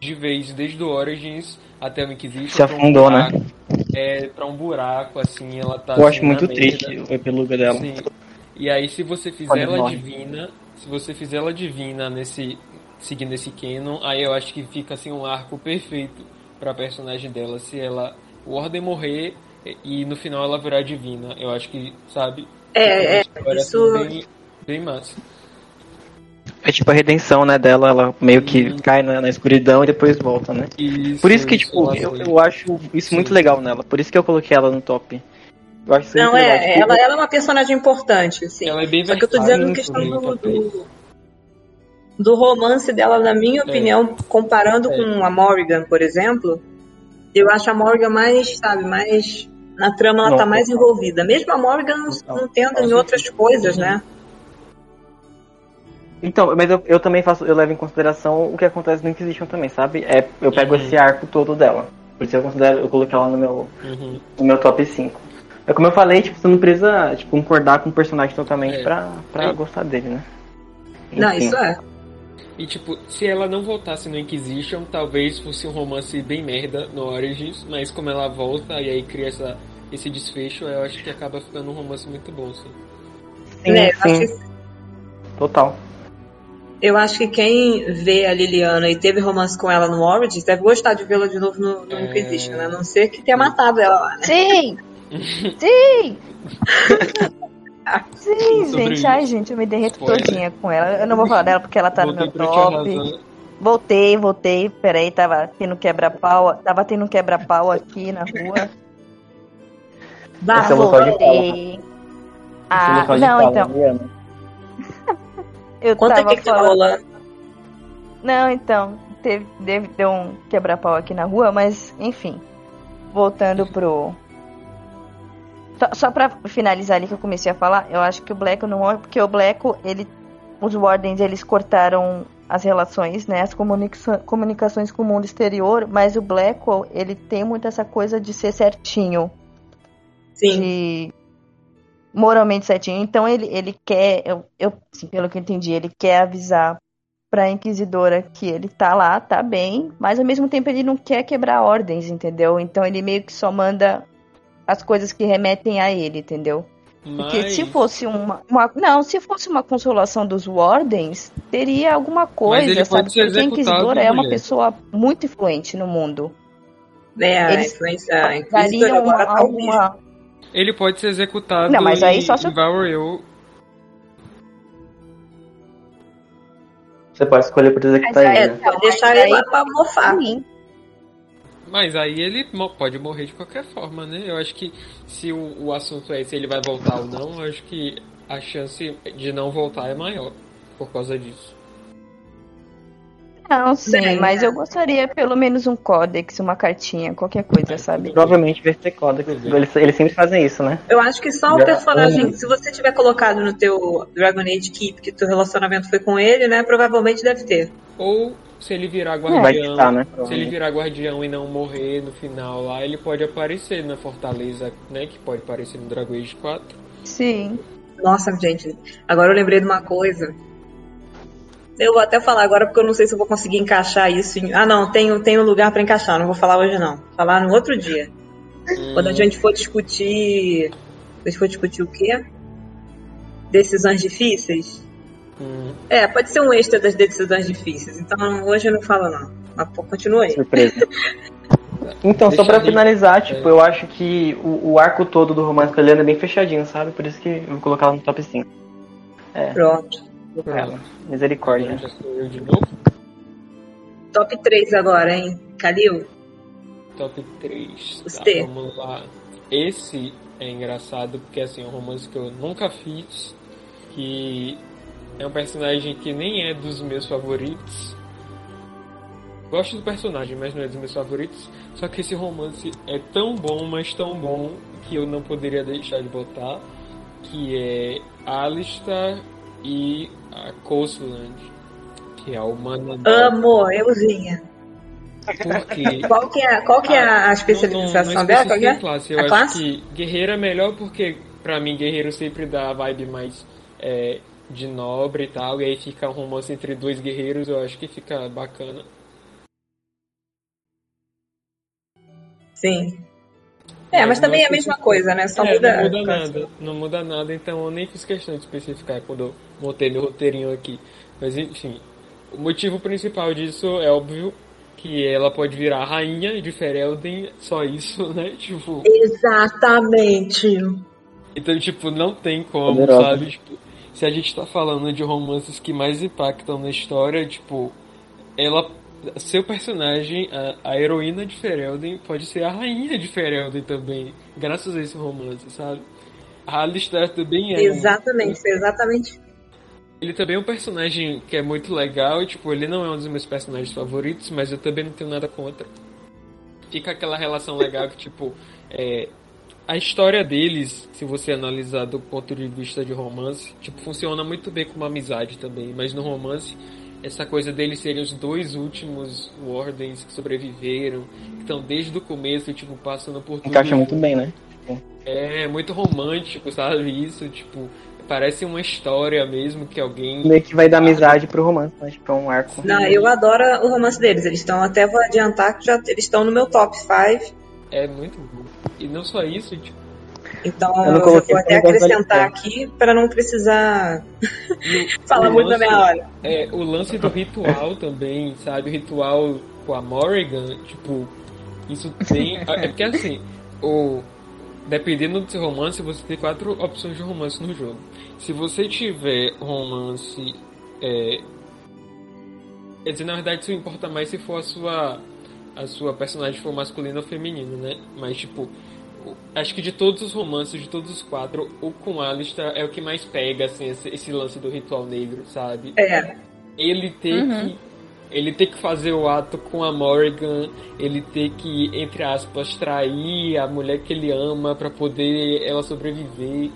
de vez desde o Origins até o Inquisition. Se pra um afundou, né? buraco, É, pra um buraco, assim, ela tá... Eu assim, acho muito na triste merda. o epiluga dela. Sim. E aí se você fizer Quando ela morre. divina, se você fizer ela divina nesse seguindo esse canon, aí eu acho que fica assim um arco perfeito pra personagem dela, se ela o Ordem morrer e no final ela virar divina. Eu acho que, sabe? É, é, história, isso- assim, bem, bem massa. É tipo a redenção, né, dela, ela meio que Uhum. cai na, na escuridão e depois volta, né? Isso, Por isso que, tipo, ela eu, eu acho isso muito Sim. legal nela. Por isso que eu coloquei ela no top. Eu acho isso Não, muito legal. é, Tipo, ela, ela é uma personagem importante, assim. Ela é bem Só que eu tô versátil, dizendo questão do, do, do romance dela, na minha opinião, comparando É. com a Morrigan, por exemplo, eu acho a Morrigan mais, sabe, mais. Na trama ela Não, tá mais total. envolvida. Mesmo a Morrigan não, não tendo em outras coisas, Uhum. né? Então, mas eu, eu também faço, eu levo em consideração o que acontece no Inquisition também, sabe? É, eu pego Uhum. esse arco todo dela. Por isso eu considero, eu coloquei ela no meu, Uhum. no meu top 5. É como eu falei, tipo, você não precisa tipo, concordar com o personagem totalmente É. pra, pra É. gostar dele, né? Não, Enfim. isso é. E tipo, se ela não voltasse no Inquisition, talvez fosse um romance bem merda no Origins, mas como ela volta e aí cria essa, esse desfecho, eu acho que acaba ficando um romance muito bom, assim. Sim, Né, eu, sim, acho que, total. eu acho que quem vê a Liliana e teve romance com ela no Origins deve gostar de vê-la de novo no, no É. Inquisition, né? A não ser que tenha matado ela lá, né? Sim! Sim! Sim, Sobre gente. isso. Ai, gente, eu me derreto Spoiler. todinha com ela. Eu não vou falar dela porque ela tá no Voltei meu pra te top. arrasar. Voltei, voltei. Peraí, tava tendo quebra-pau. Tava tendo quebra-pau aqui na rua. Bah, é de Voltei. Ah, de não, então. Mariana. Eu Conta tava o que, tá falando. rolando. Não, então, teve, deve, deu um quebra-pau aqui na rua, mas enfim. Voltando pro. Só, pra finalizar ali que eu comecei a falar, eu acho que o Blacko não é. Porque o Blacko, ele. Os Wardens, eles cortaram as relações, né? As comunica comunicações com o mundo exterior, mas o Blackwell, ele tem muito essa coisa de ser certinho. Sim. de moralmente certinho. Então ele, ele quer, eu, eu assim, pelo que eu entendi, ele quer avisar pra Inquisidora que ele tá lá, tá bem, mas ao mesmo tempo ele não quer quebrar ordens, entendeu? Então ele meio que só manda as coisas que remetem a ele, entendeu? Porque Mas, se fosse uma, uma- Não, se fosse uma consolação dos Wardens, teria alguma coisa, ele sabe? pode ser Porque a executado, Inquisidora é uma mulher. pessoa muito influente no mundo. É, a Eles influência uma, tá alguma. ele pode ser executado Não, mas aí em, só se eu- em Valorel. Você pode escolher por executar É, ele, né? pode deixar ele lá pra mofar. Sim. Mas aí ele pode morrer de qualquer forma, né? Eu acho que se o, o assunto é se ele vai voltar ou não, eu acho que a chance de não voltar é maior por causa disso. Não, sim, Bem, mas né? eu gostaria pelo menos um códex, uma cartinha, qualquer coisa, sabe? Provavelmente vai ter códex. Eles, eles sempre fazem isso, né? Eu acho que só o personagem, se você tiver colocado no teu Dragon Age Keep que teu relacionamento foi com ele, né, provavelmente deve ter. Ou se ele virar Vai guardião, estar, né? se ele virar guardião e não morrer no final lá, ele pode aparecer na Fortaleza, né? Que pode aparecer no Dragon Age 4. Sim. Nossa, gente, agora eu lembrei de uma coisa. Eu vou até falar agora porque eu não sei se eu vou conseguir encaixar isso em... Ah, não, tenho, tenho lugar pra encaixar, não vou falar hoje não. Vou falar no outro dia. Quando a gente for discutir. A gente for discutir o quê? Decisões difíceis? É, pode ser um extra das decisões difíceis. Então hoje eu não falo não. Mas pô, continua aí. Surpresa. Então, só pra finalizar, tipo, É. eu acho que o, o arco todo do romance com a Helena é bem fechadinho, sabe? Por isso que eu vou colocar ela no top 5. Pronto. Ela. Misericórdia. já sou eu de novo. Top 3 agora, hein? Kalil? Top 3. Você. Tá, vamos lá. Esse é engraçado porque assim, é um romance que eu nunca fiz. Que é um personagem que nem é dos meus favoritos. Gosto do personagem, mas não é dos meus favoritos. Só que esse romance é tão bom, mas tão bom, que eu não poderia deixar de botar. Que é Alistar e a Coastland. Que é a humana Amo, euzinha. Porque Qual que é, qual que é a especialização não, não, dela? não Qual que é? classe. Eu A acho classe? que guerreiro é melhor porque, pra mim, guerreiro sempre dá a vibe mais é, de nobre e tal. E aí fica um romance entre dois guerreiros, eu acho que fica bacana. Sim. É, mas também é a mesma coisa, né? Só É, muda. não muda nada. Não muda nada, então eu nem fiz questão de especificar quando eu montei meu roteirinho aqui. Mas enfim, o motivo principal disso é óbvio que ela pode virar rainha de Ferelden, só isso, né? Tipo, Exatamente. Então, tipo, não tem como, Poderosa. sabe? Tipo, se a gente tá falando de romances que mais impactam na história, tipo, ela. Seu personagem, a, a heroína de Ferelden, pode ser a rainha de Ferelden também, graças a esse romance, sabe? A Alistair também é. Exatamente, exatamente. Ele também é um personagem que é muito legal, e, tipo, ele não é um dos meus personagens favoritos, mas eu também não tenho nada contra. Fica aquela relação legal que, tipo, é, a história deles, se você analisar do ponto de vista de romance, tipo, funciona muito bem como amizade também, mas no romance, essa coisa deles serem os dois últimos Wardens que sobreviveram, que estão desde o começo, tipo, passando por tudo. Encaixa muito bem, né? É muito romântico, sabe? Isso, tipo, parece uma história mesmo que alguém. Meio que vai dar amizade pro romance, né? Tipo, é um arco. Não, eu adoro o romance deles. Eles estão, até vou adiantar que já eles estão no meu top 5. É muito bom. E não só isso, tipo, Então Eu não eu, vou até acrescentar aqui para não precisar no- falar muito na lance- minha hora. É, o lance do ritual também, sabe? O ritual com a Morrigan, tipo, isso tem. É porque assim, o. Dependendo do seu romance, você tem quatro opções de romance no jogo. Se você tiver romance. É, quer dizer, na verdade, isso importa mais se for a sua. A sua personagem for masculina ou feminino, né? Mas, tipo, acho que de todos os romances, de todos os quatro, o com Alistair é o que mais pega, assim, esse, esse lance do ritual negro, sabe? É, ele ter Uhum. que ele ter que fazer o ato com a Morrigan, ele ter que, entre aspas, trair a mulher que ele ama pra poder ela sobreviver.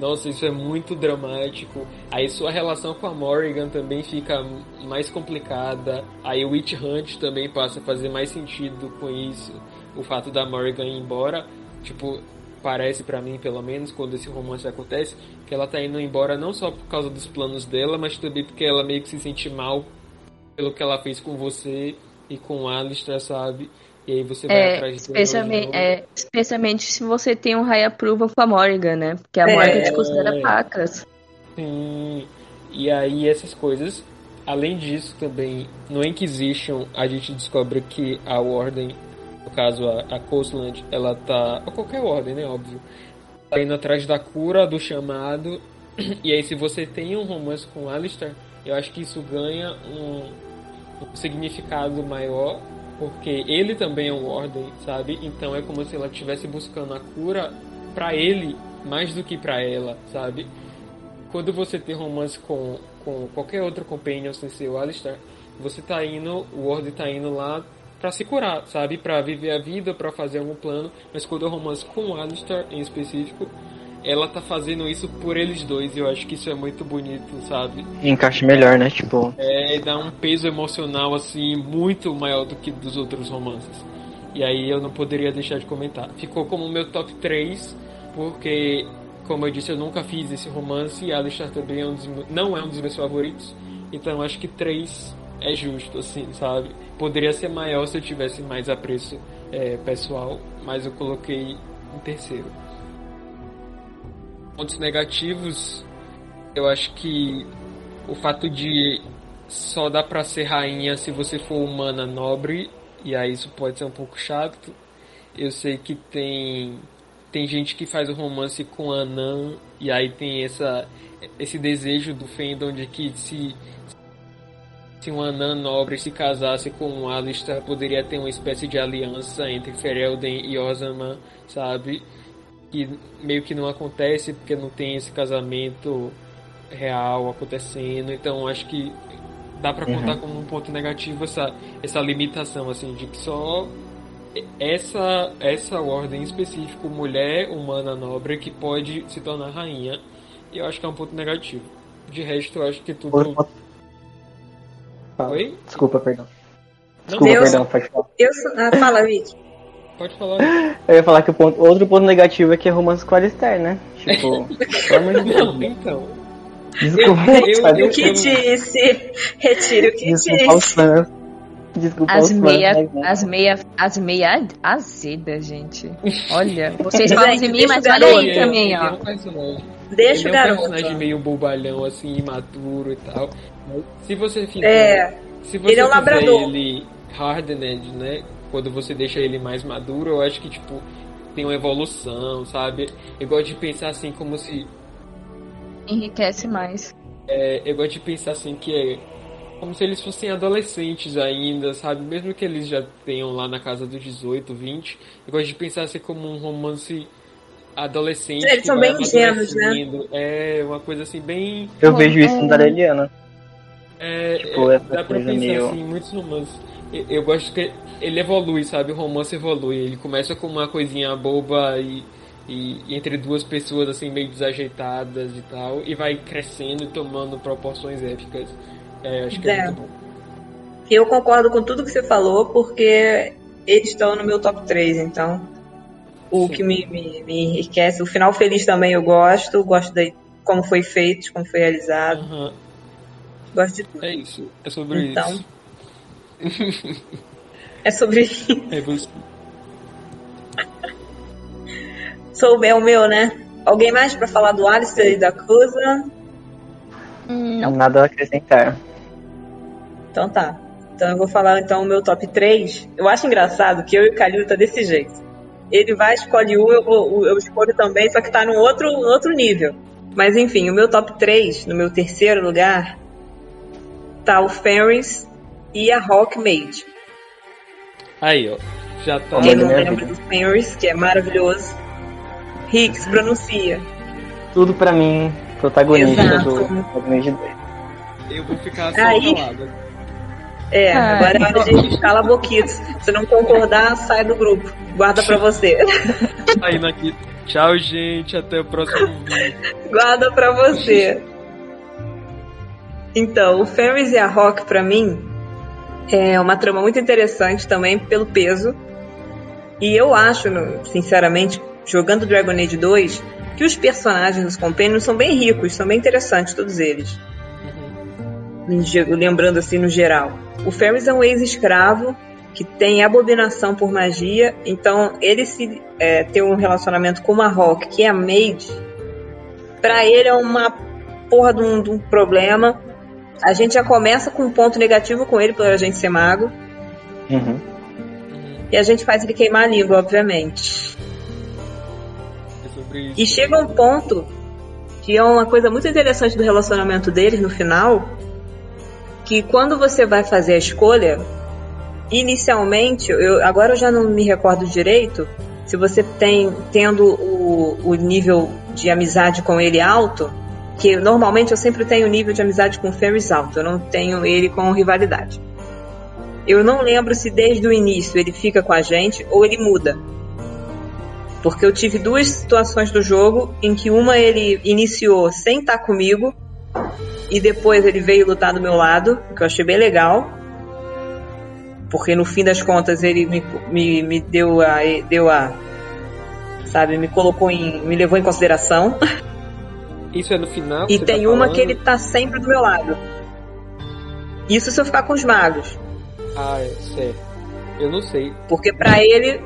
Nossa, isso é muito dramático. Aí sua relação com a Morrigan também fica mais complicada. Aí o Witch Hunt também passa a fazer mais sentido com isso. O fato da Morrigan ir embora, tipo, parece pra mim, pelo menos, quando esse romance acontece, que ela tá indo embora não só por causa dos planos dela, mas também porque ela meio que se sente mal pelo que ela fez com você e com Alistair, sabe? E aí você vai É, atrás de especialmente, é, especialmente se você tem um high approval com a Morrigan, né? Porque a É. Morrigan te considera pacas. Sim. E aí essas coisas. Além disso, também no Inquisition a gente descobre que a Ordem, no caso a, a Coastland, ela tá. Ou qualquer ordem, né? Óbvio. Tá indo atrás da cura, do chamado. E aí se você tem um romance com Alistair, eu acho que isso ganha um, um significado maior. Porque ele também é um Ordem, sabe? Então é como se ela estivesse buscando a cura pra ele mais do que pra ela, sabe? quando você tem romance com, com qualquer outro companion sem ser o Alistair, você tá indo, o Ward tá indo lá pra se curar, sabe? Pra viver a vida, pra fazer algum plano. Mas quando é romance com o Alistair em específico, ela tá fazendo isso por eles dois. E eu acho que isso é muito bonito, sabe? Encaixe melhor, né? Tipo. É, dá um peso emocional, assim, muito maior do que dos outros romances. E aí eu não poderia deixar de comentar. Ficou como meu top 3, porque, como eu disse, eu nunca fiz esse romance e Alistar também é um dos, não é um dos meus favoritos. Então acho que 3 é justo, assim, sabe? Poderia ser maior se eu tivesse mais apreço é, pessoal, mas eu coloquei em terceiro. Pontos negativos, eu acho que o fato de só dá pra ser rainha se você for humana nobre, e aí isso pode ser um pouco chato. Eu sei que tem tem gente que faz o romance com Anan e aí tem essa esse desejo do fandom de que se se um Anan nobre se casasse com um Alistair, poderia ter uma espécie de aliança entre Ferelden e Osama, sabe? Que meio que não acontece porque não tem esse casamento real acontecendo. Então acho que dá para contar uhum. como um ponto negativo essa essa limitação assim de que só essa essa ordem específica mulher humana nobre que pode se tornar rainha. E eu acho que é um ponto negativo. De resto, eu acho que tudo Fala. Oi? Desculpa, perdão. Desculpa, eu, perdão, pode falar. Eu, ah, fala, Vic. Pode falar. Eu ia falar que o ponto, outro ponto negativo é que é romance com a Alistair, né? Tipo, pelo amor de Deus. Não, então. Desculpa, eu, eu, o que disse? Retire o que Desculpa disse. Desculpa as meia, fãs, né? as meia, as meia azedas, gente. Olha, vocês falam de mim, mas olha aí também, ó. Deixa o garoto. É um personagem meio bobalhão, assim, imaturo e tal. Se você fizer. É, se você ele é um labrador. ele hardened, né? Quando você deixa ele mais maduro, eu acho que, tipo, tem uma evolução, sabe? Eu gosto de pensar assim como se. Enriquece mais. É, eu gosto de pensar assim que é como se eles fossem adolescentes ainda, sabe? Mesmo que eles já tenham lá na casa dos 18, 20, eu gosto de pensar assim como um romance adolescente. Eles são bem ingênuos, né? É uma coisa assim bem. Eu vejo isso no Dareliana. É, tipo, é, dá pra pensar meio... assim, muitos romances. Eu, gosto que ele evolui, sabe? O romance evolui. Ele começa com uma coisinha boba e, e, e, entre duas pessoas assim meio desajeitadas e tal, e vai crescendo e tomando proporções épicas. É, acho que é, é muito bom. Eu concordo com tudo que você falou, porque eles estão no meu top 3, então o Sim. que me, me, me, enriquece. O final feliz também eu gosto, gosto de como foi feito, como foi realizado. Uhum. Gosto de tudo. É isso. É sobre então, isso. é sobre isso. É você. Sou é o meu, né? Alguém mais para falar do Alistair e da Cusa? Não. Nada a acrescentar. Então tá. Então eu vou falar então o meu top 3. Eu acho engraçado que eu e o Calil tá desse jeito. Ele vai, escolhe um, eu, eu escolho também, só que tá num outro, outro nível. Mas enfim, o meu top 3, no meu terceiro lugar, tá o Ferris e a Hawkmaid. Aí, ó. Já tá. Quem não lembra do Ferris, que é maravilhoso. Hicks pronuncia. Tudo pra mim, protagonista Exato. do 2. Eu vou ficar só Aí... É, ah, agora é hora de cala a boquita. Se não concordar, sai do grupo. Guarda pra você. Saindo aqui. Tchau, gente. Até o próximo vídeo. Guarda pra você. Então, o Ferris e a Rock, para mim, é uma trama muito interessante também pelo peso. E eu acho, sinceramente, jogando Dragon Age 2, que os personagens dos Companions são bem ricos, são bem interessantes, todos eles. Uhum. Lembrando assim no geral. O Ferris é um ex-escravo que tem abominação por magia, então ele se é, ter um relacionamento com uma Rock, que é a Maid, para ele é uma porra de um, de um problema a gente já começa com um ponto negativo com ele, pela gente ser mago. Uhum. E a gente faz ele queimar a língua, obviamente. É e chega um ponto que é uma coisa muito interessante do relacionamento deles no final, que quando você vai fazer a escolha, inicialmente, eu, agora eu já não me recordo direito, se você tem tendo o, o nível de amizade com ele alto, que normalmente eu sempre tenho nível de amizade com o Ferris alto, eu não tenho ele com rivalidade. Eu não lembro se desde o início ele fica com a gente ou ele muda. Porque eu tive duas situações do jogo em que uma ele iniciou sem estar comigo e depois ele veio lutar do meu lado, que eu achei bem legal. Porque no fim das contas ele me, me, me deu a. deu a. sabe, me colocou em. me levou em consideração. Isso é no final? E você tem tá uma falando? que ele tá sempre do meu lado. Isso se eu ficar com os magos. Ah, é, certo. Eu não sei. Porque pra ele,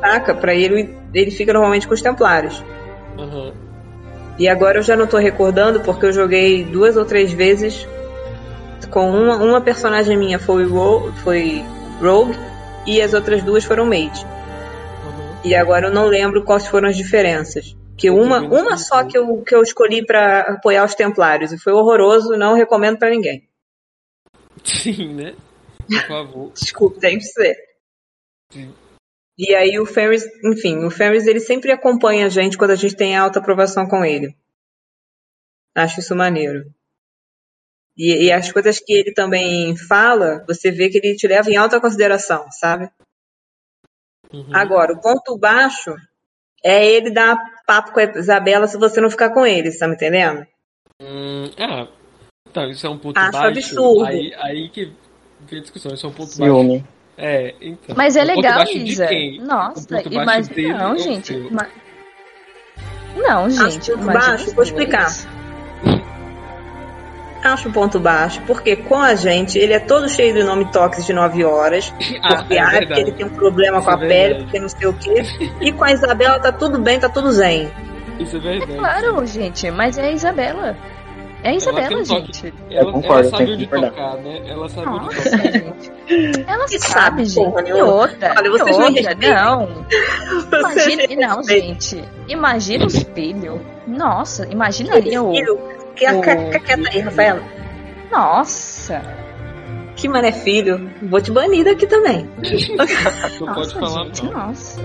saca? Pra ele, ele fica normalmente com os templários. Aham. E agora eu já não tô recordando porque eu joguei duas ou três vezes com uma, uma personagem minha foi, Ro foi Rogue e as outras duas foram Mage. aham. E agora eu não lembro quais foram as diferenças. Que uma, uma só que eu, que eu escolhi pra apoiar os templários e foi horroroso, não recomendo pra ninguém. Sim, né? Por favor. Desculpa, tem que ser. Sim. E aí o Ferris, enfim, o Ferris ele sempre acompanha a gente quando a gente tem alta aprovação com ele. Acho isso maneiro. E, e as coisas que ele também fala, você vê que ele te leva em alta consideração, sabe? Uhum. Agora, o ponto baixo é ele dar papo com a Isabela se você não ficar com ele, você tá me entendendo? Hum, ah, então, isso é um ponto Acho baixo. absurdo. Aí, aí que vem a discussão, isso é um ponto baixo. Ciúme. É, então. Mas é Um ponto legal, baixo de Isa. quem? Nossa, Um e baixo mas dele não, ou gente. seu? ma- Não, gente. ponto imagina baixo, vou explicar. Acho um ponto baixo, porque com a gente ele é todo cheio de nome tóxico de 9 horas, Ah, porque, é ah, porque ele tem um problema Isso com é a pele, verdade. porque não sei o quê. E com a Isabela tá tudo bem, tá tudo zen. Isso é verdade. Claro, gente, mas é a Isabela. É a Isabela, gente. Ela, Eu concordo, ela sabe tem que onde concordar. tocar, né? Ela sabe onde tocar. gente. Ela Que sabe, gente. porra E outra, Olha, vocês outra, respeitem. não. Você Imagina, não, gente. Imagina os filhos. Nossa, imaginaria o. Filho, que a o- fica quieta aí, Rafaela. Nossa. Que mané filho. Vou te banir daqui também. Não pode Nossa, falar, gente, não. nossa.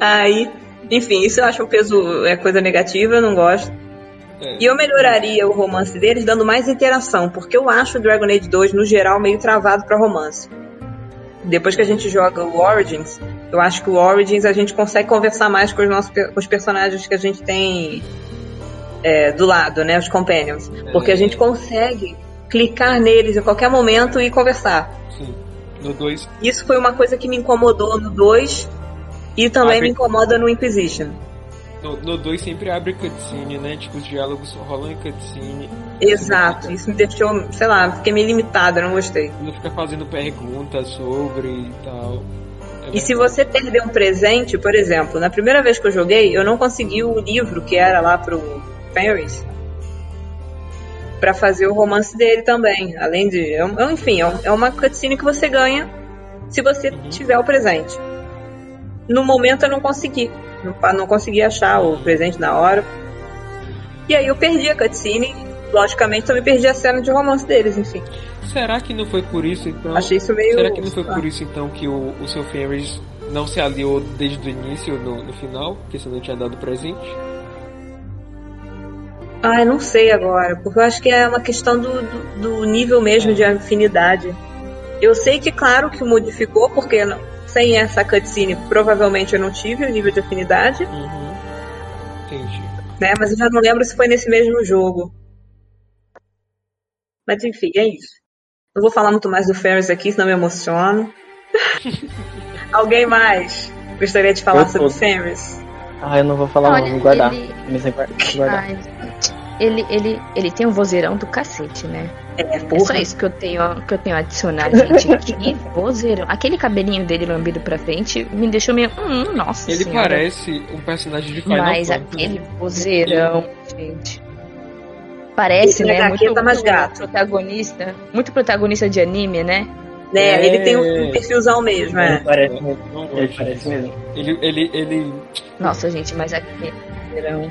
Aí, enfim, isso eu acho um peso, é coisa negativa, eu não gosto. É. E eu melhoraria o romance deles dando mais interação, porque eu acho o Dragon Age 2, no geral, meio travado pra romance. Depois que a gente joga o Origins, eu acho que o Origins a gente consegue conversar mais com os nossos com os personagens que a gente tem é, do lado, né? Os Companions. Porque a gente consegue clicar neles a qualquer momento e conversar. Sim. No 2, Isso foi uma coisa que me incomodou no 2 e também Abre- me incomoda no Inquisition. no, no dois sempre abre cutscene, né? Tipo, os diálogos rolam em cutscene. Exato, isso me deixou, sei lá, fiquei meio limitada, não gostei. Não fica fazendo perguntas sobre e tal. É E se você perder um presente, por exemplo, na primeira vez que eu joguei, eu não consegui o livro que era lá pro Ferris pra fazer o romance dele também. Além de. é Enfim, é é uma cutscene que você ganha se você tiver o presente. No momento eu não consegui. Não, não consegui achar o presente na hora. E aí eu perdi a cutscene. Logicamente também perdi a cena de romance deles, enfim. Será que não foi por isso então? Achei isso meio. Será que não foi ah. por isso então que o, o seu Ferris não se aliou desde o início no, no final? Porque você não tinha dado presente? Ai, não sei agora, porque eu acho que é uma questão do, do, do nível mesmo de afinidade. Eu sei que, claro, que modificou, porque sem essa cutscene provavelmente eu não tive o nível de afinidade, Uhum. Entendi. né? Mas eu já não lembro se foi nesse mesmo jogo. Mas enfim, é isso. Não vou falar muito mais do Ferris aqui, senão me emociono. Alguém mais gostaria de falar Eu sobre o tô. Ferris? Ah, eu não vou falar, Olha, não, vou guardar. ele- Mas eu vou guardar. Ai, ele, ele, ele tem um vozeirão do cacete, né? É, É só porra. isso que eu tenho, que eu tenho a adicionar, gente. Que vozeirão. Aquele cabelinho dele lambido pra frente me deixou meio. Hum, nossa Ele senhora. parece um personagem de Final Mas Fantasy. aquele vozeirão, gente. Parece, Esse né? Muito, tá mais muito gato. protagonista. Muito protagonista de anime, né? Né? É. Ele tem um perfilzão mesmo, Ele é. parece Ele parece mesmo. Ele, ele, ele. Nossa, gente, mas aquele vozeirão.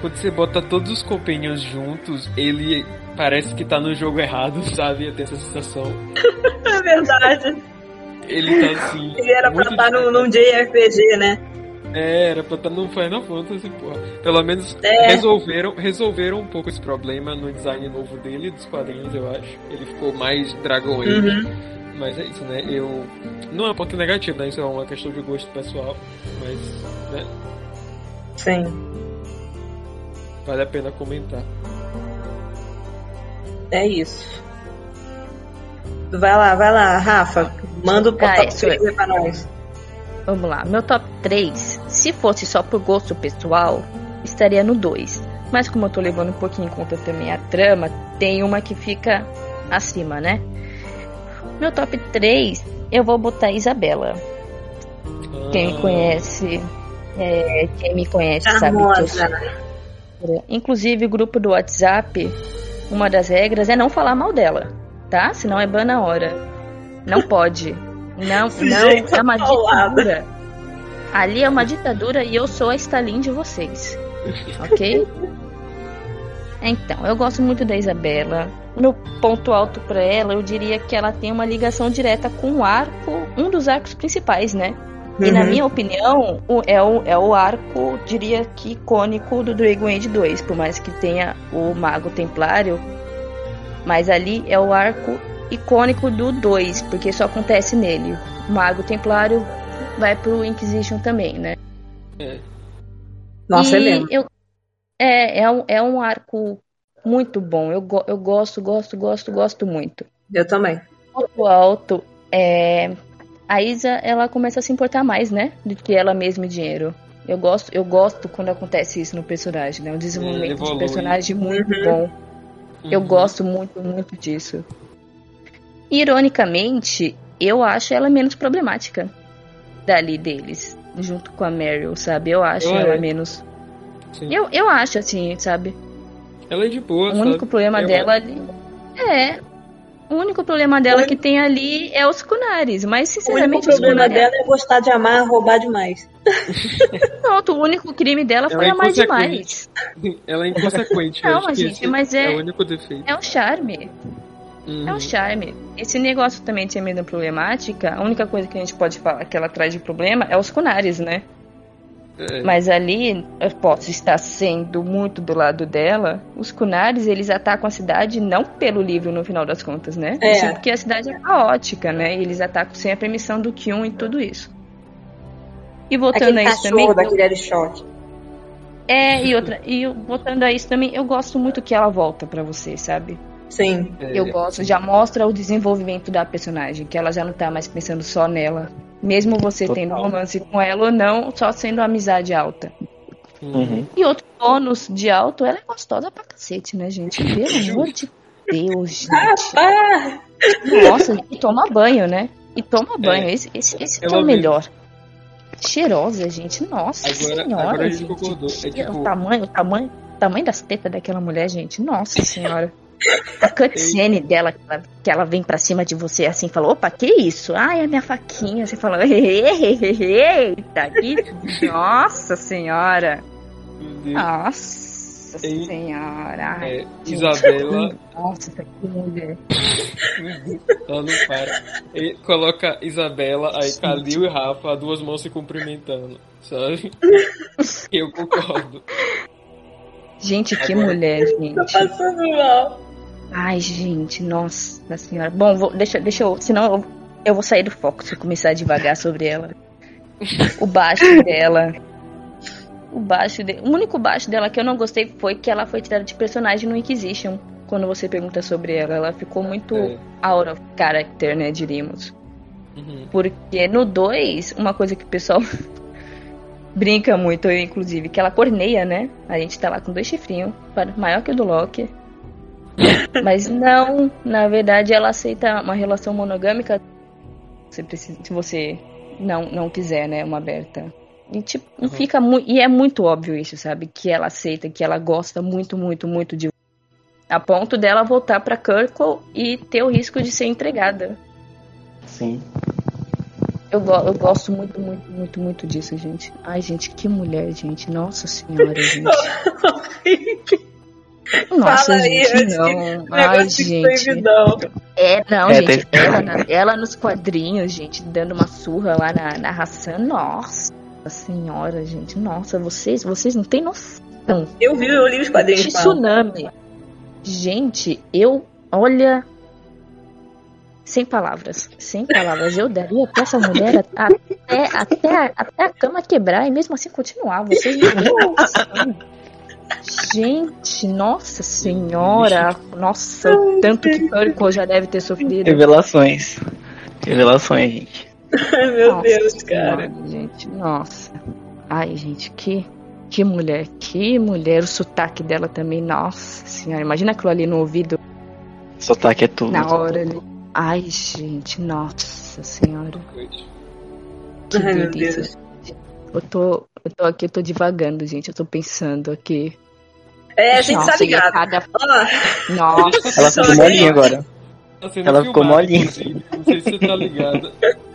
Quando você bota todos os companions juntos, ele parece que tá no jogo errado, sabe? Eu tenho essa sensação. É verdade. Ele tá assim. Ele era pra estar num, diferente. num JRPG, né? É, era pra estar no Final Fantasy, porra. Pelo menos É. resolveram, resolveram um pouco esse problema no design novo dele, dos quadrinhos, eu acho. Ele ficou mais Dragon Age. Uhum. Mas é isso, né? Eu. Não é um ponto negativo, né? Isso é uma questão de gosto pessoal. Mas, né? Sim. Vale a pena comentar. É isso. Vai lá, vai lá, Rafa. Manda o Ah, top isso é. 3 pra nós. Vamos lá, meu top 3, se fosse só por gosto pessoal, estaria no 2. Mas como eu tô levando um pouquinho em conta também a trama, tem uma que fica acima, né? Meu top 3, eu vou botar Isabela. Quem me Ah, conhece, é, quem me conhece sabe que eu sou Inclusive, o grupo do WhatsApp, uma das regras é não falar mal dela, tá? Senão é ban na hora. Não pode. Não, não, é uma paulada. ditadura. Ali é uma ditadura e eu sou a Stalin de vocês. Ok? Então, eu gosto muito da Isabela. Meu ponto alto pra ela, eu diria que ela tem uma ligação direta com o arco, um dos arcos principais, né? E na Uhum. minha opinião, o- é o, é o arco, diria que icônico do Dragon Age 2, por mais que tenha o Mago Templário. Mas ali é o arco icônico do 2, porque só acontece nele. O Mago Templário vai pro Inquisition também, né? Nossa, e é mesmo. eu- é, é, um, é um arco muito bom. Eu, eu gosto, gosto, gosto, gosto muito. Eu também. ponto alto é a Isa ela começa a se importar mais, né, do que ela mesma e dinheiro. Eu gosto, eu gosto quando acontece isso no personagem, né? Um desenvolvimento de personagem muito Uhum. bom. Eu uhum. gosto muito, muito disso. Ironicamente, eu acho ela menos problemática dali deles, junto com a Meryl, sabe? Eu acho Ah, ela é? menos. Sim. Eu, eu acho assim, sabe? Ela é de boa, O único sabe? problema Eu- dela ali. É. O único problema dela que tem ali é os Kunaris. Mas, O único sinceramente, os problema dela é gostar de amar, roubar demais. Pronto, o único crime dela Ela foi é amar demais. Ela é inconsequente. Não, gente, mas é- o único defeito. É um charme. Uhum. É um charme. Esse negócio também de ser meio problemática, a única coisa que a gente pode falar que ela traz de problema é os Kunaris, né? É. Mas ali, eu posso estar sendo muito do lado dela. Os Kunaris, eles atacam a cidade não pelo livro, no final das contas, né? É. Sim, porque a cidade é caótica, né? E eles atacam sem a permissão do Kyun e tudo isso. E voltando Aquele a isso também. É, e outra. E eu- voltando a isso também, eu gosto muito que ela volta pra você, sabe? Sim. Eu gosto, já mostra o desenvolvimento da personagem, que ela já não tá mais pensando só nela. Mesmo você Total. tendo romance com ela ou não, só sendo amizade alta. Uhum. E outro bônus de alto, ela é gostosa pra cacete, né, gente? Pelo amor de Deus, gente. Nossa, e toma banho, né? E toma banho. Esse, esse, esse que é o melhor. Cheirosa, gente. Nossa Agora- senhora. agora a gente. É tipo- O tamanho, o tamanho, o tamanho das tetas daquela mulher, gente. Nossa senhora. A cutscene dela, que ela, que vem pra cima de você assim, falou, opa, que isso? Ai, a minha faquinha. Você falou, eita, aqui. Nossa senhora. Nossa Ei. senhora. É, Isabela, Nossa, que mulher. ela não para. E coloca Isabela, aí Kalil e Rafa, duas mãos se cumprimentando, sabe? Eu concordo. Gente, que Agora- mulher, tô gente. passando mal. Ai, gente, nossa senhora. Bom, vou, deixa, deixa eu. Senão eu, eu vou sair do foco se eu começar devagar sobre ela. O baixo dela. O baixo de, O único baixo dela que eu não gostei foi que ela foi tirada de personagem no Inquisition. Quando você pergunta sobre ela. Ela ficou muito É. out of character, né, diríamos. Uhum. Porque no 2, uma coisa que o pessoal brinca muito, eu inclusive, que ela corneia, né? A gente tá lá com dois chifrinhos, maior que o do Loki. Mas não, na verdade ela aceita uma relação monogâmica se, precisa, se você não, não quiser, né? Uma aberta. E, tipo, Uhum. fica e é muito óbvio isso, sabe? Que ela aceita, que ela gosta muito, muito, muito de a ponto dela voltar pra Kirkle e ter o risco de ser entregada. Sim. Eu, go- eu gosto muito, muito, muito, muito disso, gente. Ai, gente, que mulher, gente. Nossa senhora, gente. Nossa, Fala aí, gente, antes não. Ai, gente. proibidão. É, não, É, gente. tem- Ela, na- ela nos quadrinhos, gente, dando uma surra lá na, na Hassan. Nossa senhora, gente. Nossa, vocês, vocês não têm noção. Eu vi, eu li os quadrinhos. Paulo. Tsunami. Gente, eu. Olha. sem palavras. Sem palavras. Eu daria pra essa mulher até, até, até a cama quebrar e mesmo assim continuar. Vocês não têm noção. Gente, nossa senhora. Nossa, tanto que Pânico já deve ter sofrido. Revelações. Revelações, gente. Ai, meu Nossa Deus, senhora, cara. Gente, nossa. Ai, gente, que, que mulher, que mulher. O sotaque dela também, nossa senhora. Imagina aquilo ali no ouvido Sotaque é tudo. na hora ali. Ai, gente, nossa senhora. Que Ai, meu delícia. Deus. Eu tô, eu tô aqui, eu tô divagando, gente. Eu tô pensando aqui. É, a gente nossa, tá ligado. cada... Ó, Nossa, Ela ficou molinha agora. Tá Ela ficou molinha. Não sei se você tá ligado.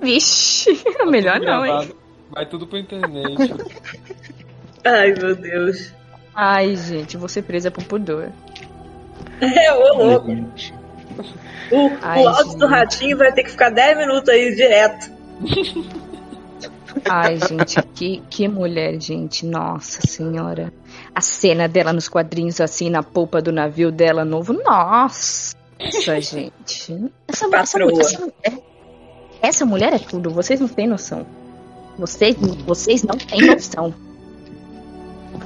vixe. Melhor não, hein? Vai tudo pra internet. ai, meu Deus. Ai, gente, vou ser presa por pudor. É, ô louco. O, Ai, o áudio do ratinho vai ter que ficar 10 minutos aí direto. Ai, gente, que, que mulher, gente. Nossa senhora. A cena dela nos quadrinhos, assim, na polpa do navio dela novo. Nossa, gente. Essa, essa, mulher, essa, mulher, essa mulher é tudo. Vocês não têm noção. Vocês, vocês não têm noção.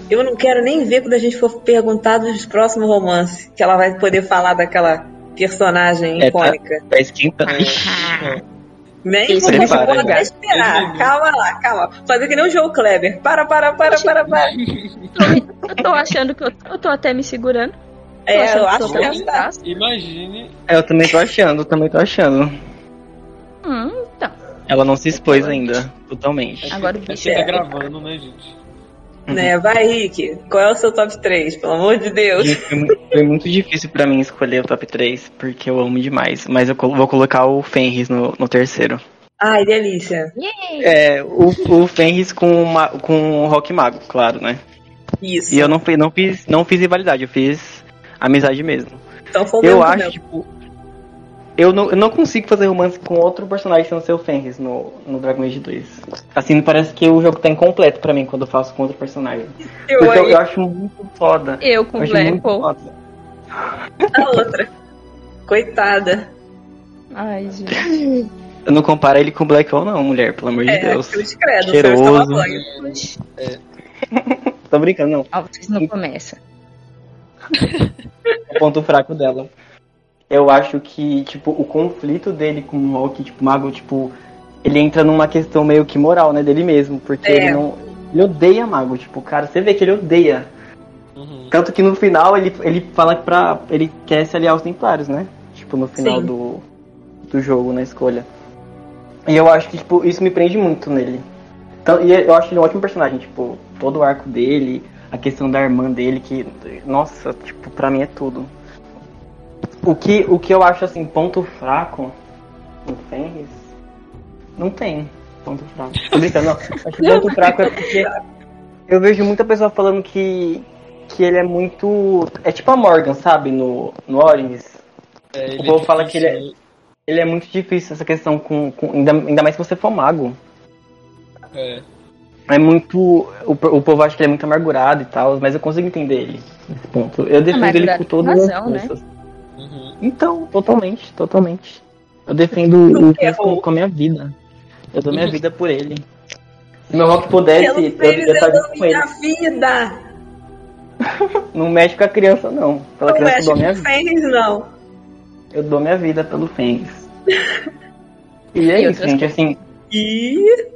Eu não quero nem ver quando a gente for perguntar dos próximos romances. Que ela vai poder falar daquela personagem É, tá. icônica. Tá esquentando. Nem vou até esperar. Calma lá, calma. Fazer que nem o João Kleber. Para, para, para, para, para. Eu tô achando que eu, eu tô até me segurando. É, eu acho que ela tá. atrás. Imagine. É, eu também tô achando, eu também tô achando. Hum, então. Ela não se expôs ainda, totalmente. Agora o É bicho que tá É. gravando, né, gente? Né, vai, Rick. Qual é o seu top 3? Pelo amor de Deus. Foi, mu- foi muito difícil pra mim escolher o top 3, porque eu amo demais. Mas eu vou colocar o Fenris no, no terceiro. Ai, delícia. Yay! É, o, o Fenris com, uma, com o Rock Mago, claro, né? Isso. E eu não, não, fiz, não fiz rivalidade, eu fiz amizade mesmo. Então foi o Eu mesmo acho, meu. tipo. Eu não, eu não consigo fazer romance com outro personagem sem ser o Fenris no, no Dragon Age 2. Assim, parece que o jogo tá incompleto pra mim quando eu faço com outro personagem. Eu eu, eu acho muito foda. Eu com Eu acho muito Blackpool. foda. a outra. Coitada. Ai, gente. Eu não comparo ele com o Black Hole, não, mulher, pelo amor de É, Deus. cruz credo. o Cheiroso. banho. Tô brincando, não. Ó, vocês não começam. o ponto fraco dela. Eu acho que, tipo, o conflito dele com o Rock, tipo, o Mago, tipo, ele entra numa questão meio que moral, né, dele mesmo, porque É. ele não. Ele odeia Mago, tipo, cara, você vê que ele odeia. Uhum. Tanto que no final ele, ele fala que pra. ele quer se aliar aos Templários, né? Tipo, no final Sim. do, do jogo, na escolha. E eu acho que, tipo, isso me prende muito nele. Então, e eu acho ele um ótimo personagem, tipo, todo o arco dele, a questão da irmã dele, que, nossa, tipo, pra mim é tudo. O que, o que eu acho, assim, ponto fraco no Fenris, não tem ponto fraco. Tô brincando, não. Acho que ponto fraco é porque eu vejo muita pessoa falando que, que ele é muito. É tipo a Morgan, sabe, no, no Origins. É, O povo é fala que ele é- Ele é muito difícil essa questão com. com ainda, ainda mais se você for mago. É. É muito. O, o povo acha que ele é muito amargurado e tal, mas eu consigo entender ele nesse ponto. Eu defendo ele Amargurado com todas as né? Uhum. Então, totalmente, totalmente. Eu defendo o. Fenris com, com a minha vida. Eu dou minha vida por ele. Se meu rock pudesse, Pelo eu Fênix ia estar eu junto dou com ele. vida. Não mexe com a criança, não. Pela Não criança eu mexe dou com minha vida. Fênix, não. Eu dou minha vida pelo Fênix. E é E isso, gente, assim. E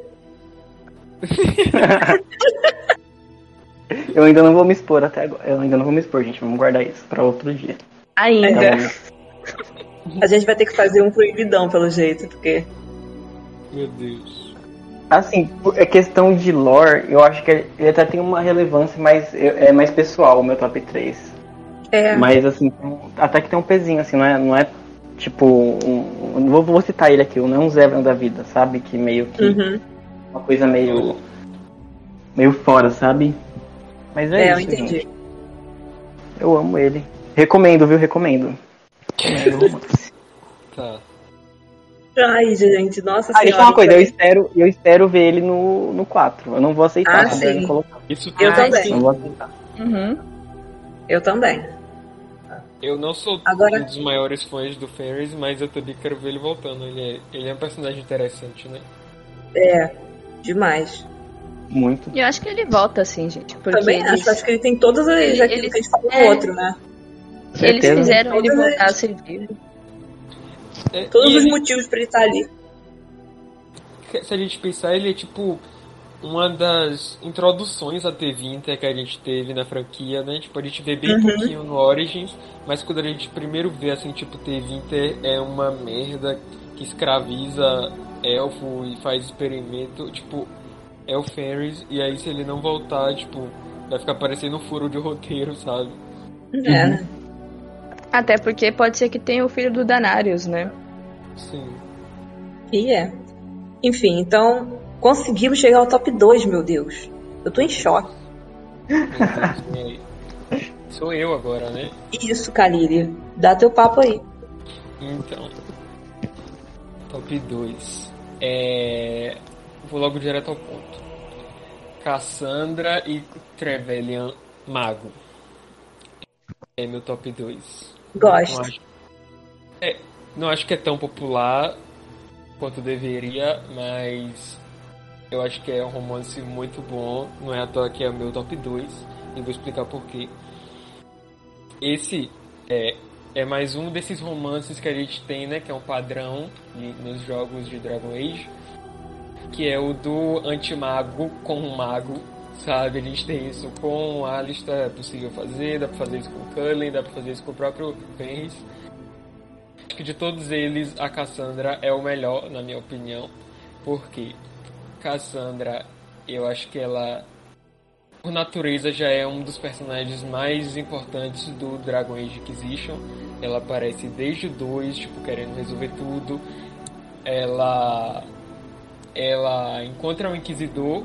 Eu ainda não vou me expor até agora. Eu ainda não vou me expor, gente. Vamos guardar isso pra outro dia. Ainda. A gente vai ter que fazer um proibidão, pelo jeito, porque. Meu Deus. assim, é questão de lore, eu acho que ele até tem uma relevância mais, é mais pessoal, o meu top 3. É. Mas assim, até que tem um pezinho, assim, não é, não é tipo. Um, vou, vou citar ele aqui, não é um Zebra da vida, sabe? Que meio que. Uhum. Uma coisa meio. meio fora, sabe? Mas é, É, eu isso. entendi. gente. Eu amo ele. Recomendo, viu? Recomendo. Recomendo. Tá. Ai, gente, nossa Ah, senhora. deixa uma coisa, eu espero, eu espero ver ele no, no 4. Eu não vou aceitar Ah, ele sim. colocar. Isso Eu também. Não vou aceitar. Uhum. Eu também. Eu não sou Agora- um dos maiores fãs do Ferris, mas eu também quero ver ele voltando. Ele é, ele é um personagem interessante, né? É, demais. Muito. E eu acho que ele volta assim, gente. Porque Também eles, acho, acho que ele tem todas as Ele- aquilo eles- que a gente falou é. no outro, né? Eles Certeza. fizeram ele voltar a ser vivo. É, Todos os ele- motivos pra ele estar ali. se a gente pensar, ele é tipo uma das introduções a T20 que a gente teve na franquia, né? Tipo, a gente vê bem Uhum. pouquinho no Origins, mas quando a gente primeiro vê assim, tipo, T20 é uma merda que escraviza elfo e faz experimento, tipo, é o Ferris, e aí se ele não voltar, tipo, vai ficar parecendo um furo de roteiro, sabe? É, né? Até porque pode ser que tenha o filho do Danarius, né? Sim. E é. Enfim, então conseguimos chegar ao top 2, meu Deus. Eu tô em choque. Deus? Sou eu agora, né? Isso, Kaliri. Dá teu papo aí. Então, top 2. É... Vou logo direto ao ponto. Cassandra e Trevelyan Mago. É meu top 2. Não Gosto. acho... É, não acho que é tão popular quanto deveria, mas eu acho que é um romance muito bom. Não é à toa que é meu top 2 e vou explicar por quê. Esse é, é mais um desses romances que a gente tem, né? Que é um padrão de- nos jogos de Dragon Age. Que é o do antimago com o mago, sabe? A gente tem isso com o Alistair, é possível fazer, dá pra fazer isso com o Cullen, dá pra fazer isso com o próprio Fenris. Acho que de todos eles, a Cassandra é o melhor, na minha opinião. Porque Cassandra, eu acho que ela por natureza já é um dos personagens mais importantes do Dragon Age Inquisition. Ela aparece desde o 2, tipo, querendo resolver tudo. Ela ela encontra um inquisidor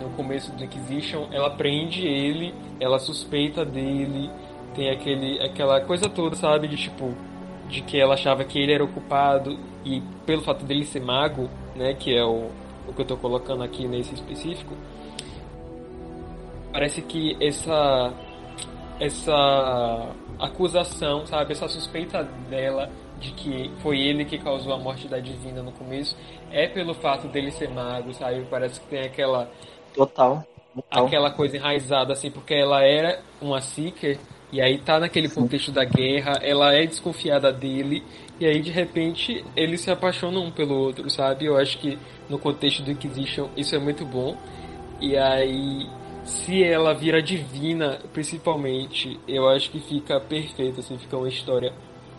no começo do Inquisition, ela prende ele, ela suspeita dele, tem aquele aquela coisa toda, sabe, de tipo de que ela achava que ele era o culpado e pelo fato dele ser mago, né, que é o, o que eu tô colocando aqui nesse específico, parece que essa essa acusação, sabe, essa suspeita dela de que foi ele que causou a morte da divina no começo é pelo fato dele ser mago, sabe? Parece que tem aquela Total. Total. aquela coisa enraizada assim, porque ela era uma seeker e aí tá naquele contexto da guerra, ela é desconfiada dele e aí de repente eles se apaixonam um pelo outro, sabe? Eu acho que no contexto do Inquisition isso é muito bom. E aí se ela vira divina, principalmente, eu acho que fica perfeito, assim, fica uma história.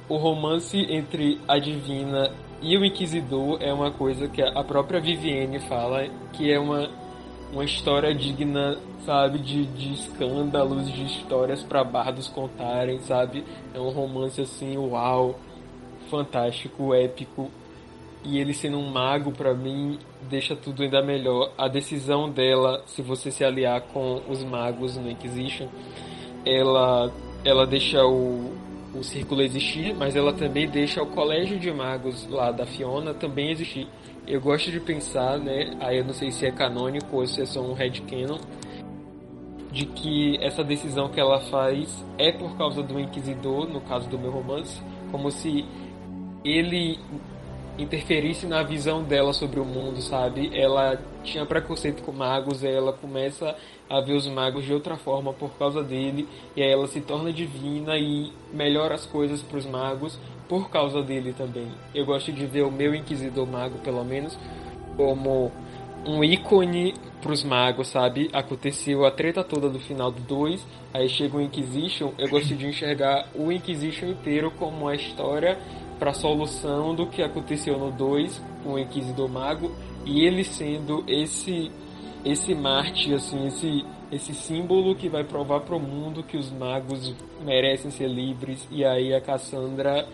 O romance entre a divina e o inquisidor é uma coisa que a própria Vivienne fala, que é uma uma história digna, sabe, de, de escândalos, de histórias para bardos contarem, sabe? É um romance assim, uau, fantástico, épico. E ele sendo um mago, para mim, deixa tudo ainda melhor. A decisão dela, se você se aliar com os magos no Inquisition, ela, ela deixa o, o círculo existir, mas ela também deixa o colégio de magos lá da Fiona também existir. Eu gosto de pensar, né, aí eu não sei se é canônico ou se é só um headcanon, de que essa decisão que ela faz é por causa do Inquisidor, no caso do meu romance, como se ele interferisse na visão dela sobre o mundo, sabe? Ela tinha preconceito com magos, ela começa a ver os magos de outra forma por causa dele, e aí ela se torna divina e melhora as coisas para os magos por causa dele também. Eu gosto de ver o meu Inquisidor Mago, pelo menos, como um ícone pros magos, sabe? Aconteceu a treta toda do final do 2, aí chega o Inquisition, eu gosto de enxergar o Inquisition inteiro como uma história para solução do que aconteceu no 2 com o Inquisidor Mago e ele sendo esse esse Marte, assim, esse esse símbolo que vai provar para o mundo que os magos merecem ser livres e aí a Cassandra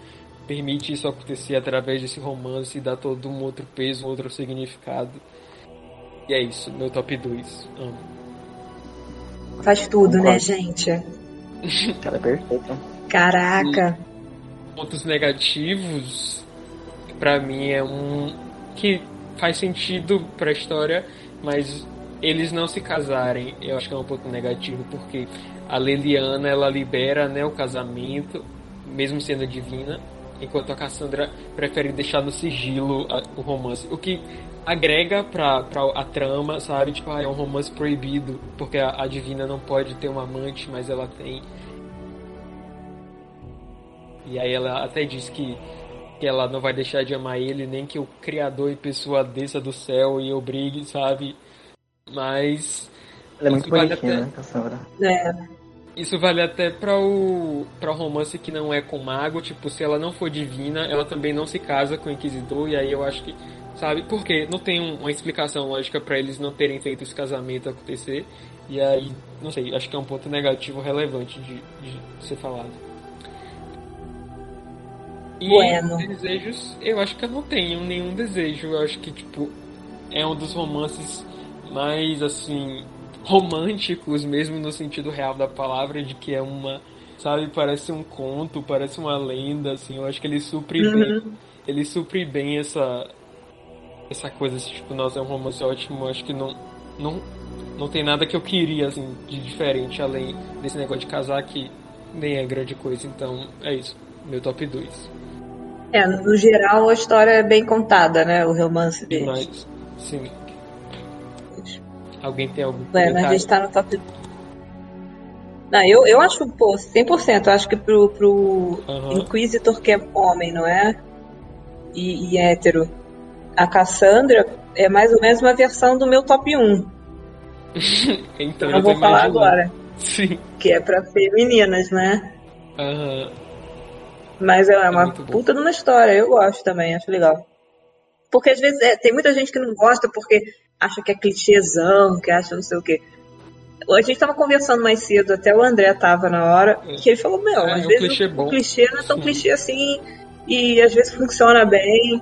permite isso acontecer através desse romance e dá todo um outro peso, um outro significado. E é isso, meu top 2. Amo. Faz tudo, né, Concordo. gente? Ela é perfeita. Caraca. Pontos negativos, pra mim é um que faz sentido pra história, mas eles não se casarem, eu acho que é um ponto negativo, porque a Leliana ela libera né, o casamento mesmo sendo divina, enquanto a Cassandra prefere deixar no sigilo a, o romance. O que agrega pra a trama, sabe? Tipo, ah, é um romance proibido, porque a, a divina não pode ter um amante, mas ela tem. E aí ela até diz que, que ela não vai deixar de amar ele, nem que o Criador em pessoa desça do céu e obrigue, sabe? Mas. Ela é muito vale bonitinha, até- né, Cassandra? É. Isso vale até para o para romance que não é com mago, tipo, se ela não for divina, ela também não se casa com o inquisidor e aí eu acho que, sabe? Porque não tem um- uma explicação lógica para eles não terem feito esse casamento acontecer. E aí, não sei, acho que é um ponto negativo relevante de, de ser falado. E Bueno. desejos, eu acho que eu não tenho nenhum desejo. Eu acho que, tipo, é um dos romances mais, assim, românticos, mesmo no sentido real da palavra, de que é uma, sabe, parece um conto, parece uma lenda, assim. Eu acho que ele supre bem, ele supre bem essa, essa coisa, assim, tipo, nossa, é um romance ótimo. Eu acho que não, não, não tem nada que eu queria, assim, de diferente, além desse negócio de casar, que nem é grande coisa. Então, é isso. Meu top 2. É, no geral a história é bem contada, né? O romance deles. Sim. Alguém tem algum Ué, mas a comentário? gente tá no top. Não, eu, eu acho, pô, 100%. Eu acho que pro, pro Aham. Inquisitor que é homem, não é? E, e hétero. A Cassandra é mais ou menos uma versão do meu top 1. então, Eu vou falar agora. Sim. Que é pra femininas, né? Aham. Mas é uma muito bom. puta de uma história. Eu gosto também, acho legal. Porque às vezes é, tem muita gente que não gosta porque acha que é clichêzão, que acha não sei o quê. A gente tava conversando mais cedo, até o André tava na hora, É. que ele falou, meu, É, às é vezes clichê o, bom. o clichê não é tão Sim. clichê assim, e às vezes funciona bem.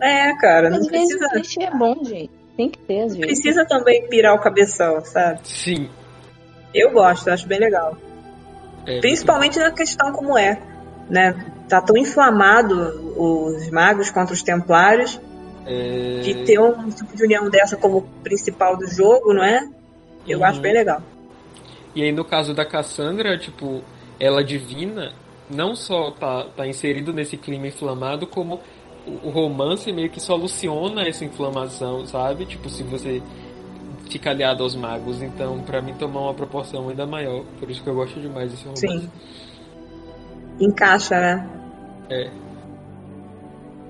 É, cara, não Às vezes o precisa, clichê é bom, gente. Tem que ter, às vezes. precisa também pirar o cabeção, sabe? Sim. Eu gosto, acho bem legal. É, Principalmente na questão como é, né? Tá tão inflamado os magos contra os templários é, de ter um tipo de união dessa como principal do jogo, não é? Eu Uhum. acho bem legal. E aí no caso da Cassandra, tipo, ela divina não só tá, tá inserido nesse clima inflamado, como o, romance meio que soluciona essa inflamação, sabe? Tipo, se você fica aliado aos magos. Então, pra mim, tomar uma proporção ainda maior. Por isso que eu gosto demais desse romance. Sim. Encaixa, né? É.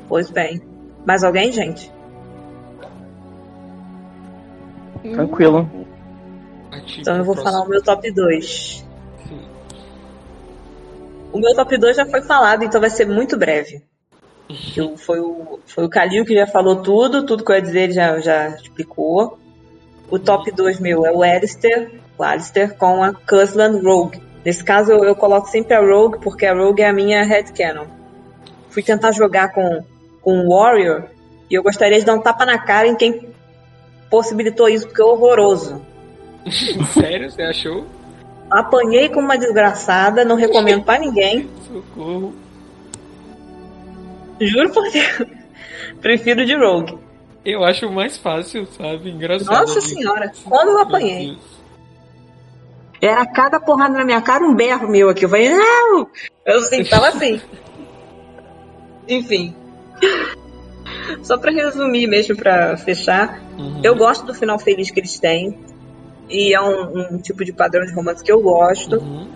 Pois bem. Mais alguém, gente? Tranquilo. Então eu vou falar o meu top 2. Sim. O meu top 2 já foi falado, então vai ser muito breve. Eu- foi, o, foi o Calil que já falou tudo, tudo que eu ia dizer ele já, já explicou. O top 2 meu é o Alistair, o Alistair com a Cusland Rogue. Nesse caso eu, eu coloco sempre a Rogue, porque a Rogue é a minha headcanon. Fui tentar jogar com, com o Warrior e eu gostaria de dar um tapa na cara em quem possibilitou isso, porque é horroroso. Sério? Você achou? Apanhei como uma desgraçada, não recomendo pra ninguém. Socorro. Juro por Deus. Prefiro de Rogue. Eu acho mais fácil, sabe? Engraçado. Nossa senhora, como eu apanhei. Era cada porrada na minha cara, um berro meu aqui. Eu falei, não! Eu assim, tava assim. Enfim. Só pra resumir mesmo, pra fechar. Uhum. Eu gosto do final feliz que eles têm. E é um, um tipo de padrão de romance que eu gosto. Uhum.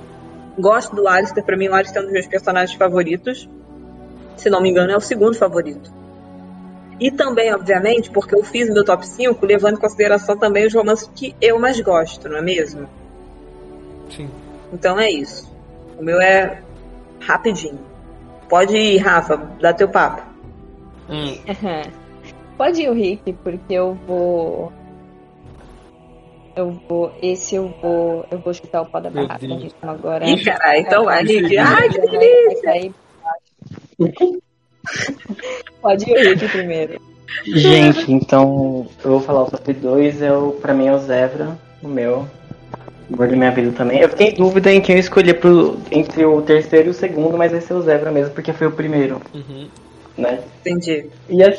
Gosto do Alistair, pra mim o Alistair é um dos meus personagens favoritos. Se não me engano, é o segundo favorito. E também, obviamente, porque eu fiz meu top 5 levando em consideração também os romances que eu mais gosto, não é mesmo? Sim. Então é isso. O meu é rapidinho. Pode ir, Rafa, dá teu papo. Hum. Pode ir o Rick, porque eu vou. Eu vou. Esse eu vou. Eu vou chutar o pau da barraca. Então agora. Ih, caralho, então vai, Rick. Ai, que delícia! Pode ir o Rick primeiro. Gente, então eu vou falar o top 2, é o, pra mim é o Zebra, o meu. O amor da minha vida também. Eu fiquei em dúvida em quem eu escolhi pro, entre o terceiro e o segundo, mas vai ser o Zebra mesmo, porque foi o primeiro, Uhum. né? Entendi. E é,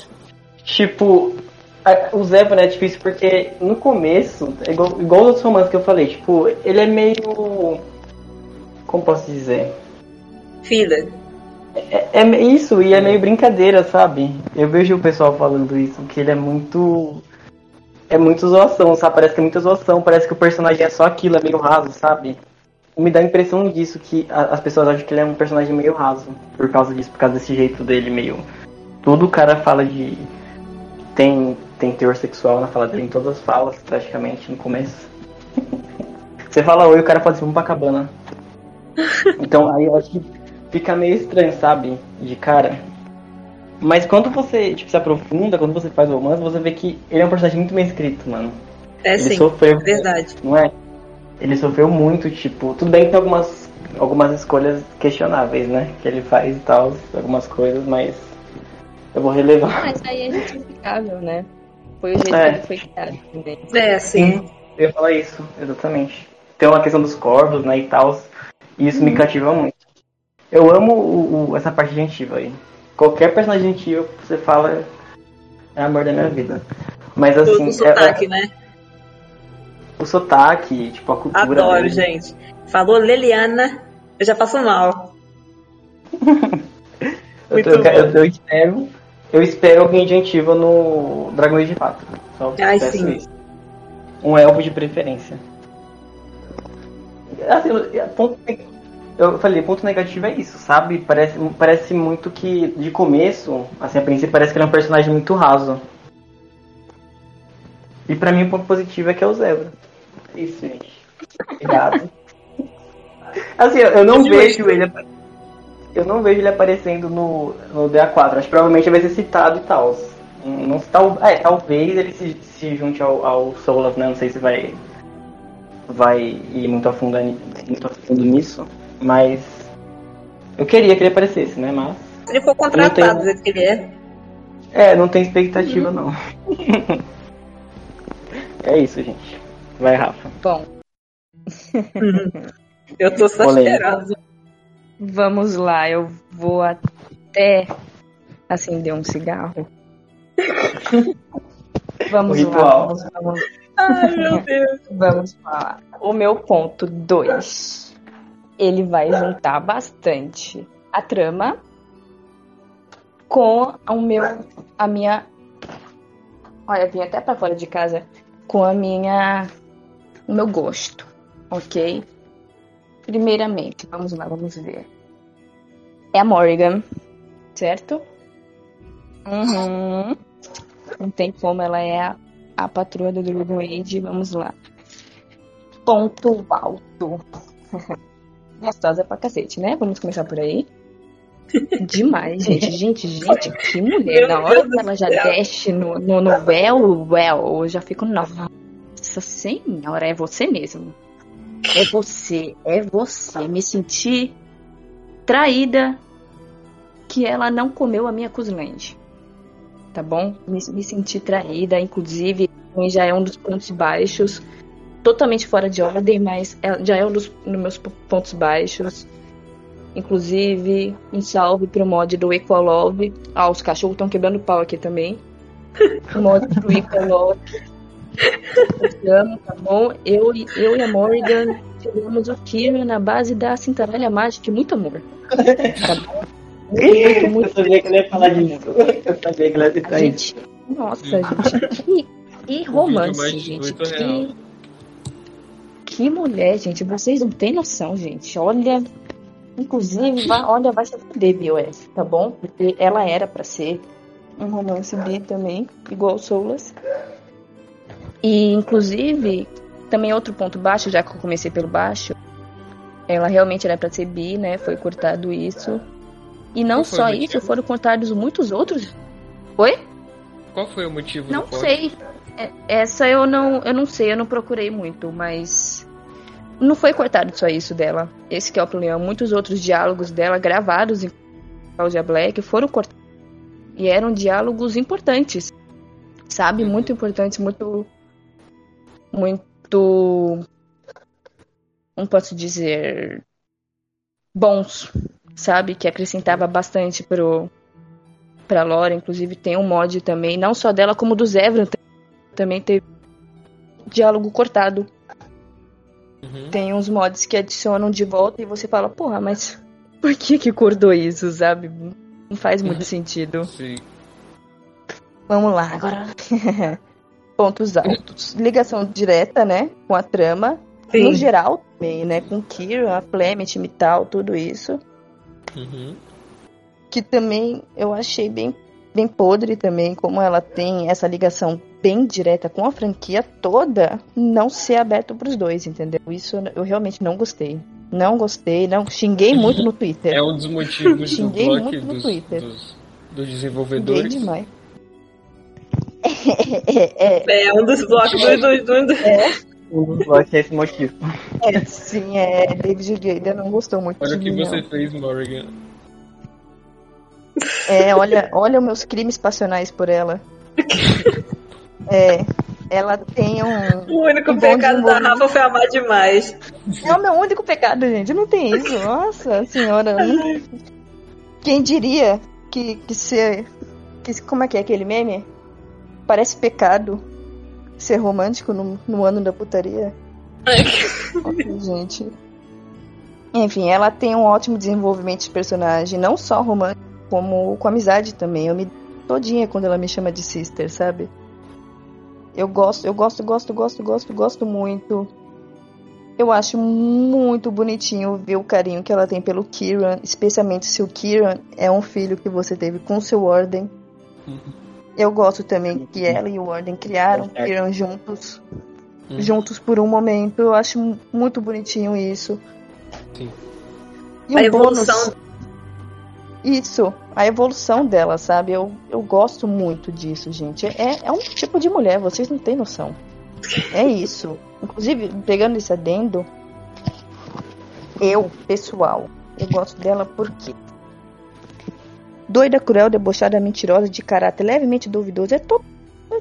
tipo, a- o Zebra é difícil porque no começo, é igual, igual os outros romances que eu falei, tipo, ele é meio. Como posso dizer? Fila. É, é isso, e é meio brincadeira, sabe? Eu vejo o pessoal falando isso, que ele é muito. É muito zoação, sabe? Parece que é muita zoação, parece que o personagem é só aquilo, é meio raso, sabe? Me dá a impressão disso, que a- as pessoas acham que ele é um personagem meio raso, por causa disso, por causa desse jeito dele meio. Tudo o cara fala de. Tem, tem teor sexual na fala dele, em todas as falas, praticamente, no começo. Você fala oi, o cara fala assim, vamos pra cabana. Então aí eu acho que fica meio estranho, sabe? De cara. Mas quando você tipo, se aprofunda, quando você faz o romance, você vê que ele é um personagem muito bem escrito, mano. É ele sim, sofreu, verdade. não é? Ele sofreu muito, tipo, tudo bem que tem algumas, algumas escolhas questionáveis, né? Que ele faz e tal, algumas coisas, mas eu vou relevar. Mas aí é justificável, né? Foi o jeito É. que ele foi criado também. É, sim. Eu ia falar isso, exatamente. Tem uma questão dos corvos, né, e tal. E isso me cativa muito. Eu amo o- o- essa parte gentil aí. Qualquer personagem gentil que você fala é amor da minha vida. Mas assim, o é- sotaque, né? é- o sotaque, tipo, a cultura. Adoro, dele. gente. Falou Leliana, eu já passo mal. Eu, Muito eu, eu, eu espero. Eu espero alguém gentil no Dragon Age 4. Só Ai, peço sim. isso. Um elfo de preferência. Assim, eu- ponto eu falei, ponto negativo é isso, sabe? Parece, parece muito que, de começo, assim, a princípio parece que ele é um personagem muito raso. E pra mim o ponto positivo é que é o Zebra. É Isso, gente. Obrigado. assim, eu, não vejo ele. Eu não vejo ele aparecendo no, no DA4. Acho que provavelmente vai ser citado e tal. Não, tal, é, talvez ele se, se junte ao, ao Solas, né? Não sei se vai vai ir muito a fundo, muito a fundo nisso, mas eu queria que ele aparecesse, né? Mas Se ele for contratado do jeito que ele é. é, não tem expectativa não. é isso, gente. Vai, Rafa. Bom, Eu tô só esperando. vamos lá. Eu vou até acender um cigarro. Vamos lá. Vamos, vamos, Ai, meu Deus. vamos falar. O meu ponto 2. Ele vai juntar bastante a trama com o meu, a minha. Olha, vim até pra fora de casa com a minha, o meu gosto, ok? Primeiramente, vamos lá, vamos ver. É a Morrigan, certo? Uhum. Não tem como, ela é a, a patroa do Dragon Age. Vamos lá. Ponto alto. Gostosa pra cacete, né? Vamos começar por aí. Demais, gente. Gente, gente, que mulher. Meu Na hora Deus que ela já céu. desce no, no, no véu, well, eu já fico, nossa senhora, é você mesmo. É você, é você. Me senti traída que ela não comeu a minha Kuzland. Tá bom? Me, me senti traída, inclusive, já é um dos pontos baixos. Totalmente fora de ordem, mas é- já é um dos, dos meus pontos baixos. Inclusive, um salve pro mod do Equalove. Ah, os cachorros estão quebrando pau aqui também. O mod do Equalove. Eu amo, tá bom? Eu, e- eu e a Morrigan tivemos o Kira na base da cintaralha mágica e muito amor. Tá bom? Muito, muito, Eu sabia que ele ia falar disso. Eu sabia que ele ia citar isso. gente. Nossa, gente. Que, que romance, mais gente. Que. Que mulher, gente. Vocês não têm noção, gente. Olha. Inclusive, vai, olha, vai se fuder, BOS, tá bom? Porque ela era pra ser um romance B também, igual Soulas. E, inclusive, também outro ponto baixo, já que eu comecei pelo baixo, ela realmente era pra ser bi, né? Foi cortado isso. E não Qual só motivo? isso, foram cortados muitos outros. Oi? Qual foi o motivo Não sei. É- Essa eu não, eu não sei, eu não procurei muito, mas não foi cortado só isso dela. Esse que é o problema. Muitos outros diálogos dela gravados em Cláudia Black foram cortados. E eram diálogos importantes. Sabe? Muito importantes, muito muito como posso dizer bons, sabe? Que acrescentava bastante pro pra Lore, inclusive tem um mod também, não só dela como do Zevran também teve diálogo cortado. Uhum. Tem uns mods que adicionam de volta e você fala, porra, mas Por que que cortou isso, sabe? Não faz muito sentido. Sim. Vamos lá, agora. Pontos altos. Ligação direta, né? Com a trama. Sim. No geral também, né? Com Kira, a Clement e tal, tudo isso. Uhum. Que também eu achei bem, bem podre também, como ela tem essa ligação bem direta com a franquia toda, não ser aberto pros dois, entendeu? Isso eu realmente não gostei. Não gostei, não. Xinguei muito no Twitter. É um dos motivos do Xinguei bloco muito no dos, Twitter. dos, dos Xinguei desenvolvedores. demais. É, é, É um dos blocos do, do, do, do- Um dos blocos é esse motivo. é, sim, é. David Gader não gostou muito Olha o que mim, você não. fez, Morrigan. É, olha, olha os meus crimes passionais por ela. É, ela tem um. O único Um pecado da. Rafa foi amar demais. É o meu único pecado, gente. Não tem isso. Nossa senhora. não- Quem diria que, que ser. Que, como é que é aquele meme? Parece pecado ser romântico no, no ano da putaria. Gente. Enfim, ela tem um ótimo desenvolvimento de personagem, não só romântico, como com amizade também. Eu me todinha quando ela me chama de sister, sabe? Eu gosto, eu gosto, gosto, gosto, gosto, gosto muito. Eu acho muito bonitinho ver o carinho que ela tem pelo Kieran, especialmente se o Kieran é um filho que você teve com seu Warden. Eu gosto também que ela e o Warden criaram o. Kieran juntos, Uhum. juntos por um momento. Eu acho mu- muito bonitinho isso. Sim. E A um evolução. bônus, isso, a evolução dela, sabe? Eu, eu gosto muito disso, gente. É, é um tipo de mulher, vocês não têm noção. É isso. Inclusive, pegando esse adendo, eu, pessoal, eu gosto dela porque. Doida, cruel, debochada, mentirosa, de caráter levemente duvidoso, é todo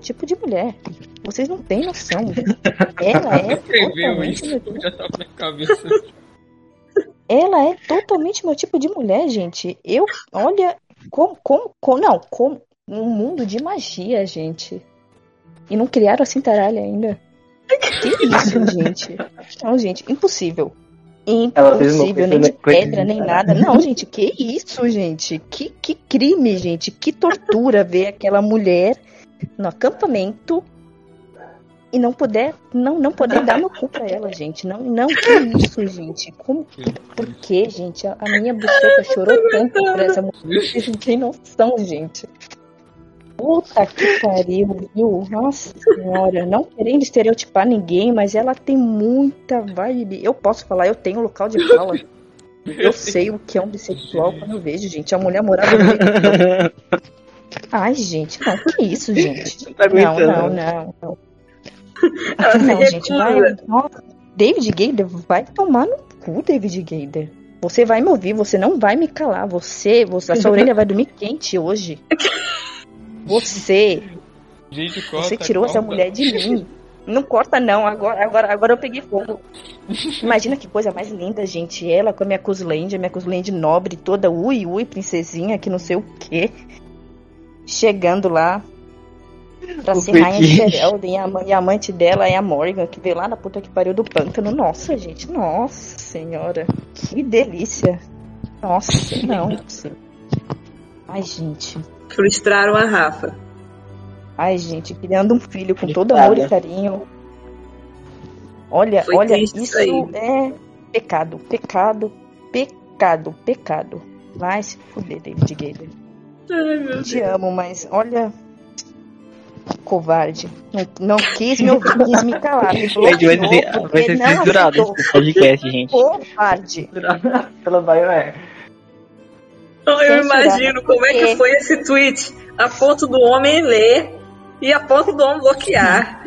tipo de mulher. Vocês não têm noção. Ela é Escreveu totalmente isso, já tava na cabeça. Ela é totalmente meu tipo de mulher, gente. Eu, olha, como, como, como não, como um mundo de magia, gente. E não criaram a cintaralha ainda. Que isso, gente? Não, gente, impossível. Impossível, nem de pedra, nem nada. Não, gente, que isso, gente? Que, que crime, gente? Que tortura ver aquela mulher no acampamento e não poder, não, não poder dar no cu pra ela, gente. Não, não, que isso, gente? Como, por que, gente? A, a minha buceta chorou tanto por essa mulher. Vocês não têm noção, gente. Puta que pariu, viu? Nossa senhora. Não querendo estereotipar ninguém, mas ela tem muita vibe. Eu posso falar, eu tenho local de fala. Eu sei o que é um bissexual quando eu vejo, gente. A mulher morava no meio. Ai, gente, não, que isso, gente? Tá Não, não, não, não. Ela Não, gente, vai. Nossa, David Gader vai tomar no cu, David Gader. Você vai me ouvir, você não vai me calar. Você, você a sua orelha vai dormir quente hoje. Você, Gente, corta, você tirou essa corta. mulher de mim. Não corta, não. Agora, agora, agora eu peguei fogo. Imagina que coisa mais linda, gente. Ela com a minha Cusland, a minha Cusland nobre, toda ui, ui, princesinha, que não sei o quê. Chegando lá pra ser rainha de. Ferelden. E a, e a amante dela é a Morgan, que veio lá na puta que pariu do pântano. Nossa, gente. Nossa senhora. Que delícia. Nossa, não. Ai, gente. Frustraram a Rafa. Ai, gente, criando um filho com todo amor e carinho. Olha, Foi olha, isso isso aí. é pecado, pecado, pecado, pecado. Vai se fuder, David Gader. Ai, meu Te amo, mas olha. Covarde. Não, não quis me ouvir, quis me calar. Me bloqueou ser, vai ser censurado esse podcast, gente. Covarde. Pela Bioware. Então, eu imagino como é que foi esse tweet. A ponto do homem ler e a ponto do homem bloquear.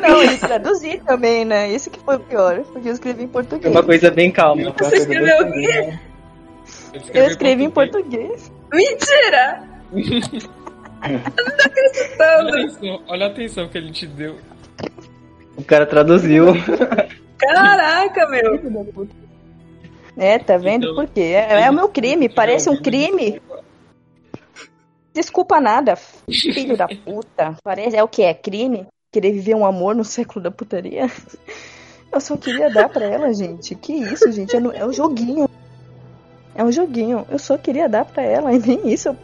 Não, e traduzir também, né? Isso que foi o pior, porque eu escrevi em Foi português. uma coisa bem calma. Você escreveu o quê? calma. Eu escrevi em português. Mentira! Olha a atenção, olha a atenção que ele te deu. O cara traduziu. Caraca, meu. É, tá vendo? Então, Por quê? É, é o meu crime, parece um crime. Desculpa nada, filho da puta. Parece, é o que? É crime? Querer viver um amor no século da putaria? Eu só queria dar pra ela, gente. Que isso, gente? É, no- é um joguinho. É É um joguinho. Eu só queria dar pra ela, e nem isso. Eu...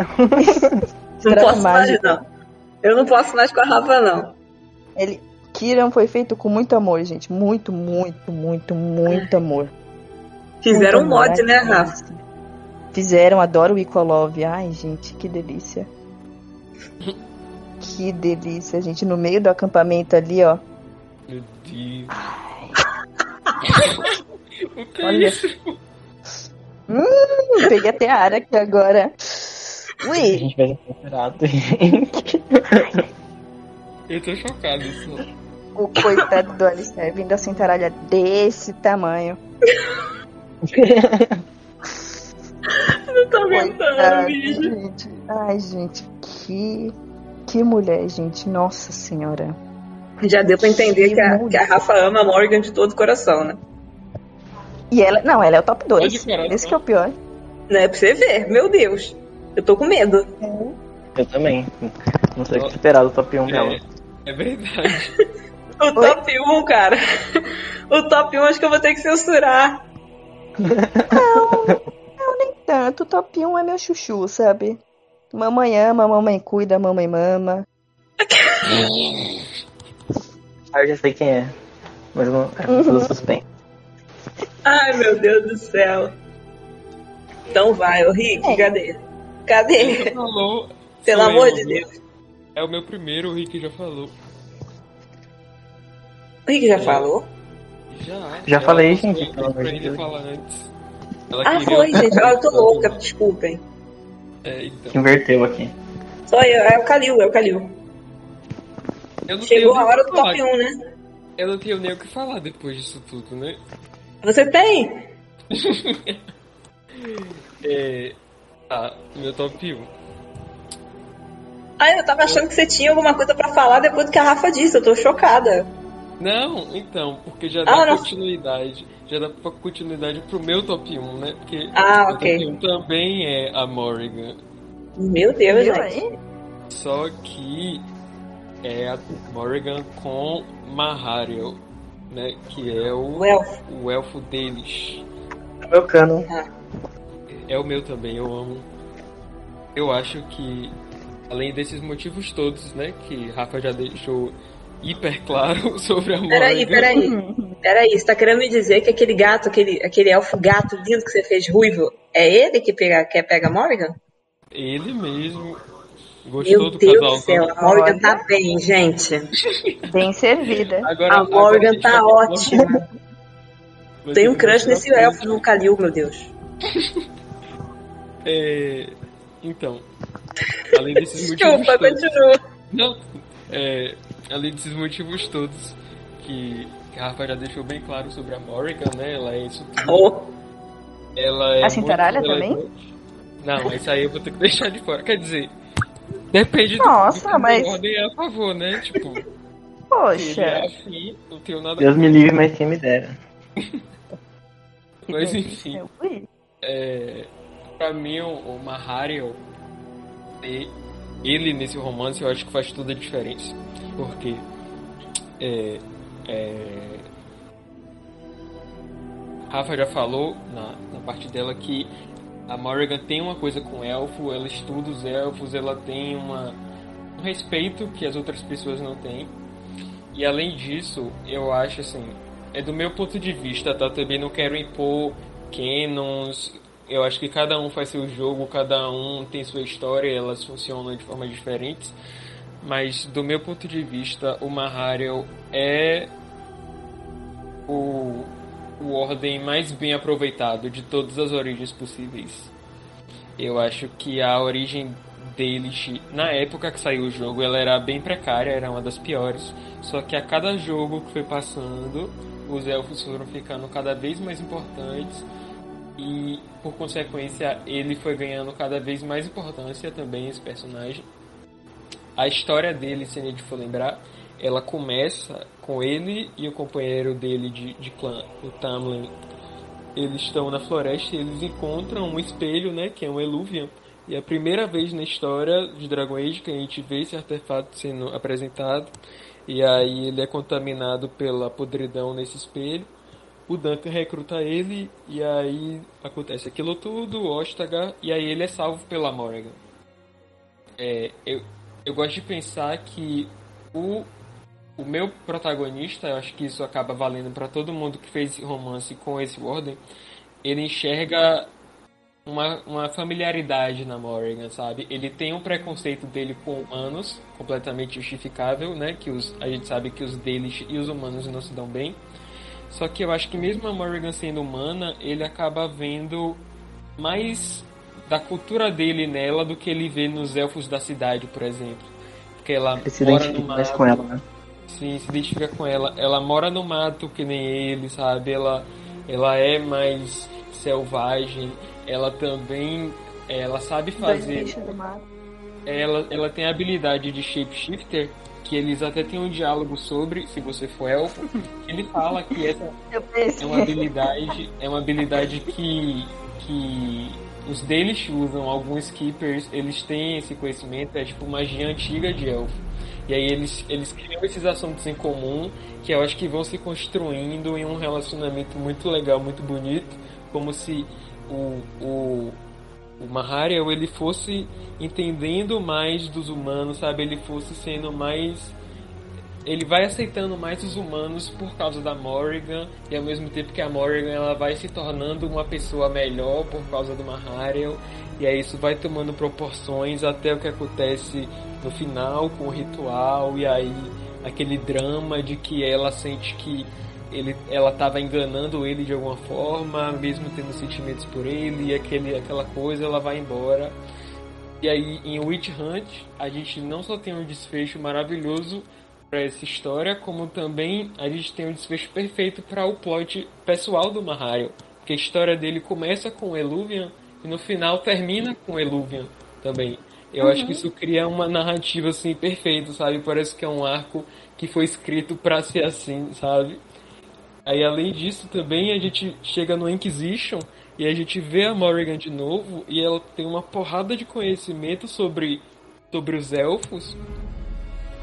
não posso mais, não. Eu não posso mais com a Rafa, não. Ele... Kiran foi feito com muito amor, gente. Muito, muito, muito, muito amor. Fizeram muito um mod, né, Rafa? Fizeram, adoro o Icolove. Ai, gente, que delícia. que delícia, gente. No meio do acampamento ali, ó. Meu Deus. o que Olha. é isso? Hum, peguei até a área aqui agora. A Ui, gente vai ser censurado, gente. Eu tô chocado. Isso. o coitado do Alistair vindo assim, taralha desse tamanho. Não tô aguentando, gente. Ai, gente, que. Que mulher, gente. Nossa senhora. Já deu pra entender Que que a, que a Rafa ama a Morgan de todo o coração, né? E ela. Não, ela é o top 2. Pode parar, Esse tá? que é o pior. Né? Pra você ver, meu Deus. Eu tô com medo. Eu também. Não sei o que esperar do top 1 dela. É, é verdade. O top 1, cara. O top 1 acho que eu vou ter que censurar. Nem tanto. O top 1 é meu chuchu, sabe? Mamãe ama, mamãe cuida, mamãe mama. Ah, eu já sei quem é. Mas eu não. É tudo suspense. Ai, meu Deus do céu. Então vai, ô Rick, É. cadê? Cadê? Já falou. Pelo amor eu, de viu? Deus. É o meu primeiro, o Rick já falou. O Rick já falou? Já. Já falei, gente, pelo pra amor de ele Deus. falar antes. Ela Ah, queria- foi, gente. Ah, eu tô louca, desculpem. É, então. Inverteu aqui. Só eu, é o Calil, é o Calil. Chegou a hora do falar. top 1, né? Eu não tenho nem o que falar depois disso tudo, né? Você tem? É. Tá, meu top 1. Ah, eu tava achando que você tinha alguma coisa pra falar depois do que a Rafa disse. Eu tô chocada. Não, então, porque já Ah, dá não. continuidade. Já dá continuidade pro meu top 1, né? Porque Ah, o ok. top 1 também é a Morrigan. Meu Deus, gente. aí? Só que é a Morrigan com Mahariel, né? Que é o, O elfo. o elfo deles. Meu cano. É o meu também, eu amo. Eu acho que, além desses motivos todos, né? Que Rafa já deixou hiper claro sobre a Morrigan. Peraí, peraí. Peraí, você tá querendo me dizer que aquele gato, aquele, aquele elfo gato lindo que você fez ruivo, é ele que pega, que pega a Morgan? Ele mesmo gostou Meu do Deus casal. do céu, a Morgan tá bem, gente. Bem servida. Agora, A agora Morgan gente tá ótima. Tem um crush nesse elfo no Kalil, meu Deus. É, então, além desses motivos Desculpa, todos, continua. não, é, além desses motivos todos que, que a Rafa já deixou bem claro sobre a Morrigan, né? Ela é isso tudo. Oh, Ela é A Cintaralha muito também? Não, isso aí eu vou ter que deixar de fora. Quer dizer, depende do, Nossa, do que mas- ordem é a favor, né? Tipo, ele é Poxa. afim, não tenho nada Deus me livre, mas quem me dera. Mas enfim. É, pra mim, o, e- ele nesse romance, eu acho que faz toda a diferença. Porque é, é, Rafa já falou na, na parte dela que a Morrigan tem uma coisa com elfo, ela estuda os elfos, ela tem uma, um respeito que as outras pessoas não têm. E além disso, eu acho assim, é do meu ponto de vista, tá? Também não quero impor canons. Eu acho que cada um faz seu jogo, cada um tem sua história, elas funcionam de formas diferentes. Mas do meu ponto de vista, o Mahariel é o, o ordem mais bem aproveitado de todas as origens possíveis. Eu acho que a origem deles, na época que saiu o jogo, ela era bem precária, era uma das piores. Só que a cada jogo que foi passando, os elfos foram ficando cada vez mais importantes e, por consequência, ele foi ganhando cada vez mais importância também, esse personagem. A história dele, se a gente for lembrar, ela começa com ele e o companheiro dele de, de clã, o Tamlin. Eles estão na floresta e eles encontram um espelho, né, que é um Eluvian. E é a primeira vez na história de Dragon Age que a gente vê esse artefato sendo apresentado. E aí ele é contaminado pela podridão nesse espelho. O Duncan recruta ele e aí acontece aquilo tudo, o e aí ele é salvo pela Morrigan. É, eu, eu gosto de pensar que o, o meu protagonista, eu acho que isso acaba valendo para todo mundo que fez romance com esse Warden, ele enxerga uma, uma familiaridade na Morrigan, sabe? Ele tem um preconceito dele com humanos, completamente justificável, né? Que os, a gente sabe que os deles e os humanos não se dão bem. Só que eu acho que mesmo a Morrigan sendo humana, ele acaba vendo mais da cultura dele nela do que ele vê nos elfos da cidade, por exemplo. Porque ela Ele se mora identifica no mais mato. com ela, né? Sim, se identifica com ela. Ela mora no mato que nem ele, sabe? Ela, ela é mais selvagem. Ela também, ela sabe fazer. Ela, ela tem a habilidade de shapeshifter que eles até têm um diálogo sobre, se você for elfo, ele fala que essa é uma habilidade, é uma habilidade que, que os deles usam, alguns keepers, eles têm esse conhecimento, é tipo magia antiga de elfo. E aí eles, eles criam esses assuntos em comum que eu acho que vão se construindo em um relacionamento muito legal, muito bonito, como se o, o, o Mahariel ele fosse entendendo mais dos humanos, sabe? Ele fosse sendo mais ele vai aceitando mais os humanos por causa da Morrigan e ao mesmo tempo que a Morrigan ela vai se tornando uma pessoa melhor por causa do Mahariel e aí isso vai tomando proporções até o que acontece no final com o ritual e aí aquele drama de que ela sente que ele, ela estava enganando ele de alguma forma, mesmo tendo sentimentos por ele, e aquele, aquela coisa ela vai embora. E aí em Witch Hunt a gente não só tem um desfecho maravilhoso para essa história, como também a gente tem um desfecho perfeito para o plot pessoal do Mahariel. Porque a história dele começa com Eluvian e no final termina com Eluvian também. Eu acho que isso cria uma narrativa assim perfeita, sabe? Parece que é um arco que foi escrito para ser assim, sabe? Aí além disso também a gente chega no Inquisition e a gente vê a Morrigan de novo e ela tem uma porrada de conhecimento sobre sobre os elfos.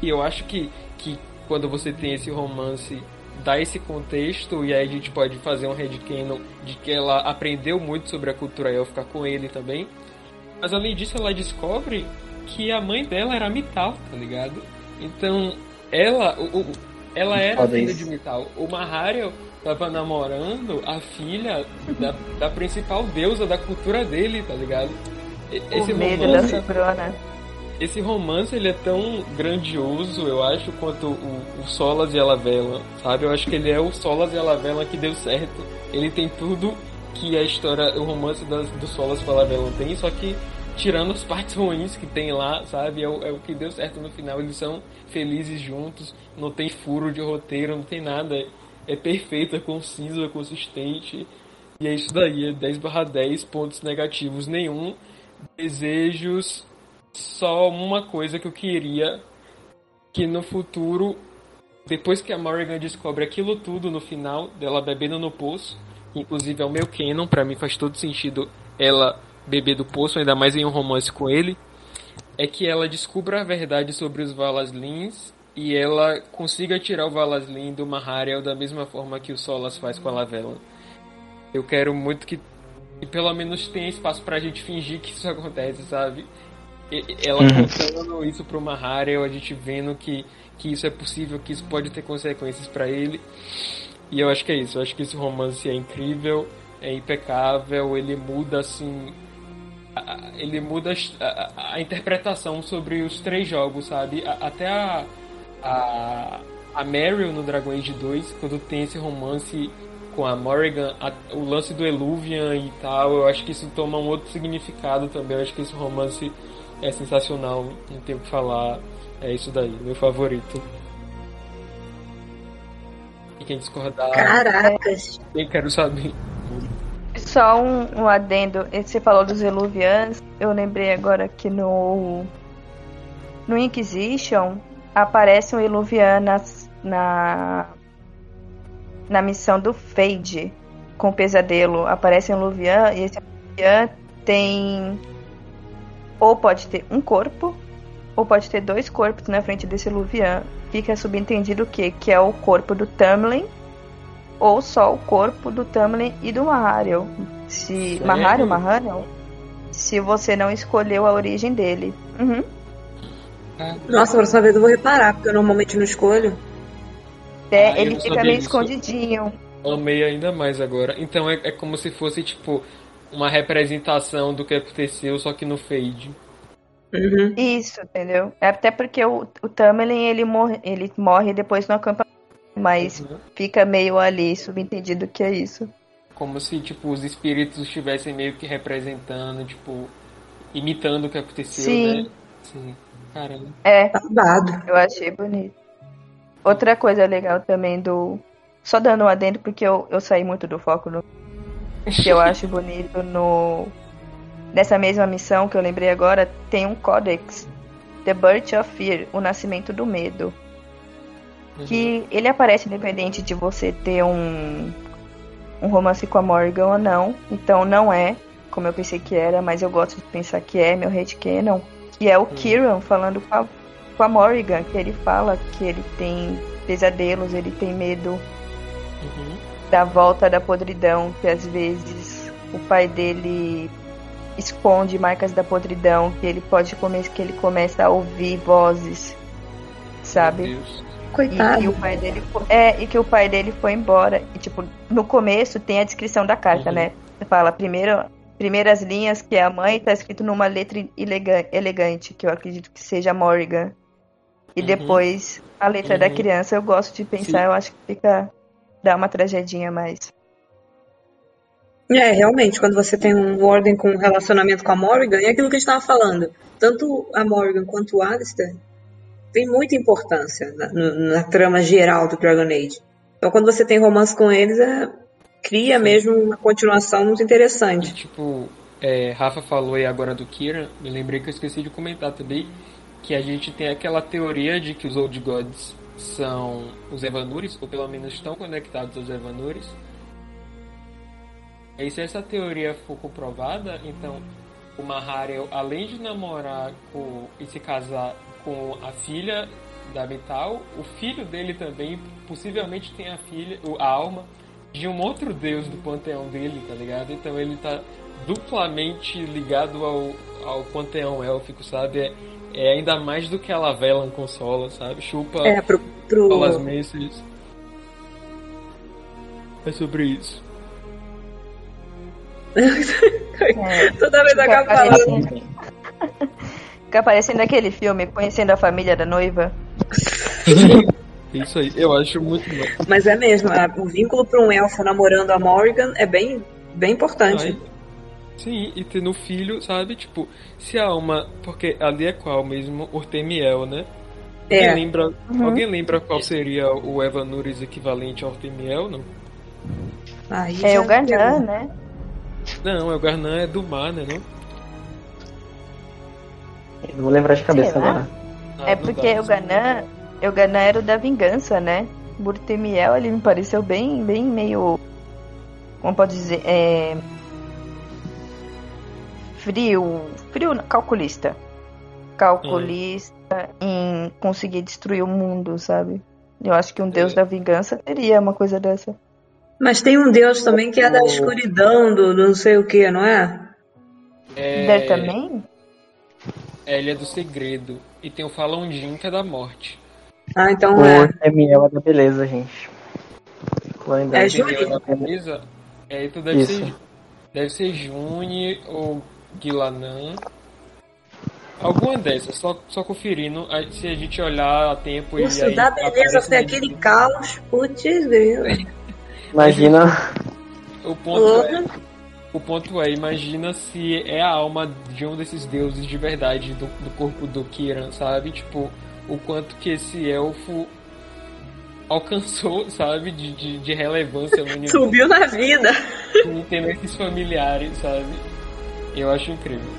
E eu acho que que quando você tem esse romance dá esse contexto e aí a gente pode fazer um headcanon de que ela aprendeu muito sobre a cultura élfica com ele também. Mas além disso ela descobre que a mãe dela era Mital, tá ligado? Então ela, o, ela era Foda filha isso. de Mital. O Mahariel tava namorando a filha da, da principal deusa da cultura dele, tá ligado? Esse o medo da romance, Sobrona. esse romance ele é tão grandioso, eu acho, quanto o, o Solas e a Lavela, sabe? Eu acho que ele é o Solas e a Lavela que deu certo. Ele tem tudo que a história, o romance das, do Solas e a Lavela tem, só que tirando as partes ruins que tem lá, sabe? É o, é o que deu certo no final. Eles são felizes juntos, não tem furo de roteiro, não tem nada. É é conciso, é consistente. E é isso daí, é 10 barra 10 pontos negativos nenhum. Desejos só uma coisa que eu queria que no futuro, depois que a Morrigan descobre aquilo tudo no final, dela bebendo no poço, inclusive é o meu canon, pra mim faz todo sentido ela beber do poço, ainda mais em um romance com ele, é que ela descubra a verdade sobre os Valaslins e ela consiga tirar o Valaslin do Mahariel da mesma forma que o Solas faz com a Lavela. Eu quero muito que, que pelo menos tenha espaço pra gente fingir que isso acontece, sabe? Ela Uhum. contando isso pro Mahariel, a gente vendo que, que isso é possível, que isso pode ter consequências pra ele. E eu acho que é isso, eu acho que esse romance é incrível, é impecável, ele muda assim. Ele muda a- a interpretação sobre os três jogos, sabe? A- até a, a, a Meryl no Dragon Age 2, quando tem esse romance com a Morrigan, a- o lance do Eluvian e tal, eu acho que isso toma um outro significado também. Eu acho que esse romance é sensacional, não tenho o que falar. É isso daí, meu favorito. E quem discordar, Caracas. eu quero saber. Só um, um adendo. Você falou dos Eluvians. Eu lembrei agora que no. No Inquisition aparece um Eluvian nas- na. Na missão do Fade com o pesadelo. Aparece um Eluvian e esse Eluvian tem. Ou pode ter um corpo, ou pode ter dois corpos na frente desse Eluvian. Fica subentendido o quê? Que é o corpo do Tamlin ou só o corpo do Tamlin e do Mahariel. Se Sério? Mahariel, Mahariel, se você não escolheu a origem dele. Uhum. Ah, Nossa, a próxima vez eu vou reparar, porque eu normalmente não escolho. É, Ah, ele fica meio escondidinho. amei ainda mais agora. Então é, é como se fosse, tipo, uma representação do que aconteceu, só que no fade. Uhum. Isso, entendeu? É Até porque o, o Tamlin, ele morre, ele morre depois no acampamento, mas Uhum. fica meio ali subentendido que é isso. Como se, tipo, os espíritos estivessem meio que representando, tipo, imitando o que aconteceu, Sim. né? Sim. Caramba. É, Babado. eu achei bonito. Outra coisa legal também do. Só dando um adendo, porque eu, eu saí muito do foco no. Que eu acho bonito no. Nessa mesma missão que eu lembrei agora, tem um códex. The Birth of Fear, o nascimento do medo. Uhum. que ele aparece independente de você ter um, um romance com a Morgan ou não. Então não é como eu pensei que era, mas eu gosto de pensar que é meu headcanon. Que é o Kieran falando com a, com a Morrigan, que ele fala que ele tem pesadelos, ele tem medo Uhum. da volta da podridão, que às vezes o pai dele esconde marcas da podridão, que ele pode come que ele começa a ouvir vozes, sabe? Deus. E Coitado. que o pai dele foi, é, e que o pai dele foi embora. E tipo, no começo tem a descrição da carta, Uhum. né? Você fala primeiro, primeiras linhas que é a mãe, tá escrito numa letra elega- elegante, que eu acredito que seja Morrigan. E Uhum. depois a letra da Uhum. criança, eu gosto de pensar, Sim. eu acho que fica dá uma tragedinha a mais. É, realmente, quando você tem um Warden com um relacionamento com a Morrigan, é aquilo que a gente estava falando. Tanto a Morrigan quanto o Alistair tem muita importância na, na trama geral do Dragon Age. Então, quando você tem romance com eles, é, cria mesmo uma continuação muito E, interessante. tipo, é, Rafa falou aí agora do Kira, me lembrei que eu esqueci de comentar também que a gente tem aquela teoria de que os Old Gods são os Evanures, ou pelo menos estão conectados aos Evanures. E se essa teoria for comprovada, então o Mahariel, além de namorar com, e se casar com a filha da Vital, o filho dele também possivelmente tem a filha, o- a alma de um outro deus do panteão dele, tá ligado? Então ele tá duplamente ligado ao, ao panteão élfico, sabe? É, é ainda mais do que a Lavelan consola, sabe? Chupa É, pro. pro... as mesas. É sobre isso. Toda vez eu fica, acabo falando. Fica aparecendo aquele filme, Conhecendo a Família da Noiva. Isso aí, eu acho muito bom. Mas é mesmo, a- o vínculo para um elfo namorando a Morrigan é bem, bem importante. Ai, Sim, e tendo filho, sabe? Tipo, se há uma. Porque ali é qual mesmo? Ortemiel, né? É. Alguém lembra, alguém lembra qual seria o Evanures equivalente ao Ortemiel? Não. Aí É o Garnan, né? Não, é o Garnan é do mar, né? Não? Eu Não vou lembrar de cabeça Será? agora. Ah, É não porque dá, o Ganan, o Ganan era o da vingança, né? Burtemiel, ele me pareceu bem, bem meio. Como pode dizer? É. Frio. Frio, não, calculista. Calculista em conseguir destruir o mundo, sabe? Eu acho que um deus É. da vingança teria uma coisa dessa. Mas tem um deus também que é da escuridão, do, do não sei o que, não é? É, Der também? É, ele é do segredo. E tem o Falondin, que é da morte. Ah, então O é. É da beleza, gente. É? Na camisa, É, então deve Isso. ser. Deve ser Juni ou Guilanã. Alguma dessas, só, só conferindo. Se a gente olhar a tempo Isso e aí. da beleza foi aquele caos. Putz, grilo. Imagina. O ponto, é, o ponto é, imagina se é a alma de um desses deuses de verdade do, do corpo do Kiran, sabe? Tipo, o quanto que esse elfo alcançou, sabe? De, de, de relevância no universo. Subiu na vida. Tendo esses familiares, sabe? Eu acho incrível.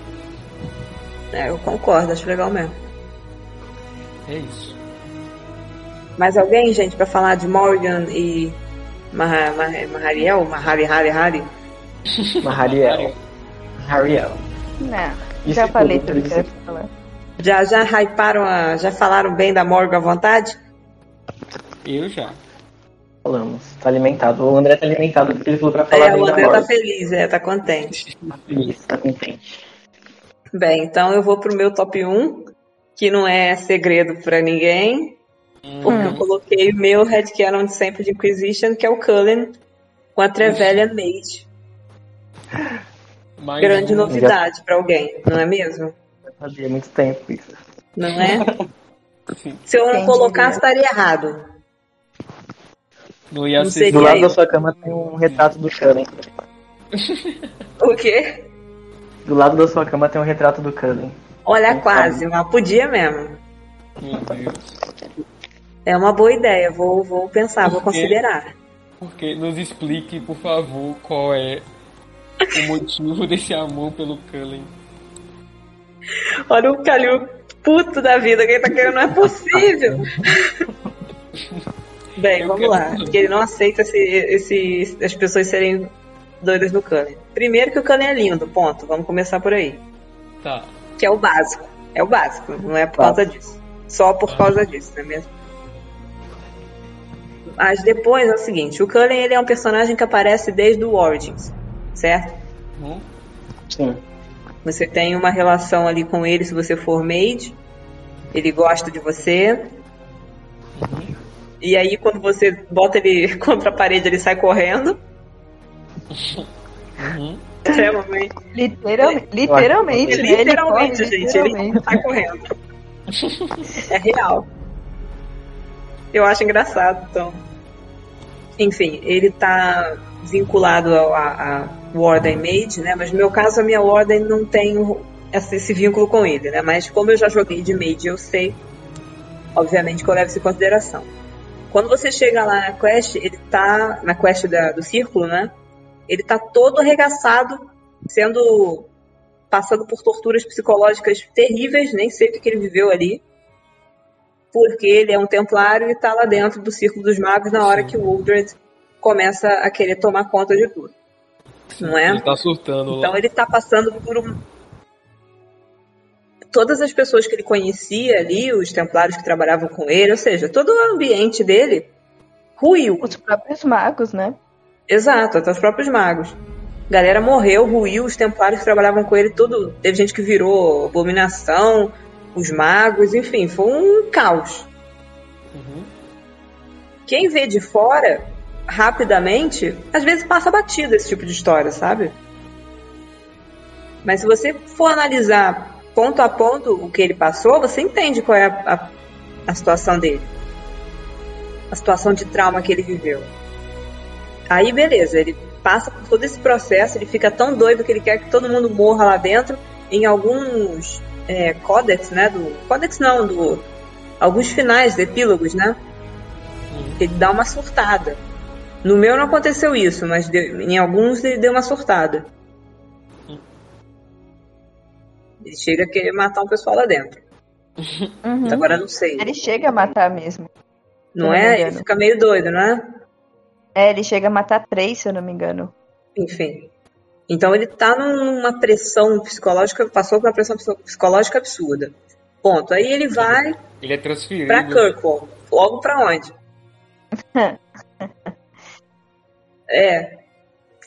É, eu concordo, acho legal mesmo. É isso. Mais alguém, gente, pra falar de Morgan e Maha- Maha- Mahariel? Mahari, Hari, Hari? Mahariel. Hariel. Não. Isso já falei tudo que eu ia falar. Já, já hyparam, a, já falaram bem da Morgan à vontade? Eu já. Falamos. Tá alimentado. O André tá alimentado porque ele falou pra falar É, bem o da André tá feliz, é, tá contente. Tá feliz, tá contente. Bem, então eu vou pro meu top 1, que não é segredo pra ninguém, porque eu coloquei o meu headcanon de sempre de Inquisition, que é o Cullen, com a Trevelyan Mage. Mais Grande novidade pra alguém, não é mesmo? Eu fazia muito tempo isso. Não é? Se eu não colocasse, estaria errado. Não ia Não ser Do lado eu. da sua cama tem um retrato do Cullen. O quê? Do lado da sua cama tem um retrato do Cullen. Olha, quase, mas podia mesmo. Meu Deus. É uma boa ideia, vou, vou pensar, vou Por quê? considerar. Porque nos explique, por favor, qual é o motivo desse amor pelo Cullen. Olha o Calil puto da vida, quem tá querendo não é possível. Bem, Eu vamos quero lá. Porque ele não aceita esse, esse, as pessoas serem doidas no Cullen. Primeiro que o Cullen é lindo, ponto. Vamos começar por aí. Tá. Que é o básico. É o básico, não é por causa disso. Só por causa disso, não é mesmo? Mas depois é o seguinte, o Cullen ele é um personagem que aparece desde o Origins, certo? Hum? Sim. Você tem uma relação ali com ele se você for mage. Ele gosta de você. E aí quando você bota ele contra a parede, ele sai correndo. Uhum. Extremamente. Literal, literalmente, né? Ele Literalmente, corre, gente, literalmente. ele sai correndo. É real. Eu acho engraçado, então. Enfim, ele tá vinculado ao- a, a Warden Mage, né? Mas no meu caso, a minha Warden não tem o- esse, vínculo com ele, né? Mas como eu já joguei de Mage, eu sei, obviamente, que eu levo isso em consideração. Quando você chega lá na quest, ele tá. Na quest da- do círculo, né? Ele tá todo arregaçado, sendo. passando por torturas psicológicas terríveis, nem sei o que ele viveu ali. Porque ele é um templário e tá lá dentro do círculo dos magos na hora que o Uldred começa a querer tomar conta de tudo. Não é? Ele tá surtando Então lá. ele tá passando por um. Todas as pessoas que ele conhecia ali, os templários que trabalhavam com ele, ou seja, todo o ambiente dele ruiu. Os próprios magos, né? Exato, até os próprios magos. A galera morreu, ruiu, os templários que trabalhavam com ele, tudo. Teve gente que virou abominação, os magos, enfim, foi um caos. Uhum. Quem vê de fora, rapidamente, às vezes passa batido esse tipo de história, sabe? Mas se você for analisar ponto a ponto o que ele passou, você entende qual é a, a, a situação dele. A situação de trauma que ele viveu. Aí, beleza, ele passa por todo esse processo, ele fica tão doido que ele quer que todo mundo morra lá dentro. Em alguns é, códex, né? Do, códex não, do, alguns finais, epílogos, né? Ele dá uma surtada. No meu não aconteceu isso, mas deu- em alguns ele deu uma surtada. Ele chega a querer matar um pessoal lá dentro. Uhum. Agora eu não sei. Ele chega a matar mesmo. Não não me é? Ele fica meio doido, não é? É, ele chega a matar três, se eu não me engano. Enfim. Então ele tá numa pressão psicológica, passou por uma pressão psico- psicológica absurda. Ponto. Aí ele vai Ele é transferido. pra Kirkwall. Logo pra onde? É.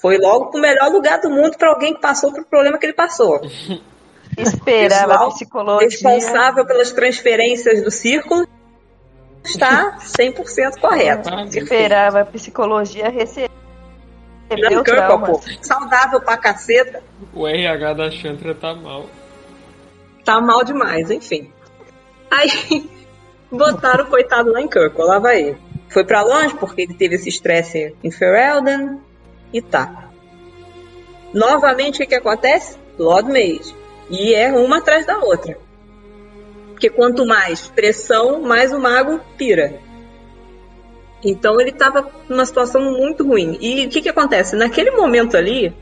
Foi logo pro melhor lugar do mundo pra alguém que passou pro problema que ele passou. Esperava Pessoal a psicologia. responsável pelas transferências do círculo está 100% correto. Esperava a psicologia receber Não, o Kirkwall, trauma. pô. Saudável pra caceta. O RH da Chantra tá mal. Tá mal demais, enfim. Aí botaram o coitado lá em Kirkwall, lá vai ele. Foi pra longe porque ele teve esse estresse em Ferelden e tá. Novamente o que, acontece? Lord Mage. E é uma atrás da outra. Porque quanto mais pressão, mais o mago pira. Então ele tava numa situação muito ruim. E o que, que acontece? Naquele momento ali,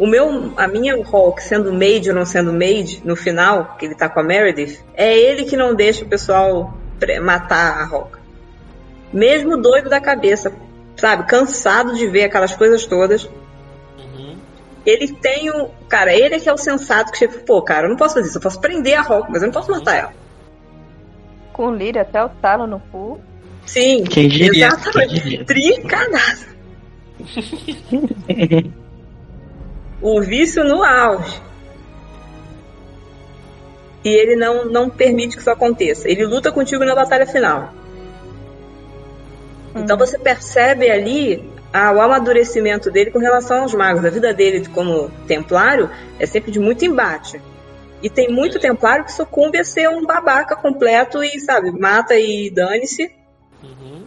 o meu, a minha Hulk sendo maid ou não sendo maid, no final, que ele tá com a Meredith, é ele que não deixa o pessoal matar a Hulk. Mesmo doido da cabeça, sabe? Cansado de ver aquelas coisas todas. Uhum. Ele tem o. Cara, ele é que é o sensato que chega. Pô, cara, eu não posso fazer isso. Eu posso prender a Hulk, mas eu não posso matar ela. Com o lírio até o talo no cu. Sim, Quem diria? exatamente. Trincadaço. o vício no auge. E ele não, não permite que isso aconteça. Ele luta contigo na batalha final. Então Uhum. você percebe ali ah, o amadurecimento dele com relação aos magos. A vida dele como templário é sempre de muito embate. E tem muito templário que sucumbe a ser um babaca completo e, sabe, mata e dane-se. Uhum.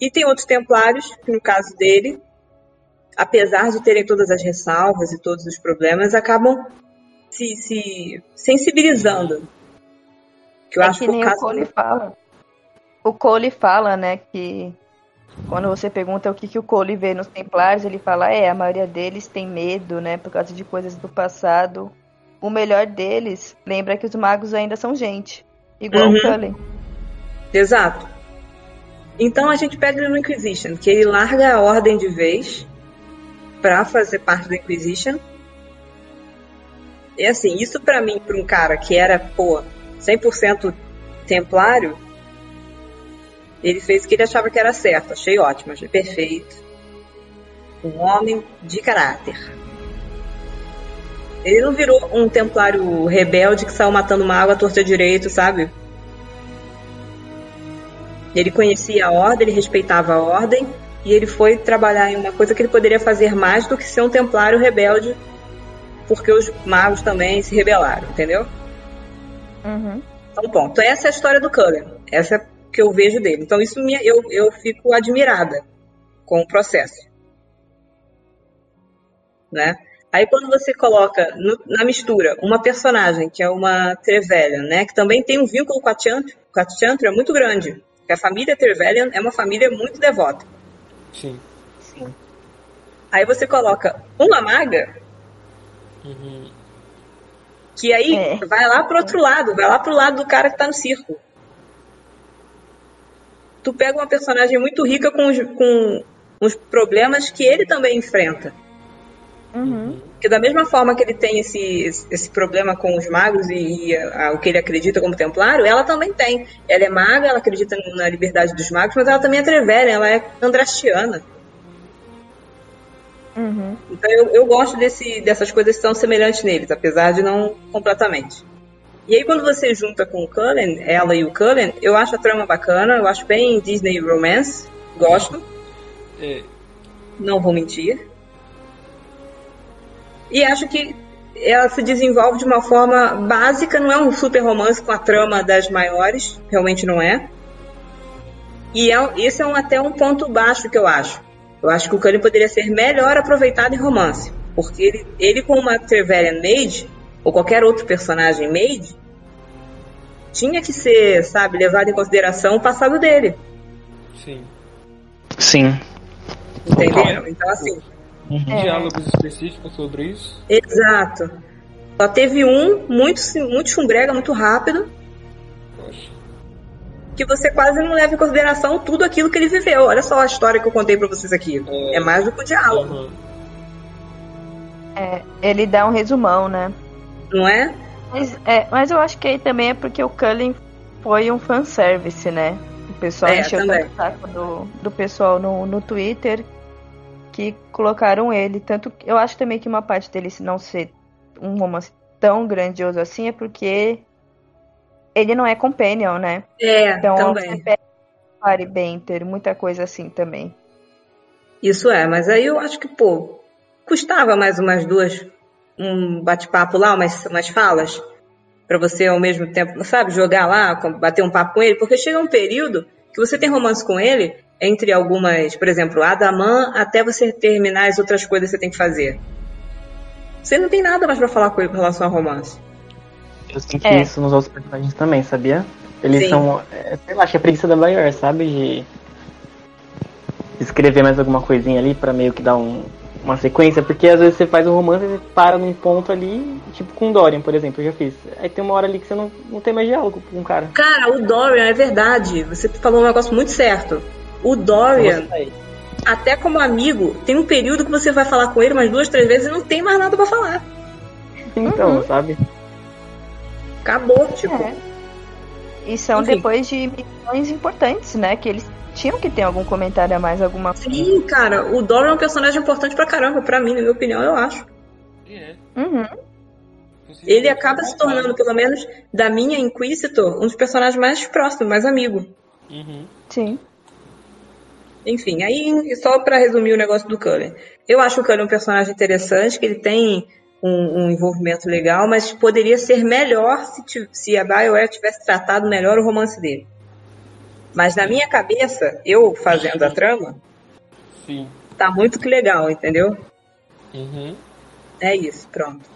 E tem outros templários, que no caso dele, apesar de terem todas as ressalvas e todos os problemas, acabam se, se sensibilizando. Que eu é acho que que o caso. Cole fala. O Cole fala, né, que quando você pergunta o que, que o Cole vê nos Templários, ele fala, é, a maioria deles tem medo, né, por causa de coisas do passado. O melhor deles lembra que os magos ainda são gente, igual Uhum. o Cullen. Exato. Então a gente pega ele no Inquisition, que ele larga a ordem de vez pra fazer parte do Inquisition. E assim, isso pra mim, pra um cara que era, pô, 100% templário, ele fez o que ele achava que era certo. Achei ótimo, achei perfeito. Um homem de caráter. Ele não virou um templário rebelde que saiu matando uma água torta direito, sabe? Ele conhecia a ordem, ele respeitava a ordem e ele foi trabalhar em uma coisa que ele poderia fazer mais do que ser um templário rebelde, porque os magos também se rebelaram, entendeu? Uhum. Então, ponto. Essa é a história do Cullen. Essa é que eu vejo dele. Então, isso me, eu, eu fico admirada com o processo. Né? Aí, quando você coloca no- na mistura uma personagem que é uma Trevelyan, né? Que também tem um vínculo com a Chantry, com a Chantry é muito grande. Porque a família Trevelyan é uma família muito devota. Sim. Aí você coloca uma maga, Uhum. que aí É. vai lá pro outro lado, vai lá pro lado do cara que tá no circo. Tu pega uma personagem muito rica com os, com os problemas que ele também enfrenta. Uhum. Porque da mesma forma que ele tem esse, esse problema com os magos e, e a- a- o que ele acredita como templário, ela também tem. Ela é maga, ela acredita na liberdade dos magos, mas ela também é trevelha, ela é andrastiana. Uhum. Então eu, eu gosto desse, dessas coisas que são semelhantes neles, apesar de não completamente. E aí quando você junta com o Cullen, ela e o Cullen, eu acho a trama bacana, eu acho bem Disney Romance, gosto, É, não vou mentir. E acho que ela se desenvolve de uma forma básica, não é um super romance com a trama das maiores, realmente não é. E é, esse é um, até um ponto baixo que eu acho. Eu acho que o Cullen poderia ser melhor aproveitado em romance. Porque ele, ele com uma Trevelyan Maid, ou qualquer outro personagem Maid, tinha que ser, sabe, levado em consideração o passado dele. sim. Sim. Entenderam? Então, assim, É. Diálogos específicos sobre isso? Exato. Só teve um muito, muito chumbrega, muito rápido, Poxa. que você quase não leva em consideração tudo aquilo que ele viveu. Olha só a história que eu contei pra vocês aqui. É. É mais do que o diálogo, Aham. É, ele dá um resumão, né? Não é? Mas, é, mas eu acho que aí também é porque o Cullen foi um fanservice, né? O pessoal É, encheu o saco do, do pessoal no, no Twitter que colocaram ele. Tanto que eu acho também que uma parte dele se não ser um romance tão grandioso assim é porque ele não é companion, né? É, Então também. você pega Fire Benter, muita coisa assim também. Isso é, mas aí eu acho que, pô, custava mais umas duas, um bate-papo lá, umas, umas falas, pra você ao mesmo tempo, sabe, jogar lá, bater um papo com ele, porque chega um período que você tem romance com ele, entre algumas, por exemplo, Adaman, até você terminar as outras coisas que você tem que fazer. Você não tem nada mais pra falar com ele com relação a romance. Eu sinto É. isso nos outros personagens também, sabia? Eles Sim. são, é, sei lá, acho que é preguiça da maior, sabe? De escrever mais alguma coisinha ali pra meio que dar um- uma sequência, porque às vezes você faz um romance e você para num ponto ali, tipo com Dorian, por exemplo, eu já fiz. Aí tem uma hora ali que você não, não tem mais diálogo com o cara. Cara, o Dorian, é verdade, você falou um negócio muito certo. O Dorian, até como amigo, tem um período que você vai falar com ele umas duas, três vezes e não tem mais nada pra falar. Então, Uhum. sabe? Acabou, tipo. É. E são Enfim. depois de missões importantes, né? Que eles tinham que ter algum comentário a mais, alguma coisa. Sim, cara, o Dora é um personagem importante pra caramba, pra mim, na minha opinião, eu acho. É. Uhum. Ele acaba se tornando, pelo menos da minha Inquisitor, um dos personagens mais próximos, mais amigo. Uhum. Sim. Enfim, aí só pra resumir o negócio do Cullen. Eu acho o Cullen um personagem interessante, que ele tem um, um envolvimento legal, mas poderia ser melhor se, se a BioWare tivesse tratado melhor o romance dele. Mas na minha cabeça, eu fazendo a trama, Sim. tá muito que legal, entendeu? Uhum. É isso, pronto.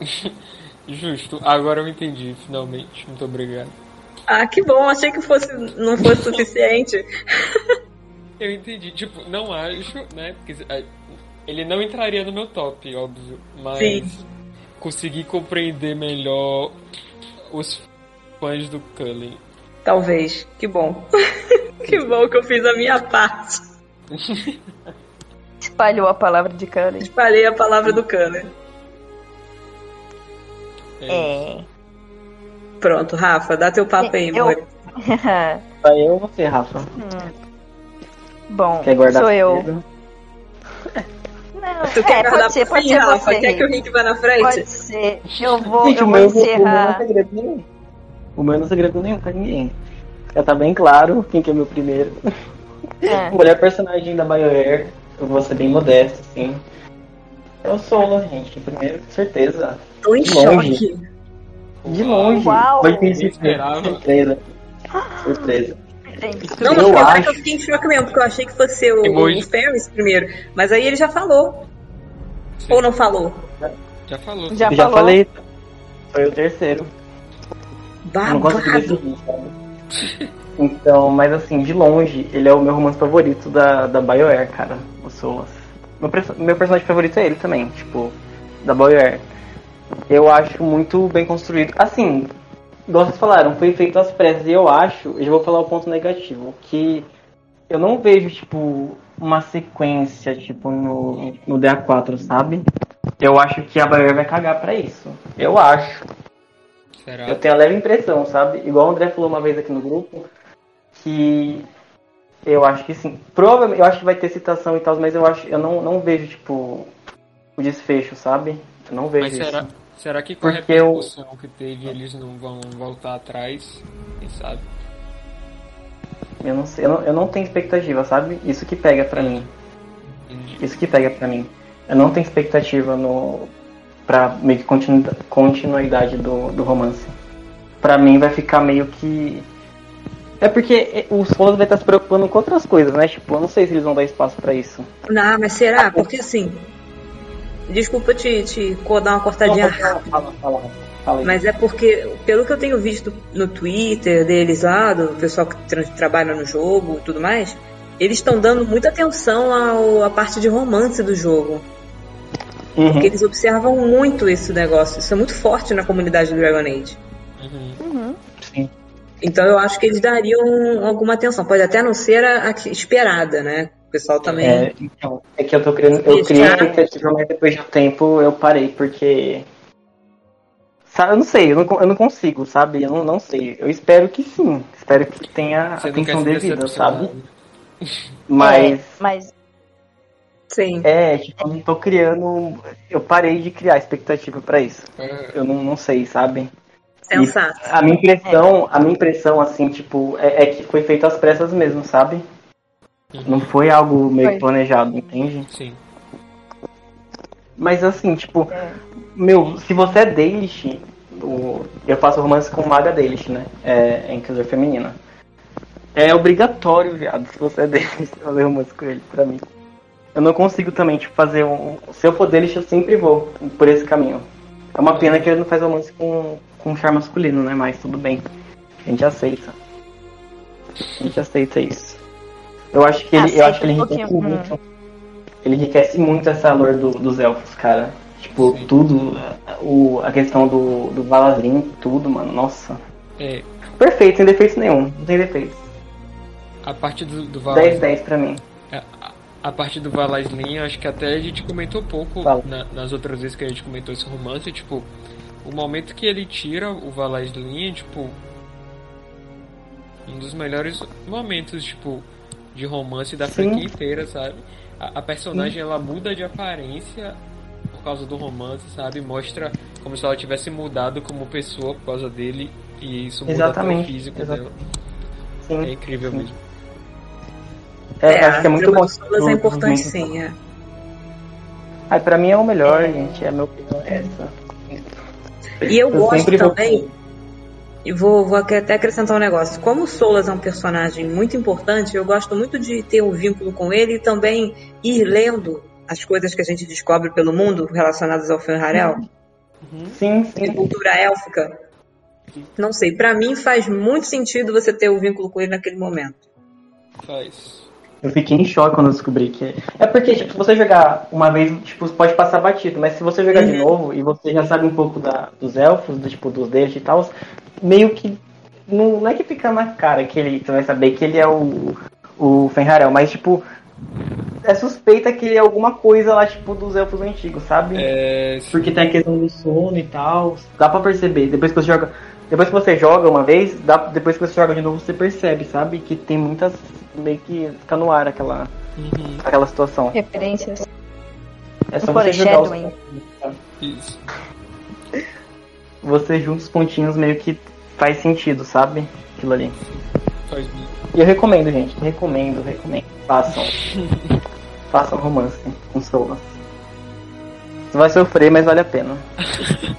Justo. Agora eu entendi, finalmente. Muito obrigado. Ah, que bom, achei que fosse, não fosse suficiente. Eu entendi. Tipo, não acho, né? Porque é, ele não entraria no meu top, óbvio. Mas Sim. consegui compreender melhor os fãs do Cullen. Talvez. Que bom. que bom que eu fiz a minha parte. Espalhou a palavra de Cullen. Espalhei a palavra do Cana. É. Pronto, Rafa, dá teu papo aí, Eu- amor. Só eu ou você, Rafa? Bom, Quer guardar sou eu. Não, Tu quer é, guardar pode ser, pode fim, ser Rafa? você. Quer que o Rick vá na frente? Pode ser. Eu vou, Gente, eu vou meu, é encerrar. O meu não é segredo nenhum pra ninguém. Já tá bem claro quem que é meu primeiro. É. O melhor personagem da BioWare, eu vou ser bem modesto, assim. É o Solo, gente. Primeiro, com certeza. Tô em De longe. choque. De longe. Uau! Vai ter Eu esperava. surpresa. Surpresa. Gente, Não, Eu acho- que eu fiquei em choque mesmo, porque eu achei que fosse o, Emoji. o Ferris primeiro. Mas aí ele já falou. Sim. Ou não falou? Já falou. Já Eu já falou. falei. Foi o terceiro. Eu não consegui Babado. decidir, sabe? Então, mas assim, de longe, ele é o meu romance favorito da, da BioWare, cara. O Solas. Meu, meu personagem favorito é ele também, tipo, da BioWare. Eu acho muito bem construído. Assim, igual vocês falaram, foi feito às pressas. E eu acho, eu já vou falar o ponto negativo, que eu não vejo, tipo, uma sequência, tipo, no, no DA4, sabe? Eu acho que a BioWare vai cagar pra isso. Eu acho. Será? Eu tenho a leve impressão, sabe? Igual o André falou uma vez aqui no grupo, que eu acho que sim. Provavelmente, eu acho que vai ter citação e tal, mas eu acho, eu não, não vejo, tipo, o desfecho, sabe? Eu não vejo Mas será, isso. será que com a Porque eu- repercussão que teve eles não vão voltar atrás? Quem sabe? Eu não sei, eu não, eu não tenho expectativa, sabe? Isso que pega pra mim. Isso que pega pra mim. Eu não tenho expectativa no pra meio que continu, continuidade do, do romance. Pra mim vai ficar meio que é porque os fãs vai estar se preocupando com outras coisas, né? Tipo, eu não sei se eles vão dar espaço pra isso. Não, mas será? Porque assim. Desculpa te, te dar uma cortadinha Fala, fala, fala, fala aí. Mas é porque, pelo que eu tenho visto no Twitter deles lá, do pessoal que tra- trabalha no jogo e tudo mais, eles estão dando muita atenção à parte de romance do jogo. Uhum. Porque eles observam muito esse negócio. Isso é muito forte na comunidade do Dragon Age. Uhum. Uhum. Sim. Então eu acho que eles dariam alguma atenção. Pode até não ser a, a esperada, né? O pessoal também. É, então, é que eu tô criando. Eu criei Deixar- expectativa, mas depois de um tempo eu parei, porque. Sabe, eu não sei, eu não, eu não consigo, sabe? Eu não, não sei. Eu espero que sim. Espero que tenha Você atenção devida, sabe? Mas. É, mas Sim. É, tipo, eu não tô criando. Eu parei de criar expectativa pra isso. É, Eu não, não sei, sabe? Sensato. A minha impressão, a minha impressão, assim, tipo, é, é que foi feito às pressas mesmo, sabe? Não foi algo meio Foi. planejado, entende? Sim. Mas assim, tipo, É. meu, se você é Dalish, o, eu faço romance com Maga Dalish, né? É, é Inquisidor feminina. É obrigatório, viado, se você é Dalish, fazer romance com ele, pra mim. Eu não consigo também, tipo, fazer um. Se eu for Dalish, eu sempre vou por esse caminho. É uma pena que ele não faz romance com, com char masculino, né? Mas tudo bem. A gente aceita. A gente aceita isso. Eu acho que ele, eu acho que ele um enriquece pouquinho, muito. Ele enriquece muito essa lore do- dos elfos, cara. Tipo, Sim. tudo. O, a questão do, do Valazrim, tudo, mano. Nossa. É, Perfeito, sem defeitos nenhum. Não tem defeitos. a parte do, do 10, Valais, 10 pra mim. A, parte do Valaislin, acho que até a gente comentou pouco na- nas outras vezes que a gente comentou esse romance, tipo, o momento que ele tira o Valaislin, tipo, Um dos melhores momentos, tipo, de romance da Sim. franquia inteira, sabe? A, a personagem ela muda de aparência por causa do romance, sabe? Mostra como se ela tivesse mudado como pessoa por causa dele e isso muda até o Exatamente, físico exa- dela. Sim. É incrível Sim. mesmo. É, acho que é muito bom. Solas é importante sim, é. Ai, pra mim é o melhor, gente. É a minha opinião é essa. E eu, Eu gosto vou- também, e vou, vou até acrescentar um negócio. Como o Solas é um personagem muito importante, eu gosto muito de ter um vínculo com ele e também ir lendo as coisas que a gente descobre pelo mundo relacionadas ao Fenrarel, Sim, de sim. cultura élfica. Não sei, pra mim faz muito sentido você ter o vínculo com ele naquele momento. Faz. Eu fiquei em choque quando eu descobri que. É porque, tipo, se você jogar uma vez, tipo, pode passar batido, mas se você jogar de Uhum. novo e você já sabe um pouco da, dos elfos, do, tipo, dos deuses e tal, meio que. Não, não é que fica na cara que ele. Você vai saber que ele é o. O Fenrarel, mas tipo. É suspeita que ele é alguma coisa lá, tipo, dos elfos antigos, sabe? É, Porque tem a questão do sono e tal. Dá pra perceber. Depois que você joga. Depois que você joga uma vez, dá, depois que você joga de novo, você percebe, sabe? Que tem muitas. Meio que fica no ar aquela, uhum, aquela situação. Referências. É só você jogar os isso. Você junta os pontinhos meio que faz sentido, sabe? Aquilo ali. Faz muito. E eu recomendo, gente. Recomendo, recomendo. Façam. Façam romance com Solas. Você vai sofrer, mas vale a pena.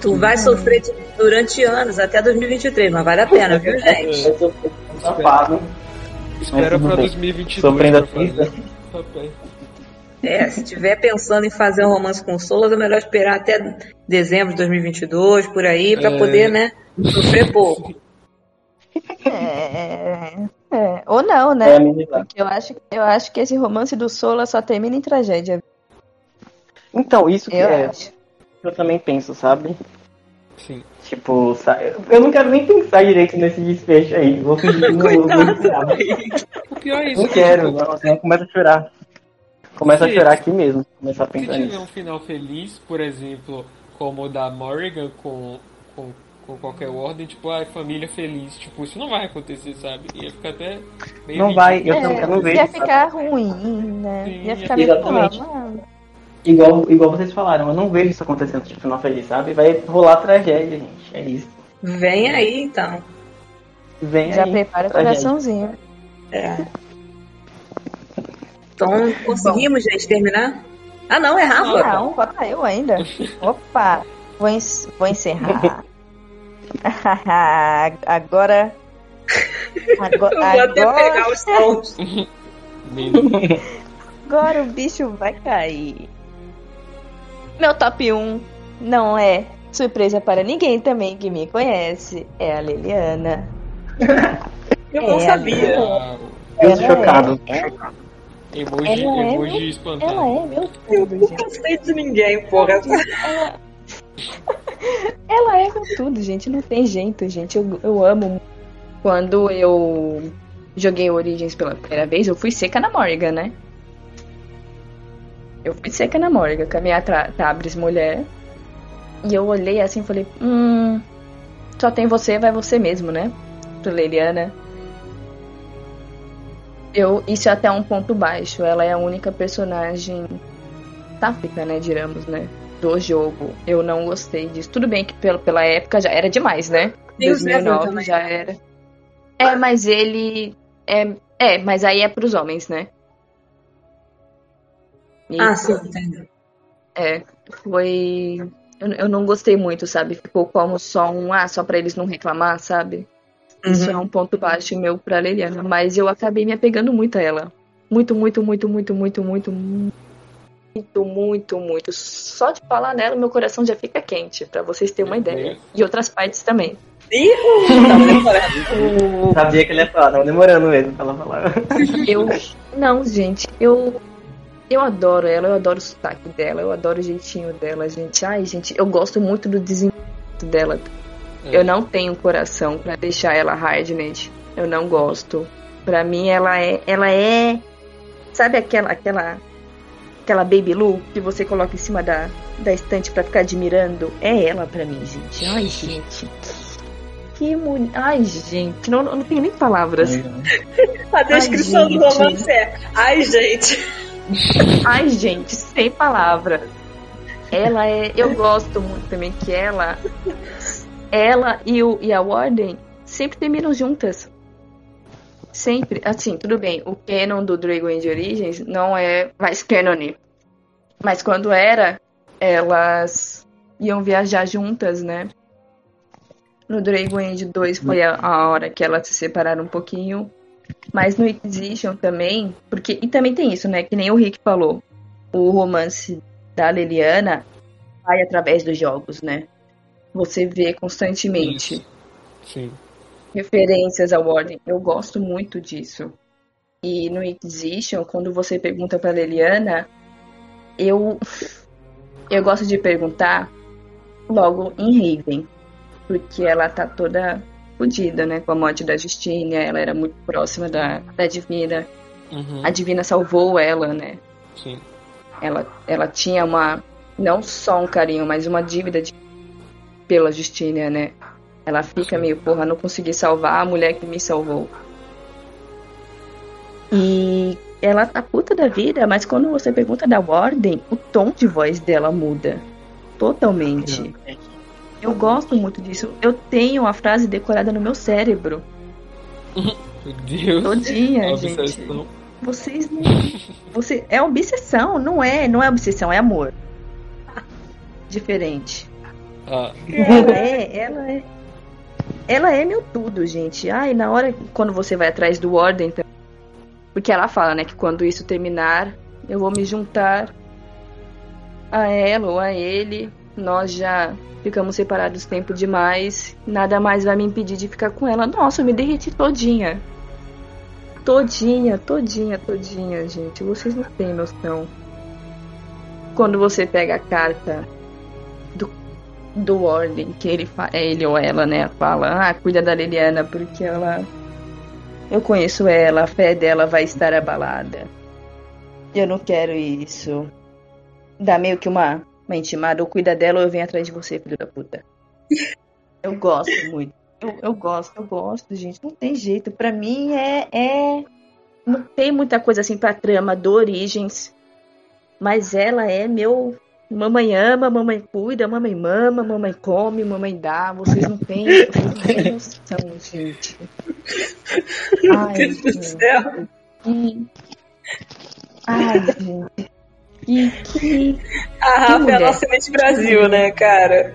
Tu vai sofrer durante anos, até 2023, mas vale a pena, viu, gente? Vai sofrer safado. Espera bem. 2022 Sofrendo a vida. É, se tiver pensando em fazer um romance com o Solas, é melhor esperar até dezembro de 2022, por aí, pra É. poder, né, sofrer pouco. É, é. Ou não, É, né? menina. Porque eu acho, eu acho que esse romance do Sola só termina em tragédia. Então, isso que Eu é. acho. Eu também penso, sabe? Sim. Tipo, sa- eu não quero nem pensar direito nesse desfecho aí. Vou fingir que não vou pensar. O pior é isso. Não que, quero, tipo, não. Senão começa a chorar. Começa a chorar aqui mesmo. Começar a Se pensar tiver nisso. um final feliz, por exemplo, como o da Morrigan com, com, com qualquer ordem, tipo, ai, família feliz. Tipo, isso não vai acontecer, sabe? Ia ficar até meio Não vai, eu, não, eu não vejo. É, ia sabe? ficar ruim, né? Sim, ia ficar meio exatamente. "Ah, mano." Igual, igual vocês falaram, eu não vejo isso acontecendo, tipo, final feliz, sabe? Vai rolar tragédia, gente. É isso. Vem aí, então. Vem Já aí. prepara o coraçãozinho. É. Então, conseguimos, gente, terminar? Ah, não, é Rafa. Não, falta eu ainda. Opa, vou, en- vou encerrar. agora. Agora, Eu vou até agora, pegar os. Meio- agora o bicho vai cair. Meu top 1 não é surpresa para ninguém também que me conhece. É a Liliana. Eu não É, sabia. Uau. Eu Ela tô chocado. é- Emoji, Ela é emoji meu- espantado. Ela é meu Eu tudo, gente. nunca sei de ninguém, porra. Ela é meu tudo, gente. Não tem jeito, gente. Eu, eu amo. Quando eu joguei Origins pela primeira vez, eu fui seca na Morgan, né? Eu fui seca na Morgan, com a minha Tabris mulher. E eu olhei assim e falei, hum. Só tem você, vai você mesmo, né? Pro Leliana. Eu, isso é até um ponto baixo. Ela é a única personagem sáfica, né? Digamos, né? do jogo. Eu não gostei disso. Tudo bem que pela, pela época já era demais, né? Tem o Zevran 2009 também. já era. É, mas ele é, é, mas aí é pros homens, né? E Ah, sim, entendi. é, foi eu, eu não gostei muito, sabe? Ficou como só um ah, só pra eles não reclamar, sabe? Isso é Uhum. um ponto baixo meu pra Liliana, mas eu acabei me apegando muito a ela. Muito, muito, muito, muito, muito, muito, muito, muito, muito. Só de falar nela, meu coração já fica quente, pra vocês terem uma ideia. E outras partes também. Ih, tava demorando. O- Sabia que ele ia falar, tava demorando mesmo pra ela falar. Eu. Não, gente, eu. Eu adoro ela, eu adoro o sotaque dela, eu adoro o jeitinho dela, gente. Ai, gente, eu gosto muito do desenvolvimento dela. É. Eu não tenho coração pra deixar ela hardnet. Eu não gosto. Pra mim, ela é. Ela é. Sabe aquela. aquela aquela baby Lu que você coloca em cima da, da estante pra ficar admirando? É ela pra mim, gente. Ai, gente. que mulher. Ai, gente, não, não tenho nem palavras. A descrição Ai, do gente. romance é: ai, gente. Ai, gente, sem palavras. Ela é. Eu gosto muito também que ela. Ela e, o, e a Warden sempre terminam juntas. Sempre. Assim, tudo bem. O canon do Dragon Age Origins não é mais canon. Mas quando era, elas iam viajar juntas, né? No Dragon Age 2 foi a, a hora que elas se separaram um pouquinho. Mas no Inquisition também, porque e também tem isso, né? Que nem o Rick falou. O romance da Liliana vai através dos jogos, né? Você vê constantemente Isso. Sim. referências ao Ordem. Eu gosto muito disso. E no Inquisition, quando você pergunta pra Liliana, eu eu gosto de perguntar logo em Raven, porque ela tá toda fodida, né, com a morte da Justina, ela era muito próxima da, da Divina. Uhum. A Divina salvou ela, né? Sim. Ela, ela tinha uma não só um carinho, mas uma dívida de, pela Justina, né? Ela fica Sim. meio, porra, não consegui salvar a mulher que me salvou. E ela tá puta da vida, mas quando você pergunta da Warden, o tom de voz dela muda. Totalmente. Eu gosto muito disso. Eu tenho a frase decorada no meu cérebro. Meu Deus. Todinha, gente. Vocês não. Você, é obsessão, não é, não é obsessão, é amor. Diferente. Ah, Ela é, ela é. Ela é meu tudo, gente. Ai, na hora quando você vai atrás do Ordem, tam- porque ela fala, né, que quando isso terminar, eu vou me juntar a ela ou a ele. Nós já ficamos separados tempo demais. Nada mais vai me impedir de ficar com ela. Nossa, eu me derreti todinha. Todinha, todinha, todinha, gente. Vocês não têm noção. Quando você pega a carta do, do Ordem, que ele, é ele ou ela, né, fala, ah, cuida da Liliana, porque ela. Eu conheço ela, a fé dela vai estar abalada. Eu não quero isso. Dá meio que uma, intimada, ou cuida dela ou eu venho atrás de você, filho da puta. Eu gosto muito. Eu, eu gosto, eu gosto, gente. Não tem jeito. Pra mim é, é. Não tem muita coisa assim pra trama do Origens. Mas ela é meu. Mamãe ama, mamãe cuida, mamãe mama, mamãe come, mamãe dá. Vocês não têm, vocês não têm noção, gente. Ai, Deus do gente. céu. Que... Ai, gente. Que, que, A Rafa é a nossa Miss Brasil, né, cara?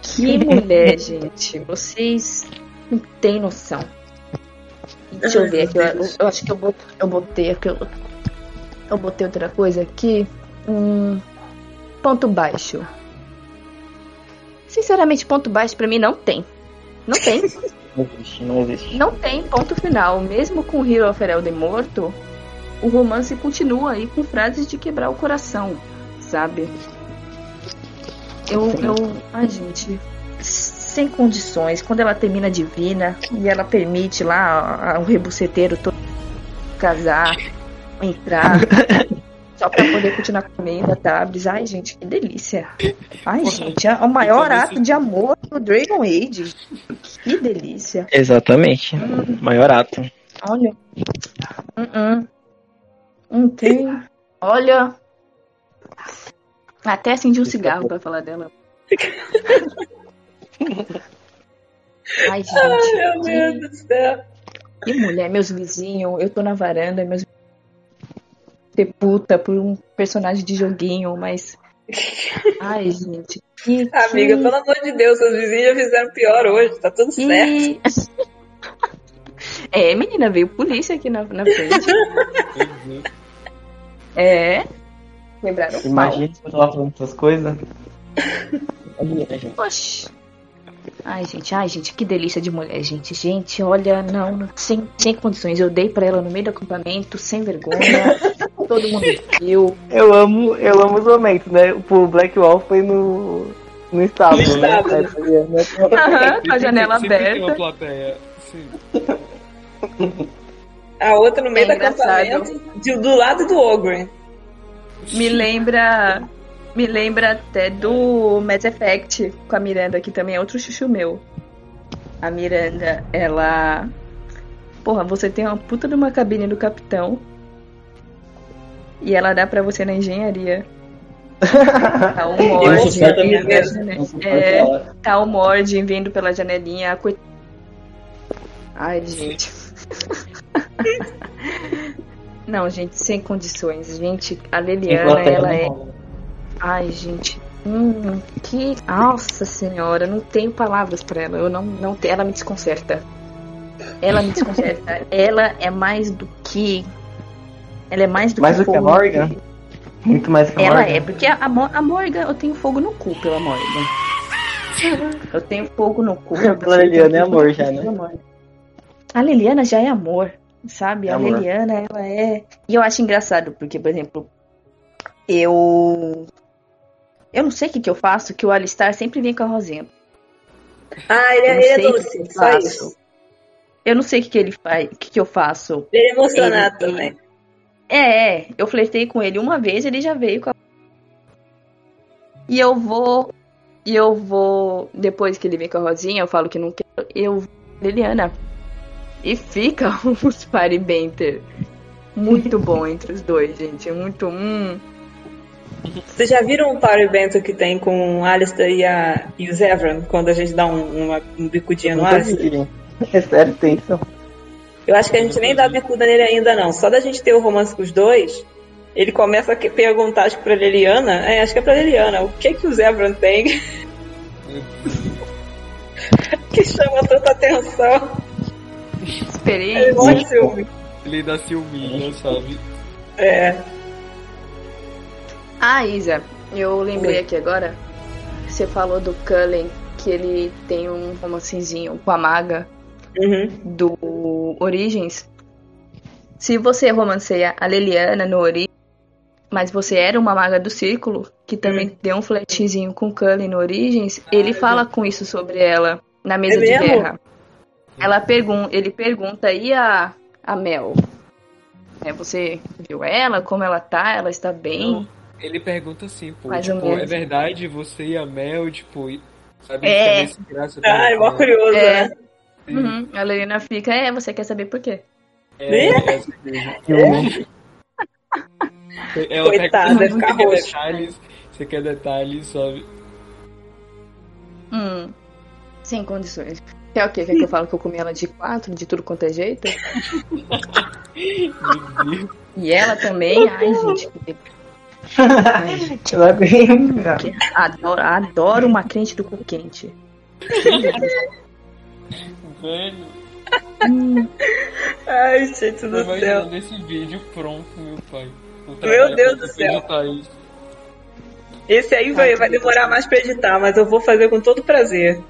que mulher, gente. Vocês não têm noção. Deixa eu ver aqui. Eu, eu acho que eu botei, eu botei aqui. Eu, eu botei outra coisa aqui. Um ponto baixo. Sinceramente, ponto baixo pra mim não tem. Não tem. Não existe, não existe. Não tem ponto final. Mesmo com Hero of Elden morto, o romance continua aí com frases de quebrar o coração, sabe? Eu, eu, ai gente, sem condições. Quando ela termina divina e ela permite lá o rebuceteiro todo casar, entrar, só pra poder continuar comendo a Tabris. Ai gente, que delícia. Ai gente, é o maior ato de amor do Dragon Age. Que delícia. Exatamente. Maior ato. Olha. Uh-uh. Não tem. Olha. Até acendi um cigarro pra falar dela. Ai, gente. Ai, meu que, Deus do céu. que mulher, meus vizinhos. Eu tô na varanda, meus ser puta por um personagem de joguinho, mas. Ai, gente. Que, que... Amiga, pelo amor de Deus, seus vizinhos já fizeram pior hoje, tá tudo certo. E... É, menina, veio polícia aqui na, na frente. É. Pau. Imagina se eu tava falando essas coisas. Imagina, gente. Oxi. Ai, gente, ai, gente, que delícia de mulher, gente. Gente, olha, não, sem, sem condições. Eu dei pra ela no meio do acampamento, sem vergonha. Todo mundo viu. Eu amo, eu amo os momentos, né? O Black Wall foi no, no estábulo, No né? estábulo. né? Aham, com a janela Sempre tem uma aberta. plateia. Sim. A outra no meio É do acampamento, de- do lado do Ogre. Me lembra. Me lembra até do Mass Effect com a Miranda, que também é outro chuchu meu. a Miranda, ela. Porra, você tem uma puta de uma cabine do capitão. E ela dá pra você na engenharia. Tá o Eu Mord suporto a vindo pela suporto É, tá o Mord vindo pela janelinha. Ai, gente. Não, gente, sem condições. Gente, a Leliana, Enquanto ela é. Ai, gente. Hum, que. Nossa senhora, não tenho palavras pra ela. Eu não, não te- Ela me desconcerta. Ela me desconcerta. ela é mais do que. Ela é mais do Mais que do que a. Morgan? Muito mais que a Ela Morgan. é, porque a, a Morgan, eu tenho fogo no cu pela Morgan. Eu tenho fogo no cu. Pela Liliana é amor já, né? A Liliana já é amor, sabe? A Amor. Liliana, ela é. E eu acho engraçado, porque, por exemplo, eu. Eu não sei o que, que eu faço, que o Alistar sempre vem com a Rosinha. Ah, ele, é- não ele é que doce, eu só isso. Eu não sei o que, que ele faz, o que, que eu faço. Ele é emocionado Ele- também. É, é, eu flertei com ele uma vez, ele já veio com a. E eu vou. E eu vou. Depois que ele vem com a Rosinha, eu falo que não quero. Eu. Liliana. E fica os party banter. Muito bom entre os dois, gente. Muito. Hum. Vocês já viram o Power Bento que tem com o Alistair e, a, e o Zevran, quando a gente dá um, uma, um bicudinho no Alistair? É sério, tem isso. Eu acho que a gente nem dá bicuda nele ainda, não. Só da gente ter o romance com os dois, ele começa a perguntar, acho que pra Liliana, é, acho que é pra Liliana, o que que o Zevran tem que chama tanta atenção? Ele Experiência. de ciúme. Ele dá ciúminho, sabe? É. Ah, Isa, eu lembrei aqui agora. Você falou do Cullen, que ele tem um romancezinho com a maga. Uhum. do Origens, se você romanceia a Leliana no Origens, mas você era uma maga do círculo, que também Hum. deu um flertezinho com Cullen no Origens, ele fala com isso sobre ela na mesa É de mesmo? guerra. Ela pergun ele pergunta, e a, a Mel? É, você viu ela? Como ela tá? Ela está bem? Não, ele pergunta assim, pô, Mais tipo, é verdade você e a Mel, tipo, sabe, É. graça Ah, é mó né? curioso, É. né? Uhum. A Leliana fica, é, você quer saber por quê? É, é coisa. Ela Coitada, pergunta, você quer detalhes, você quer detalhes, sabe? Hum, sem condições. Quer o quê? Quer que eu fale que eu comi ela de quatro, de tudo quanto é jeito? Meu Deus. E ela também, ai, gente. que- Ai, aguento. que- adoro, adoro uma crente do cu quente. Velho, Hum, Ai, gente do eu céu. imaginando esse vídeo pronto, meu pai. Meu Deus do céu. Esse aí vai, vai demorar mais pra editar, mas eu vou fazer com todo prazer.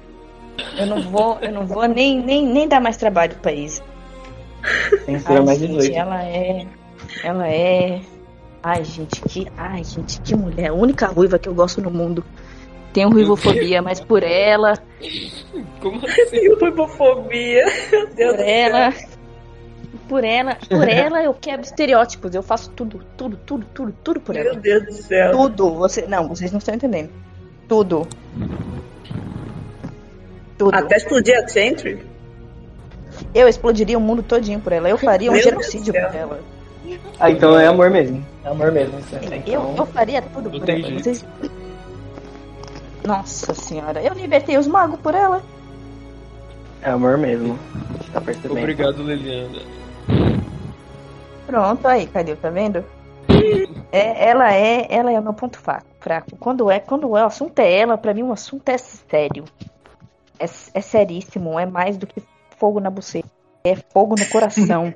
Eu não vou, eu não vou nem, nem, nem dar mais trabalho pra isso. Censura Ai, mais gente, 18. ela é. Ela é. Ai, gente, que. Ai, gente, que mulher. A única ruiva que eu gosto no mundo. Tenho ruivofobia, mas por ela, Como assim? Deus por do céu. ela. Por ela, por ela eu quebro estereótipos. Eu faço tudo, tudo, tudo, tudo, tudo por ela. Meu Deus do céu. Tudo. Você, não, vocês não estão entendendo. Tudo. Tudo. Até explodir a Sentry? Eu explodiria o mundo todinho por ela. Eu faria um Meu genocídio por ela. Ah, então é amor mesmo. É amor mesmo. isso é. Eu, Então, eu faria tudo por tem ela. Vocês... Nossa senhora, eu libertei os magos por ela. É amor mesmo. Tá percebendo? Obrigado, Liliana. Pronto, aí, cadê? Tá vendo? É, ela é, ela é o meu ponto fraco. Quando é, quando o assunto é ela, pra mim o assunto é sério. É, é seríssimo, é mais do que fogo na buceta. É fogo no coração.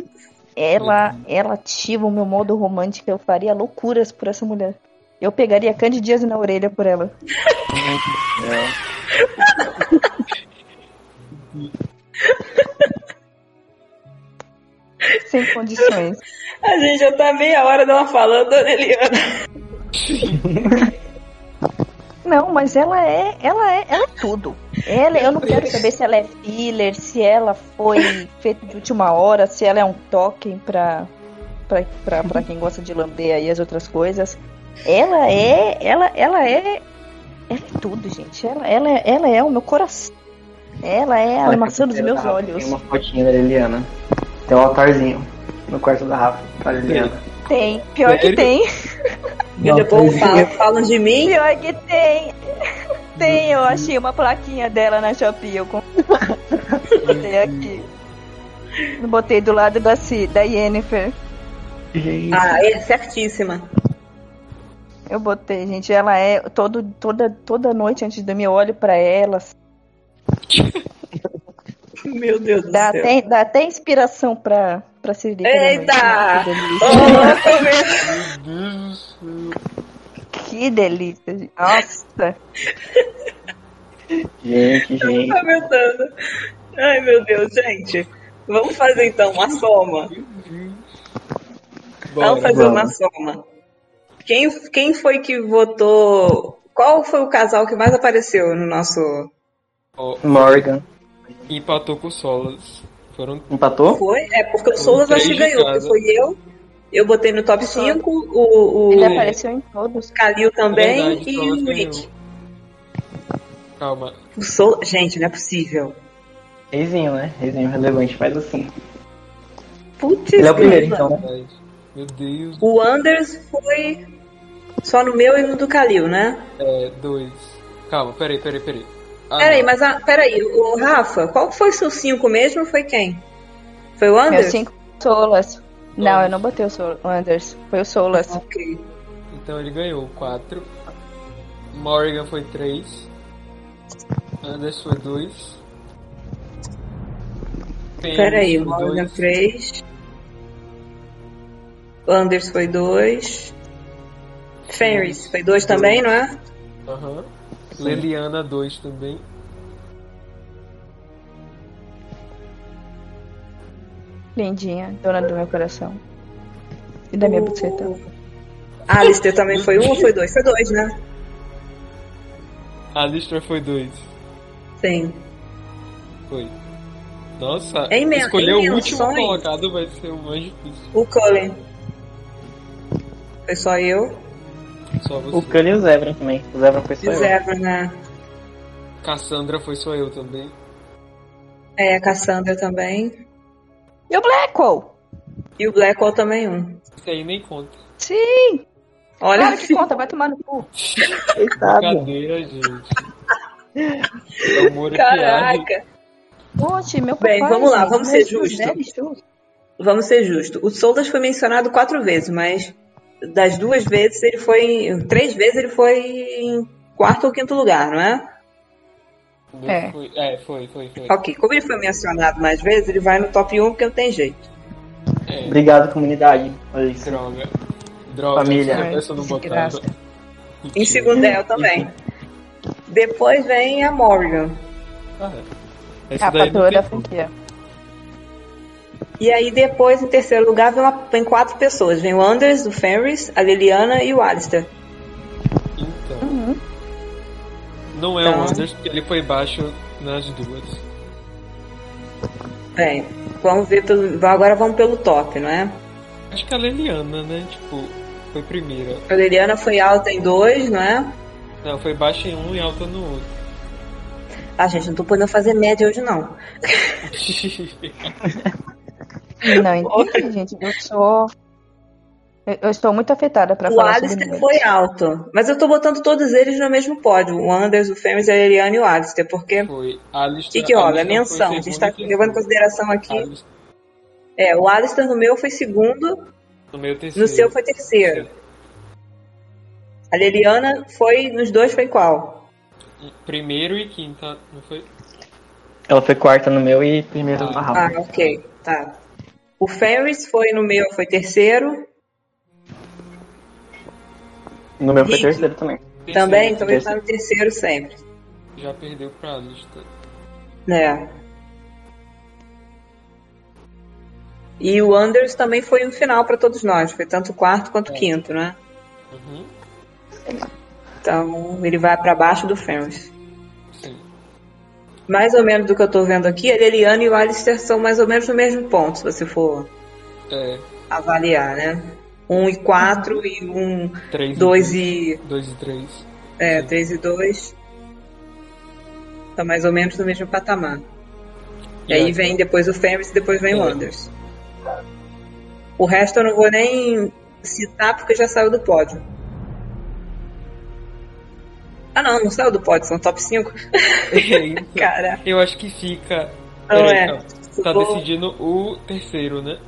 ela, ela ativa o meu modo romântico. Eu faria loucuras por essa mulher. Eu pegaria Candidias na orelha por ela. Sem condições. A gente já tá meia hora dela falando, né, Eliana. Não, mas ela é, ela é, ela é tudo. Ela, eu não quero saber se ela é filler, se ela foi feita de última hora, se ela é um token pra, pra, pra, pra quem gosta de lamber aí as outras coisas. Ela é, ela, ela é, ela é tudo, gente. Ela, ela, é- ela é o meu coração. Ela é a maçã dos meus olhos. Tem uma fotinha da Liliana. Tem um altarzinho no quarto da Rafa pra Liliana. Tem, pior que tem. E depois falam, falam de mim. Pior que tem. Tem, eu achei uma plaquinha dela na Shopee. Eu botei aqui. Botei do lado da, Ci- da Yennefer. Gente, Ah, é certíssima. Eu botei, gente. Ela é. Todo, toda, toda noite antes de dormir, eu olho pra ela. Meu Deus do Dá céu. até, dá até inspiração pra, pra da Eita! delícia. Oh, Meu Deus do céu. Que delícia. gente. Nossa. gente, gente. aumentando. Ai, meu Deus, gente. Vamos fazer então uma soma. Vamos Bora. fazer vamos. uma soma. Quem, quem foi que votou? Qual foi o casal que mais apareceu no nosso. Morgan. empatou com o Solas. Foram Empatou? Foi? É, porque o Soulas acho que ganhou, porque foi eu. Eu botei no top 5, o, Ele o apareceu em todos. Kalil também Verdade, e o ganhou. Rick. Calma. O Soul... Gente, não é possível. Reizinho, né? Reizinho relevante, faz assim. Putz, Ele é o primeiro, então, né? Meu Deus. O Anders foi só no meu e no do Kalil, né? É, dois. Calma, peraí, peraí, peraí. Ah, Peraí, mas a, peraí, o Rafa, qual foi o seu 5 mesmo? Foi quem? Foi o Meu Anders? cinco Solas. Não, eu não botei o Sol- o Anders. Foi o Solas. Ok. Então ele ganhou quatro. Morgan foi três. Anders foi dois. Pen Peraí, o Morgan dois. 3. O Anders foi 2. Fenris foi 2 também, não é? Aham. Leliana dois também. Lindinha, dona do meu coração. E da minha buceta. Alistair também foi 1 um, ou foi 2? Foi 2, né? Alistair foi dois. Sim. Foi. Nossa, Em men- escolher em o último colocado vai ser o mais difícil. O Cullen. Foi só eu. Só você. O Cully e o Zebra também. O Zebra foi E só o eu. Zebra, né? Cassandra foi só eu também. É, a Cassandra também. E o Blackwell? E o Blackwell também um. Isso aí nem conta. Sim! Olha, Claro que conta, vai tomar no cu. Brincadeira, gente. É caraca. Poxa, meu Bem, papai, vamos lá, gente, vamos ser justos. Bichu. Vamos ser justos. O Soldas foi mencionado quatro vezes, mas das duas vezes ele foi. em- Três vezes ele foi em quarto ou quinto lugar, não é? É. Foi, é, foi, foi, foi. Ok, como ele foi mencionado mais vezes, ele vai no top 1 porque não tem jeito. É, Obrigado, comunidade. Olha isso. droga. Droga, Família. Desgraça. Em segundo é eu também. Depois vem a Morgan. Ah, essa A daí não patroa da franquia. E aí depois, em terceiro lugar, vem, uma- vem quatro pessoas. Vem o Anders, o Fenris, a Liliana e o Alistair. Não é Então. o Anders porque ele foi baixo nas duas. Bem, vamos ver pelo. Agora vamos pelo top, não é? Acho que a Leliana, né? Tipo, foi primeira. A Liliana foi alta em dois, não é? Não, foi baixa em um e alta no outro. Ah, gente, não tô podendo fazer média hoje, não. Não entendi, gente. Eu sou. Eu, estou muito afetada pra O falar sobre Alistair números. foi alto. Mas eu tô botando todos eles no mesmo pódio. O Anders, o Fêmeas, a Liliana e o Alistair. Porque o foi. Alistair, que? É Alistair menção. A gente tá e terceiro. levando em consideração aqui. Alistair É, o Alistair no meu foi segundo, no meu terceiro. no seu foi terceiro. A Liliana foi. Nos dois foi qual? Primeiro e quinta, não foi? Ela foi quarta no meu e primeiro na Rafa. Ah, ok. Tá. O Fenris foi no meu, foi terceiro. No meu foi Rick. terceiro também. Também, então ele terceiro. tá no terceiro sempre. Já perdeu pra Alistair. É. E o Anders também foi no final para todos nós. Foi tanto o quarto quanto o quinto, né? Uhum. Então ele vai para baixo do Fenris. Sim. Mais ou menos do que eu tô vendo aqui, a Liliana e o Alistair são mais ou menos no mesmo ponto, se você for É, avaliar, né? Um e quatro e um, três dois e... e. Dois e três. É, Sim. três e dois. tá mais ou menos no mesmo patamar. E aí vem depois o Ferris e depois vem o É. Anders. O resto eu não vou nem citar porque já saiu do pódio. Ah não, não saiu do pódio, são top 5. Então, Cara, Eu acho que fica. Não é. Tá Vou- decidindo o terceiro, né?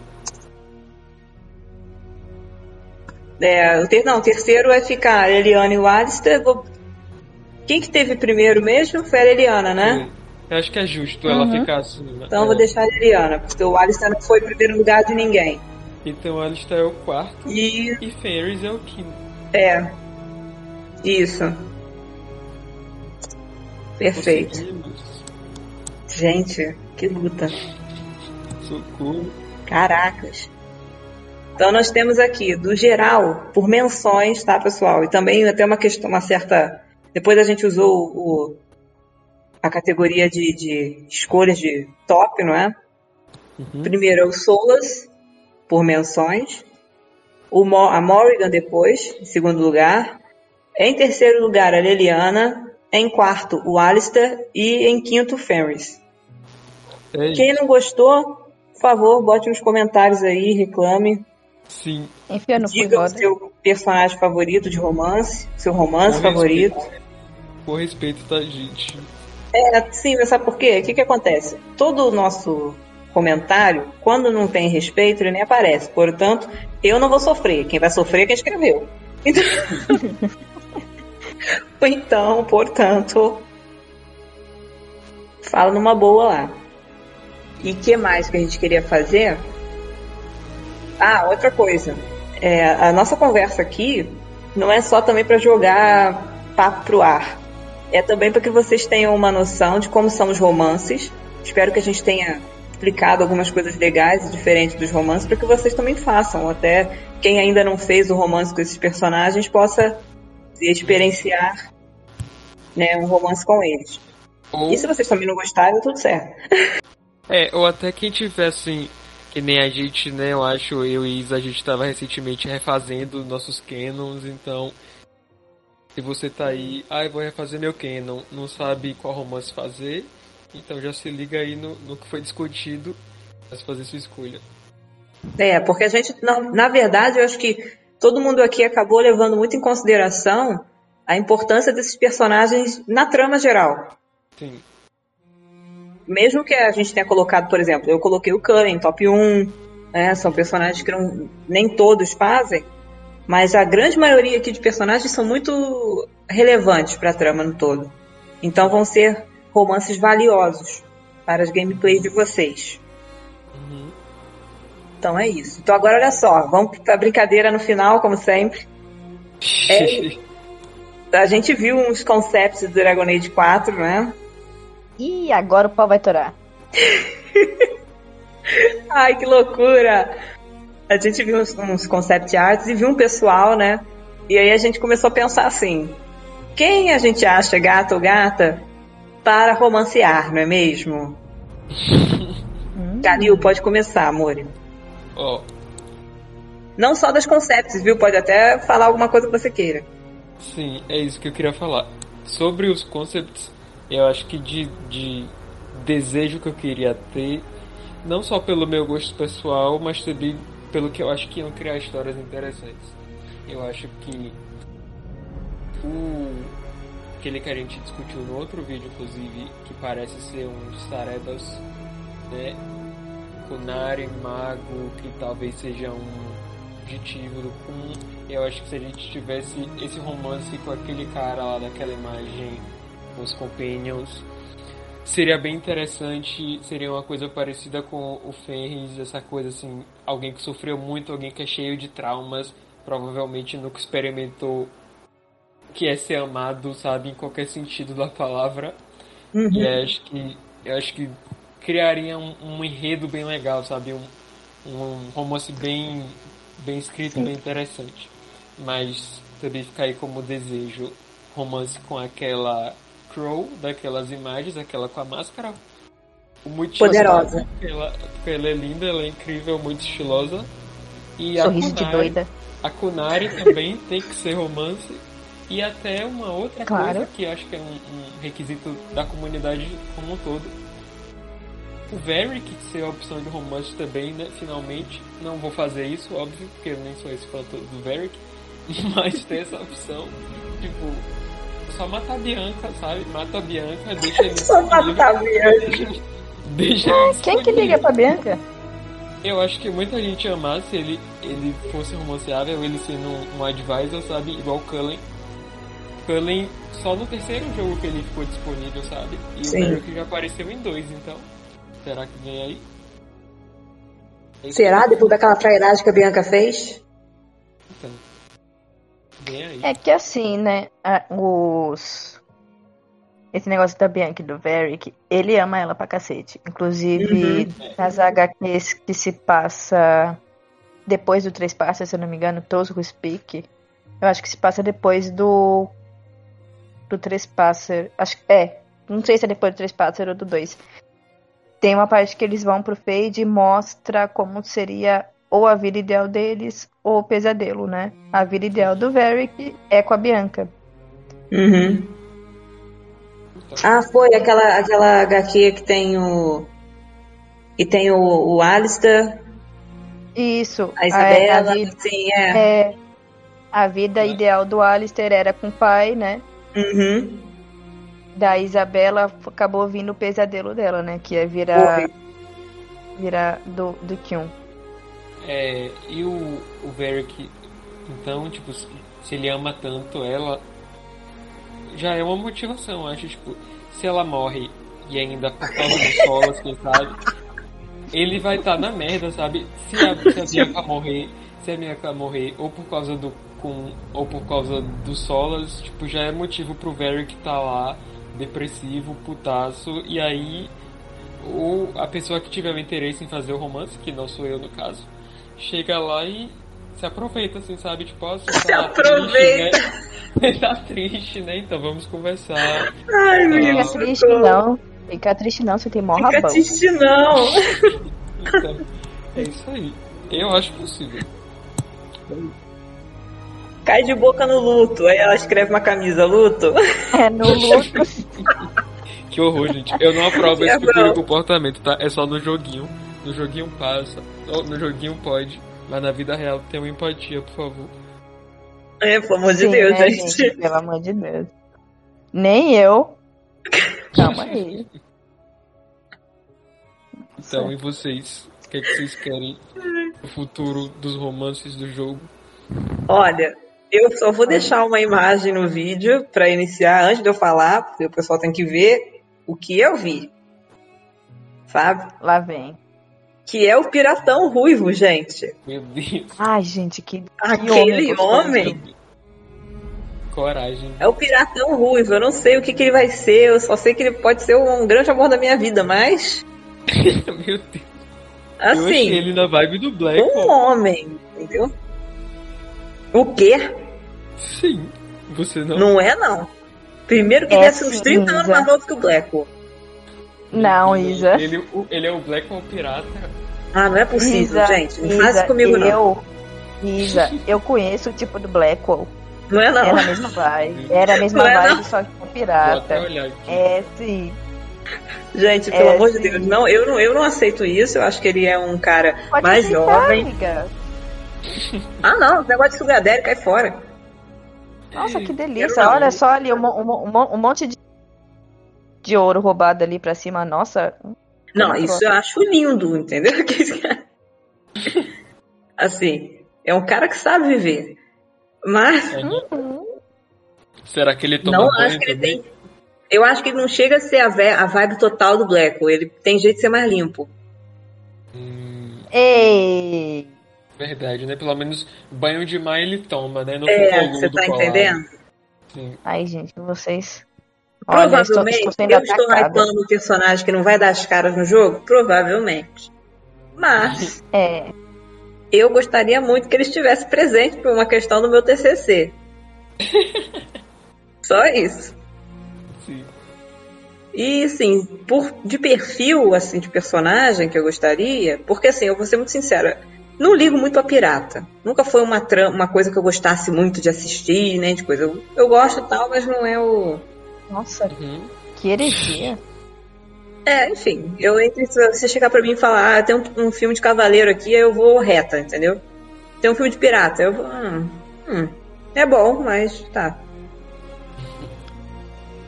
É, o ter, não, o terceiro vai ficar a Eliana e o Alistair. Vou- Quem que teve primeiro mesmo? Foi a Eliana, né? Eu acho que é justo ela Uhum. ficar acima. Então eu É. vou deixar a Eliana, porque o Alistair não foi primeiro lugar de ninguém. Então Alistair é o quarto E e Fenris é o quinto. é. Isso. Perfeito. Gente, que luta. Socorro. Caracas. Então nós temos aqui, do geral, por menções, tá, pessoal? E também até uma questão, uma certa. Depois a gente usou o, a categoria de, de escolhas de top, não é? Uhum. Primeiro é o Solas, por menções. O a Morrigan depois, em segundo lugar. Em terceiro lugar, a Leliana. Em quarto, o Alistair. E em quinto, o Fenris. É. Quem não gostou, por favor, bote nos comentários aí, reclame. Sim. Enfia no fui Diga o seu personagem favorito de romance, seu romance Com favorito. Por respeito da gente. É, sim, mas sabe por quê? O que, que acontece? Todo o nosso comentário, quando não tem respeito, ele nem aparece. Portanto, eu não vou sofrer. Quem vai sofrer é quem escreveu. Então, então portanto, fala numa boa lá. E que mais que a gente queria fazer? Ah, outra coisa. É, a nossa conversa aqui não é só também para jogar papo pro ar. É também para que vocês tenham uma noção de como são os romances. Espero que a gente tenha explicado algumas coisas legais e diferentes dos romances para que vocês também façam. Até quem ainda não fez o romance com esses personagens possa experienciar né, um romance com eles. Ou, E se vocês também não gostarem, tudo certo. é, ou até quem tivesse, que nem a gente, né? Eu acho, eu e Isa, a gente tava recentemente refazendo nossos canons, então. Se você tá aí, ah, eu vou refazer meu canon, não sabe qual romance fazer, então já se liga aí no, no que foi discutido para fazer sua escolha. É, porque a gente, na, na verdade, eu acho que todo mundo aqui acabou levando muito em consideração a importância desses personagens na trama geral. Sim. Mesmo que a gente tenha colocado, por exemplo, eu coloquei o em top 1, né, são personagens que não, nem todos fazem, mas a grande maioria aqui de personagens são muito relevantes para a trama no todo. Então vão ser romances valiosos para as gameplays de vocês. Uhum. Então é isso. Então agora olha só, vamos para brincadeira no final, como sempre. É. A gente viu uns concepts do Dragon Age 4, né? Ih, agora o pau vai torar. Ai, que loucura! A gente viu uns, uns concept arts e viu um pessoal, né? E aí a gente começou a pensar assim: quem a gente acha gato ou gata para romancear, não é mesmo? Calil, pode começar, amor. Ó, Não só das concepts, viu? Pode até falar alguma coisa que você queira. Sim, é isso que eu queria falar. Sobre os concepts, eu acho que de, de desejo que eu queria ter, não só pelo meu gosto pessoal, mas também pelo que eu acho que iam criar histórias interessantes. Eu acho que o aquele que a gente discutiu no outro vídeo, inclusive, que parece ser um Sarebas, né? Kunari, Mago, que talvez seja um objetivo do Kun. Eu acho que se a gente tivesse esse romance com aquele cara lá daquela imagem, os Companions, seria bem interessante, seria uma coisa parecida com o Fenris, essa coisa assim, alguém que sofreu muito, alguém que é cheio de traumas, provavelmente nunca experimentou que é ser amado, sabe, em qualquer sentido da palavra. E acho que eu acho que criaria um, um enredo bem legal, sabe, um, um romance bem bem escrito, bem interessante. Mas também fica aí como desejo romance com aquela Crow daquelas imagens, aquela com a máscara. Muito Poderosa. Porque ela, porque ela é linda, ela é incrível, muito estilosa. E a Sorriso de Kunari- doida. a Kunari também tem que ser romance. E até uma outra Claro. coisa que acho que é um, um requisito da comunidade como um todo. O Varric ser a opção de romance também, né? Finalmente. Não vou fazer isso, óbvio, porque eu nem sou esse fã do do Varric. Mas ter essa opção, tipo, só mata a Bianca, sabe? Mata a Bianca, deixa ele Só matar a Bianca. Deixa ele Quem que liga pra Bianca? Eu acho que muita gente ia amar se ele, ele fosse romanceável, ele sendo um, um advisor, sabe? Igual o Cullen. Cullen, só no terceiro jogo que ele ficou disponível, sabe? E Sim. o Varric já apareceu em dois, então. Será que vem aí? É Será? Depois daquela trairagem que a Bianca fez? É que assim, né? Os. Esse negócio da Bianca e do Varric, ele ama ela pra cacete. Inclusive, nas HQs que se passa depois do Três Passos, se eu não me engano, Tosco Speak. Eu acho que se passa depois do. Do Três Passos. Acho que é. Não sei se é depois do Três Passos ou do 2. Tem uma parte que eles vão pro Fade e mostra como seria ou a vida ideal deles ou o pesadelo, né? A vida ideal do Varric é com a Bianca. Uhum. Ah, foi aquela, aquela HQ que tem o. Que tem o, o Alistair, Isso. a Isabela, a, vida, sim, é. é, a vida ideal do Alistair era com o pai, né? Uhum. Da Isabela acabou vindo o pesadelo dela, né? Que é virar, virar do, do Kyun. É, e o, o Varric, então, tipo, se, se ele ama tanto ela, já é uma motivação, acho, tipo, se ela morre e ainda por causa dos solas, quem sabe, ele vai estar na merda, sabe? Se a, se a Bianca morrer, se a Bianca morrer, ou por causa do com, ou por causa dos solas, tipo, já é motivo pro Varric estar lá, depressivo, putaço, e aí ou a pessoa que tiver o interesse em fazer o romance, que não sou eu no caso, chega lá e se aproveita, assim, sabe? Tipo, ó, você Se tá aproveita. Triste, né? Você tá triste, né? Então vamos conversar. Ai, menino, Fica triste não. Fica triste não, você tem mó Fica rabão. triste não. Então, é isso aí. Eu acho possível. Cai de boca no luto. Aí ela escreve uma camisa luto. É no luto. Que horror, gente. Eu não aprovo esse tipo de comportamento, tá? É só no joguinho. No joguinho passa. Ou No joguinho pode. Mas na vida real tenha empatia, por favor. É, pelo amor de Sim, Deus, né, gente. Pelo amor de Deus. Nem eu. Calma aí. Então, e vocês? O que, é que vocês querem no futuro dos romances do jogo? Olha, eu só vou deixar uma imagem no vídeo pra iniciar antes de eu falar, porque o pessoal tem que ver o que eu vi. Sabe? Lá vem. Que é o piratão ruivo, gente. Meu Deus. Ai, gente, que. Aquele homem homem Coragem. é o piratão ruivo. Eu não sei o que, que ele vai ser, eu só sei que ele pode ser um grande amor da minha vida, mas. Meu Deus. Eu achei Assim, ele na vibe do Black. um homem, entendeu? O quê? Sim. Você não. Não é, não. Primeiro que ele É é uns 30 anos mais novo que o Blackwell. Não, Isa. Ele, o- ele é o Black pirata. Ah, não é possível, Isa, gente. Não Isa, faz isso comigo, não. eu, Isa, eu conheço o tipo do Blackwell. Não é, não. Era a mesma vibe. Era a mesma Não é, vibe, não. só que com pirata. É, sim. Gente, pelo É, amor de sim. Deus, não, eu não, eu não aceito isso. Eu acho que ele é um cara Pode mais aceitar, jovem. amiga. Ah, não, esse negócio de sugadério cai fora. Nossa, que delícia. Olha só ali, um, um, um um monte de, de ouro roubado ali pra cima. Nossa. Não, isso eu acho lindo, entendeu? Assim, é um cara que sabe viver. Mas É? Uhum. Será que ele toma não banho acho que ele também? tem. Eu acho que ele não chega a ser a, ve- a vibe total do Blackwell. Ele tem jeito de ser mais limpo. Hum, Ei! verdade, né? Pelo menos banho de mar ele toma, né? Não É, você tá entendendo? Sim. Ai, gente, vocês. Olha, estou, Provavelmente, estou sendo eu estou hypando um personagem que não vai dar as caras no jogo? Provavelmente. Mas É. eu gostaria muito que ele estivesse presente por uma questão do meu TCC. Só isso. Sim. E assim, por de perfil assim de personagem que eu gostaria, porque assim, eu vou ser muito sincera, não ligo muito a pirata. Nunca foi uma, uma coisa que eu gostasse muito de assistir, né? De coisa. Eu, eu gosto e tal, mas não é o. Nossa, Uhum. que heresia. É, enfim, eu entre se você chegar pra mim e falar, ah, tem um, um filme de cavaleiro aqui, eu vou reta, entendeu? Tem um filme de pirata, eu vou. Hum, hum, é bom, mas tá.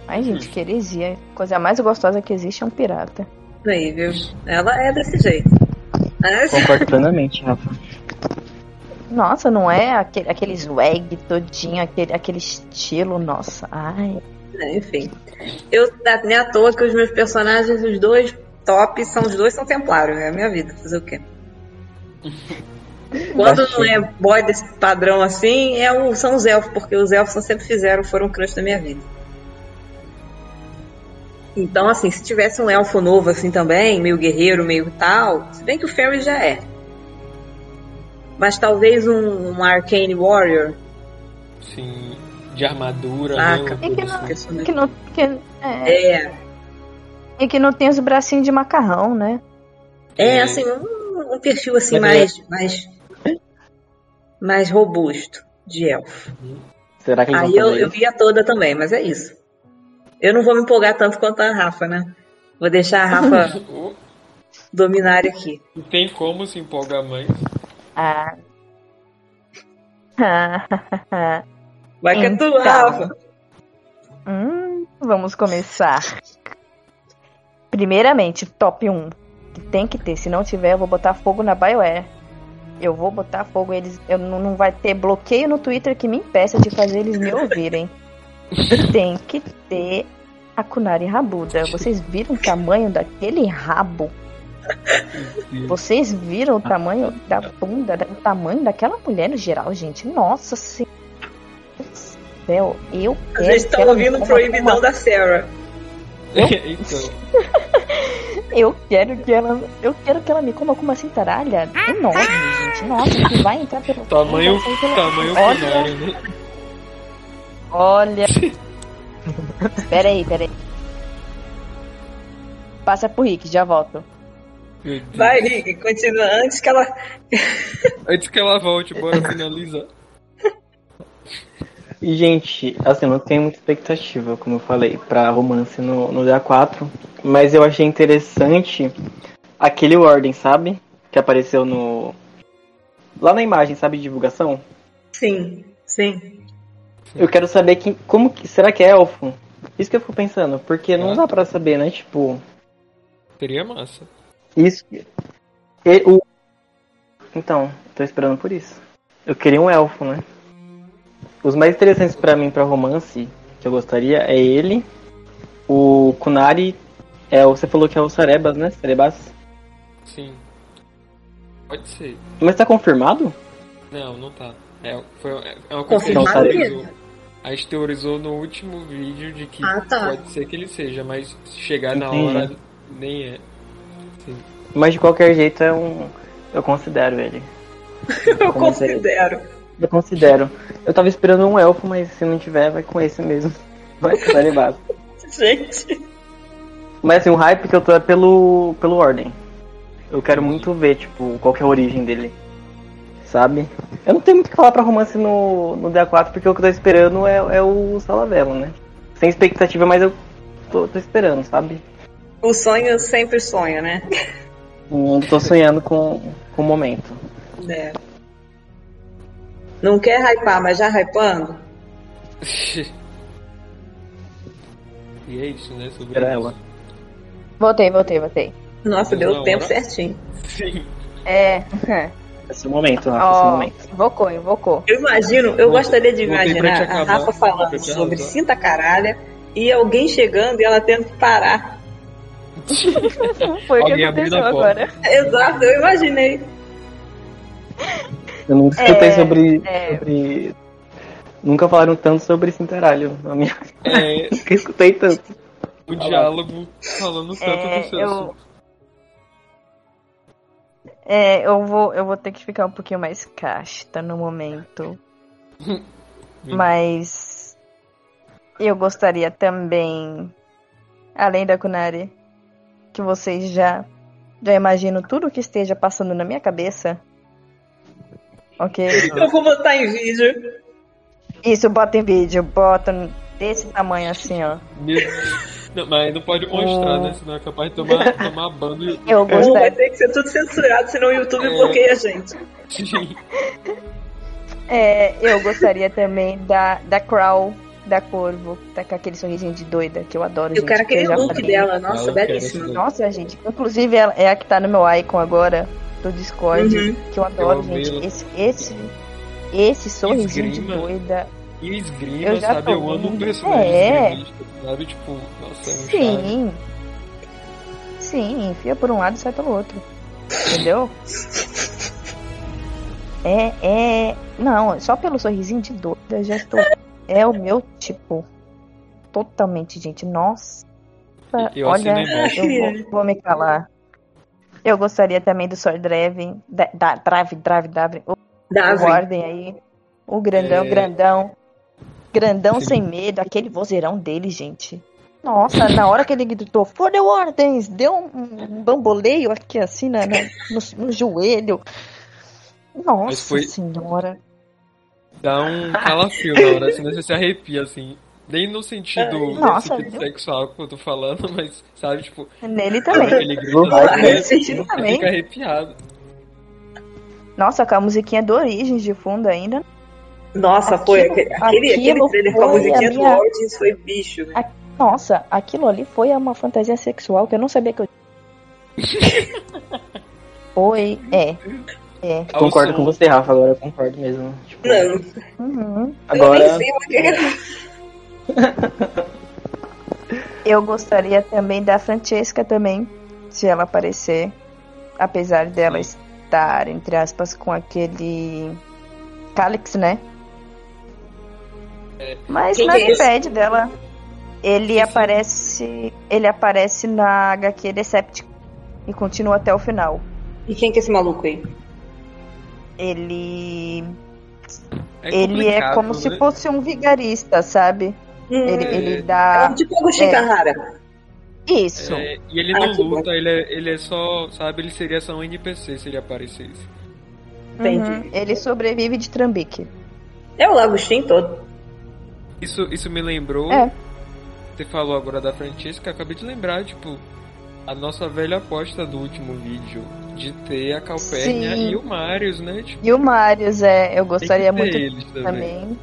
Ai, gente, que heresia. Coisa mais gostosa que existe é um pirata. Aí, viu? Ela é desse jeito. Mas, Concordo plenamente, Rafa. Nossa, não é aquele, aquele swag todinho, aquele, aquele estilo, nossa. Ai. Né, enfim. Eu nem à toa que os meus personagens, os dois top, são os dois são templários, é a minha vida, fazer o quê? Quando não é boy desse padrão assim, é o, são os elfos, porque os elfos sempre fizeram, foram crush da minha vida. Então, assim, se tivesse um elfo novo assim também, meio guerreiro, meio tal, se bem que o Fairy já é. Mas talvez um, um Arcane Warrior. Sim, de armadura, Saca. né? E que não, assim. que não, que, é, É, e que não tem os bracinhos de macarrão, né? é É. assim, um, um perfil assim Mas mais, mais, mais robusto de elfo. Será que eles Aí eu, eu via toda também, mas é isso. Eu não vou me empolgar tanto quanto a Rafa, né? Vou deixar a Rafa dominar aqui. Não tem como se empolgar mais. Ah. Vai que é tu, Então. Rafa. hum, vamos começar. Primeiramente, top 1. Que tem que ter. Se não tiver, eu vou botar fogo na BioWare. Eu vou botar fogo eles. Eu não, não vai ter bloqueio no Twitter que me impeça de fazer eles me ouvirem. tem que ter a Kunari Rabuda. Vocês viram o tamanho daquele rabo? Vocês viram o tamanho da bunda, o tamanho daquela mulher no geral, gente? Nossa senhora. Céu, eu A quero gente que tá ela ouvindo me o coma proibidão como da Sarah. então, Eu quero que ela. Eu quero que ela me coma com uma cintaralha enorme, gente. Nossa, que vai entrar pelo. tamanho, pela- tamanho Olha, culinário, né? olha. Peraí, peraí. Passa pro Rick, já volto. Vai, Rick, continua antes que ela. Antes que ela volte, bora finalizar. E, gente, assim, não tenho muita expectativa, como eu falei, pra romance no, no DA4. Mas eu achei interessante aquele Warden, sabe? Que apareceu no. Lá na imagem, sabe, de divulgação? Sim, sim. Eu quero saber quem, como que. Será que é elfo? Isso que eu fico pensando, porque não Ah. dá pra saber, né? Tipo. Seria massa. Isso. E, o... Então, tô esperando por isso. Eu queria um elfo, né? Os mais interessantes pra mim pra romance que eu gostaria é ele, o Kunari, é você falou que é o Sarebas, né? Sarebas. Sim. Pode ser. Mas tá confirmado? Não, não tá. É, foi, é uma coisa que a Confirmado gente mesmo? teorizou. A gente teorizou no último vídeo de que Ah, tá. pode ser que ele seja, mas se chegar na Entendi. hora, nem é. Sim. Mas de qualquer jeito é um. Eu considero ele. Eu seria? considero. Eu considero. Eu tava esperando um elfo, mas se não tiver, vai com esse mesmo. Vai com o Sarebas. Gente. Mas assim, o hype que eu tô é pelo, pelo Ordem. Eu quero muito ver, tipo, qual que é a origem dele. Sabe? Eu não tenho muito o que falar pra romance no, no DA4, porque o que eu tô esperando é, é o Salavelo, né? Sem expectativa, mas eu tô, tô esperando, sabe? O sonho sempre sonho, né? Não tô sonhando com, com o momento. É. Não quer hypar, mas já hypando? e é isso, né? Sobre Era isso. ela. Voltei, voltei, voltei. Nossa, deu o tempo hora- certinho. Sim. É. Esse é o momento, Rafa, esse é momento. invocou, invocou. Eu imagino, eu Voltei- gostaria de imaginar a Rafa falando sobre cinta caralha e alguém chegando e ela tendo que parar. Foi o que aconteceu agora. Exato, eu imaginei. Eu nunca escutei É, sobre, é. sobre. Nunca falaram tanto sobre Cinteralho na minha. É, Nunca escutei tanto. o diálogo falando tanto É, do seu eu- assunto. É, eu vou, eu vou ter que ficar um pouquinho mais casta no momento. Mas eu gostaria também, além da Kunari, que vocês já já imaginam tudo que esteja passando na minha cabeça. Ok? Eu vou botar em vídeo. Isso, bota em vídeo, bota desse tamanho assim, ó. Não, mas não pode mostrar, né? Senão é capaz de tomar, tomar ban do YouTube. Eu Ou vai ter que ser tudo censurado, senão o YouTube É. bloqueia a gente. Sim. é, eu gostaria também da, da Crow, da Corvo, tá com aquele sorrisinho de doida, que eu adoro, Eu gente. quero aquele look falei. dela, nossa, belíssimo. Nossa, gente, inclusive ela é a que tá no meu icon agora, do Discord, Uhum. que eu adoro, Eu gente. Esse, esse, esse sorrisinho Esgrima. de doida. E o esgrima, Eu já sabe? tô Eu amo vendo. personagem É. sabe? Tipo, nossa, é um. Sim. Sim, enfia por um lado e sai pelo outro. Entendeu? É, é. Não, só pelo sorrisinho de doida eu já estou. É o meu tipo. Totalmente, gente. Nossa. Eu Olha, eu vou, vou me calar. Eu gostaria também do Sword Draven. Da, da, Drave, Drave, Drave. O. Warden aí. O grandão, É. grandão. Grandão Sim. sem medo. Aquele vozeirão dele, gente. Nossa, na hora que ele gritou For the Wardens, deu um, um bamboleio aqui assim na, na- no, no joelho. Nossa foi- senhora. Dá um calafrio na hora, senão você se arrepia, assim. Nem no sentido, Nossa, sentido sexual que eu tô falando, mas, sabe, tipo, Nele também. ele grita, né, sim, você também. fica arrepiado. Nossa, com a musiquinha do Origens de fundo ainda. Nossa, foi Aquilo- aquele, aquele, aquele trailer com a foi musiquinha a do minha- Origins foi bicho. velho. Nossa, aquilo ali foi uma fantasia sexual que eu não sabia que eu. Foi, é. É. Concordo com você, Rafa, agora eu concordo mesmo. Tipo, Não, Uhum. agora, eu nem sei o que. Eu gostaria também da Francesca também, se ela aparecer. Apesar dela estar, entre aspas, com aquele Calix, né? Mas Quem nada é esse? impede dela. Ele aparece. Ele aparece na HQ Decepticon e continua até o final. E quem que é esse maluco aí? Ele. É ele é como se né? fosse um vigarista, sabe? Hum, Ele, É. ele é dá. um tipo Agostinho é. Carrara. Isso. É, e ele Ah, não bom. luta, ele é, ele é só, sabe, ele seria só um NPC se ele aparecesse. Entendi. Uhum. Ele sobrevive de trambique. É o Agostinho todo. Isso, isso me lembrou, É. você falou agora da Francesca, acabei de lembrar, tipo, a nossa velha aposta do último vídeo, de ter a Calpurnia Sim. e o Marius, né? Tipo, E o Marius, é, eu gostaria muito eles também. também.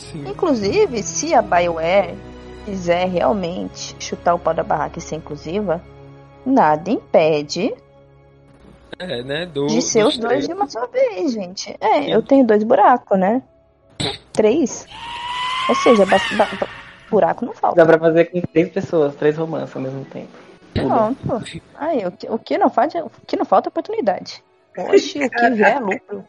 Sim. Inclusive, se a BioWare quiser realmente chutar o pau da barraca e ser inclusiva, nada impede É, né? Do, de ser os dois três. de uma só vez, gente. É, Sim. eu tenho dois buracos, né? Três. Ou seja, ba- ba- buraco não falta. dá pra fazer com três pessoas, três romances ao mesmo tempo. Pronto. Aí, o que, o que não falta, o que não falta é oportunidade. Oxe, o que vier é lucro.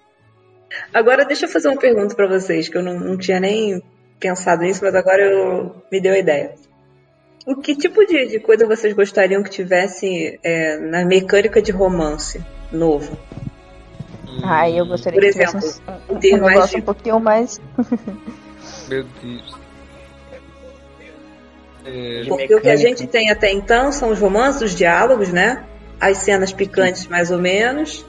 Agora deixa eu fazer uma pergunta pra vocês, que eu não, não tinha nem pensado nisso, mas agora eu, me deu a ideia. O que tipo de, de coisa vocês gostariam que tivesse é, na mecânica de romance novo? Ai, eu gostaria Por que tivesse exemplo, um, um, ter um mais negócio de- um pouquinho mais. Meu Deus. É, Porque o que a gente tem até então são os romances, os diálogos, né? As cenas picantes, mais ou menos.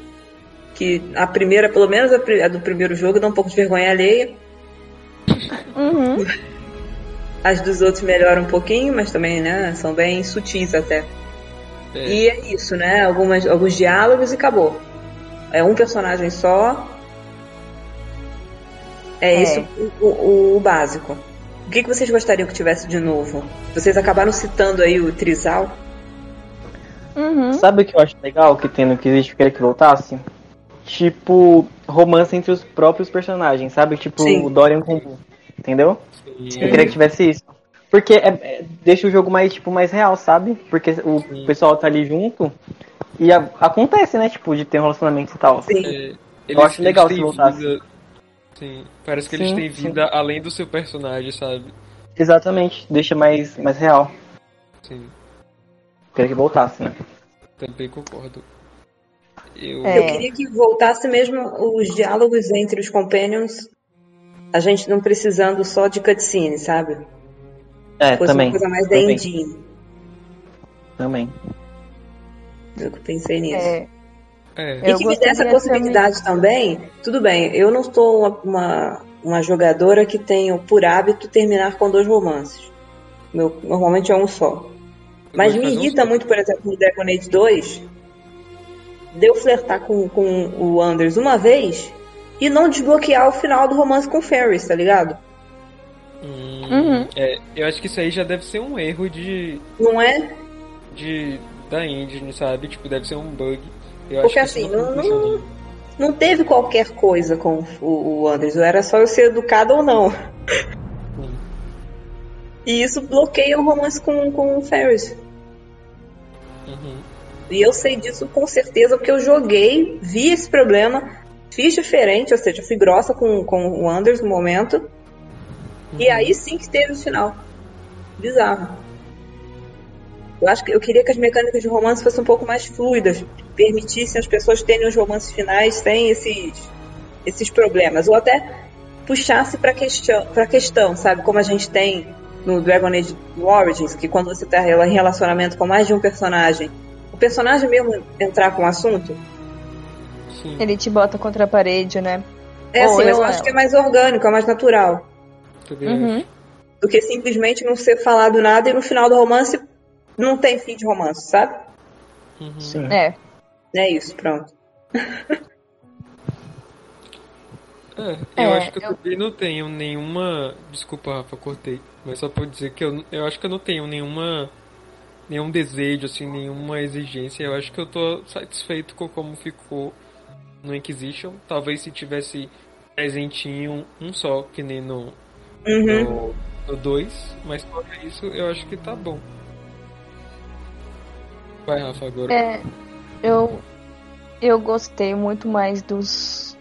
Que a primeira, pelo menos a, do primeiro jogo, dá um pouco de vergonha alheia. Uhum. As dos outros melhoram um pouquinho, mas também, né? São bem sutis até. é, E é isso, né? Algumas, alguns diálogos e acabou. É um personagem só. É, É. isso o, o- o básico. O que, que vocês gostariam que tivesse de novo? Vocês acabaram citando aí o Trisal. Uhum. Sabe o que eu acho legal que tem no que existe, eu queria que voltasse? Tipo, romance entre os próprios personagens, sabe? Tipo, Sim. o Dorian com o entendeu? sim. Eu queria que tivesse isso. Porque é- é- deixa o jogo mais, tipo, mais real, sabe? Porque o Sim. pessoal tá ali junto e a- acontece, né? Tipo, de ter um relacionamento e tal. Sim. É, Eu acho legal se voltasse. vida- Sim, parece que eles têm sim. vida além do seu personagem, sabe? Exatamente, deixa mais, mais real. Sim, Queria que voltasse, né? também concordo. Eu, É. Eu queria que voltasse mesmo os diálogos entre os companions. A gente não precisando só de cutscene, sabe? É, Fosse também. uma coisa mais da também, engine. também. Eu pensei nisso. É, É. E que me dê essa possibilidade também, tudo bem, eu não sou uma, uma, uma jogadora que tenho por hábito terminar com dois romances. Meu, normalmente é um só. Mas me um irrita só. muito, por exemplo, no Dragon Age 2, de eu flertar com, com o Anders uma vez e não desbloquear o final do romance com o Ferris, tá ligado? Hum, Uhum. é, eu acho que isso aí já deve ser um erro de, Não é? de da engine, sabe? Tipo, deve ser um bug. Eu Porque acho que assim, não, não, não, não teve qualquer coisa com o, o Anders, era só eu ser educada ou não. Hum. E isso bloqueia o romance com, com o Ferris. Uhum. E eu sei disso com certeza, porque eu joguei, vi esse problema, fiz diferente, ou seja, fui grossa com, com o Anders no momento. E aí sim que teve o final. Bizarro. Eu acho que eu queria que as mecânicas de romance fossem um pouco mais fluidas, permitissem as pessoas terem os romances finais sem esses, esses problemas, ou até puxasse para questão, para questão, sabe, como a gente tem no Dragon Age Origins, que quando você tá em relacionamento com mais de um personagem, personagem mesmo entrar com o assunto, Sim. Ele te bota contra a parede, né? é Ou assim, mas eu eu acho ela. que é mais orgânico, é mais natural, Uhum. do que simplesmente não ser falado nada e no final do romance não tem fim de romance, sabe? Uhum. Sim. É. É isso, pronto. É, É, eu acho que eu, eu- também não tenho nenhuma. Desculpa, Rafa, cortei. Mas só pra dizer que eu, eu acho que eu não tenho nenhuma. Nenhum desejo, assim, nenhuma exigência. Eu acho que eu tô satisfeito com como ficou no Inquisition. Talvez se tivesse presentinho um só, que nem no Uhum. no 2. Mas fora isso, eu acho que tá bom. Vai, Rafa, agora. É, eu, eu gostei muito mais dos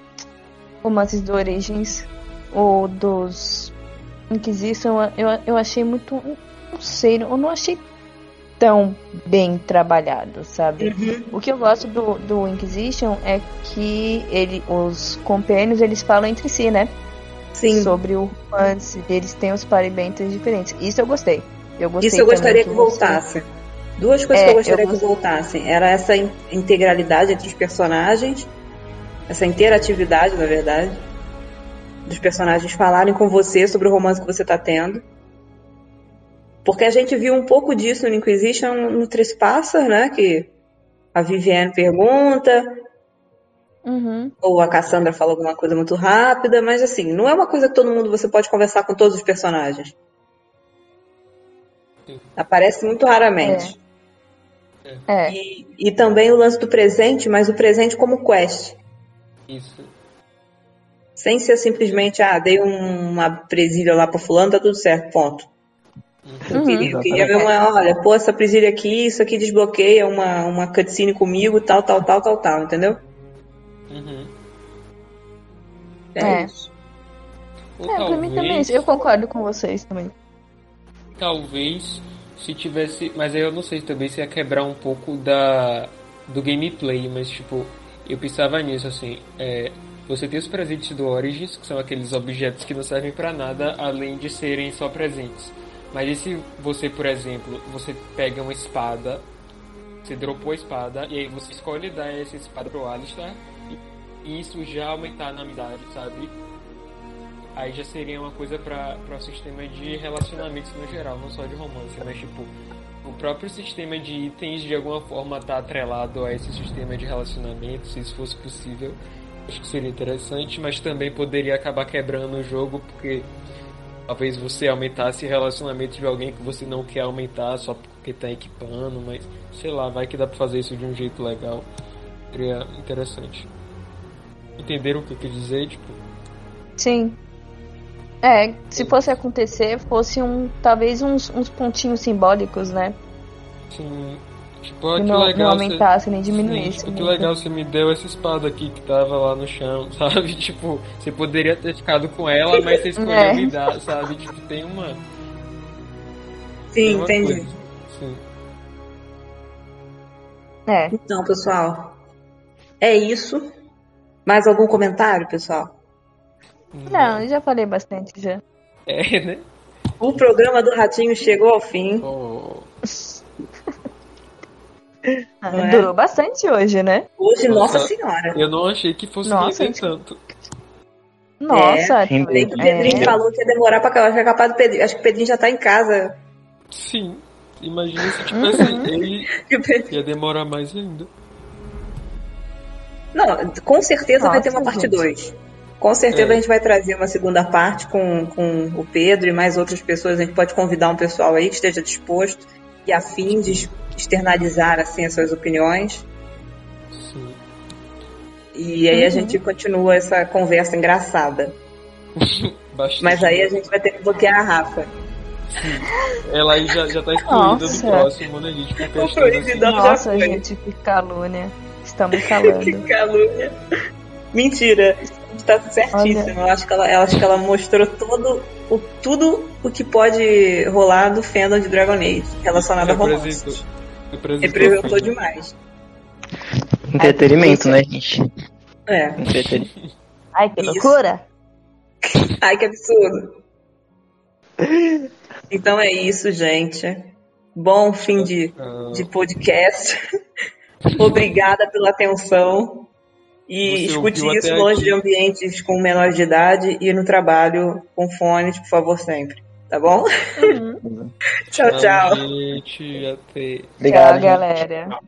romances do Origins ou dos Inquisition. Eu, eu achei muito. Não sei, eu não achei tão bem trabalhado, sabe? Uhum. O que eu gosto do, do Inquisition é que ele, os compênios eles falam entre si, né? Sim. Sobre o romance, eles têm os parimentos diferentes. Isso eu gostei. Eu gostei Isso eu gostaria que você- voltasse. Duas coisas É, que eu gostaria eu que gost- voltassem. Era essa in- integralidade entre os personagens, essa interatividade, na verdade, dos personagens falarem com você sobre o romance que você tá tendo. Porque a gente viu um pouco disso no Inquisition no Trespasser, né? Que a Viviane pergunta, Uhum. ou a Cassandra fala alguma coisa muito rápida, mas assim, não é uma coisa que todo mundo você pode conversar com todos os personagens. Sim. Aparece muito raramente. É. E, e também o lance do presente, mas o presente como quest. Isso. Sem ser simplesmente, ah, dei um- uma presilha lá pra fulano, tá tudo certo, ponto. Eu Uhum. queria, eu queria ver uma, olha, pô, essa presilha aqui, isso aqui desbloqueia uma, uma cutscene comigo, tal, tal, tal, tal, tal, entendeu? Uhum. É, É. isso. Ou É, pra mim também, talvez- eu concordo com vocês também. Talvez se tivesse. Mas aí eu não sei também se ia quebrar um pouco da do gameplay, mas tipo, eu pensava nisso assim. É, você tem os presentes do Origins, que são aqueles objetos que não servem pra nada além de serem só presentes. Mas e se você, por exemplo, você pega uma espada, você dropou a espada, e aí você escolhe dar essa espada pro Alistar, e isso já aumentar na amizade, sabe? aí já seria uma coisa para o sistema de relacionamentos no geral, não só de romance, mas tipo, o próprio sistema de itens de alguma forma tá atrelado a esse sistema de relacionamento, se isso fosse possível. Acho que seria interessante, mas também poderia acabar quebrando o jogo, porque talvez você aumentasse relacionamentos de alguém que você não quer aumentar só porque tá equipando, mas sei lá, vai que dá pra fazer isso de um jeito legal. Seria interessante. Entenderam o que eu quis dizer? Tipo, Sim. É, se fosse acontecer, fosse um. Talvez uns, uns pontinhos simbólicos, né? Assim, tipo, ó, Que que não, legal. não você- aumentasse nem Sim, diminuísse. tipo, que muito. legal você me deu essa espada aqui que tava lá no chão, sabe? Tipo, você poderia ter ficado com ela, mas você escolheu É. me dar, sabe? Tipo, tem uma. tem Sim, uma entendi. coisa. Sim. É. Então, pessoal, é isso. Mais algum comentário, pessoal? Não, eu já falei bastante já. É, né? O programa do Ratinho chegou ao fim. Oh, Ah, é? Durou bastante hoje, né? Hoje, nossa, Nossa. senhora. Eu não achei que fosse Nossa, gente. tanto. Nossa, sim, Nem que o É. Pedrinho falou que ia demorar pra acabar. Acho que é capaz do Pedrinho. Acho que o Pedrinho já tá em casa. Sim. Imagina se tivesse Uhum. ele, Que o Pedrinho- ia demorar mais ainda. Não, com certeza vai ter uma Nossa, parte gente. 2. Com certeza É. a gente vai trazer uma segunda parte com, com o Pedro e mais outras pessoas. A gente pode convidar um pessoal aí que esteja disposto e a fim de externalizar assim, as suas opiniões. Sim. E aí a Uhum. gente continua essa conversa engraçada. Bastante. Mas aí a gente vai ter que bloquear a Rafa. Ela aí já, já tá excluída do Nossa. próximo, né, gente? Por questão proibidão. assim. Nossa, gente, que calúnia. Estamos Que calando. calúnia. Mentira. Tá certíssimo. Eu acho que ela, eu acho que ela mostrou todo o, tudo o que pode rolar do fandom de Dragon Age relacionado a romances. Representou. Representou, demais. Entretenimento, né, gente? É. Entretenimento. Ai, que Isso. loucura. Ai, que absurdo. Então é isso, gente. Bom fim de, Ah, de podcast. Obrigada pela atenção. E Você escute isso longe aqui. de ambientes com menores de idade e no trabalho com fones, por favor, sempre. Tá bom? tchau, tchau. gente. Até. Obrigado, Tchau, gente. galera.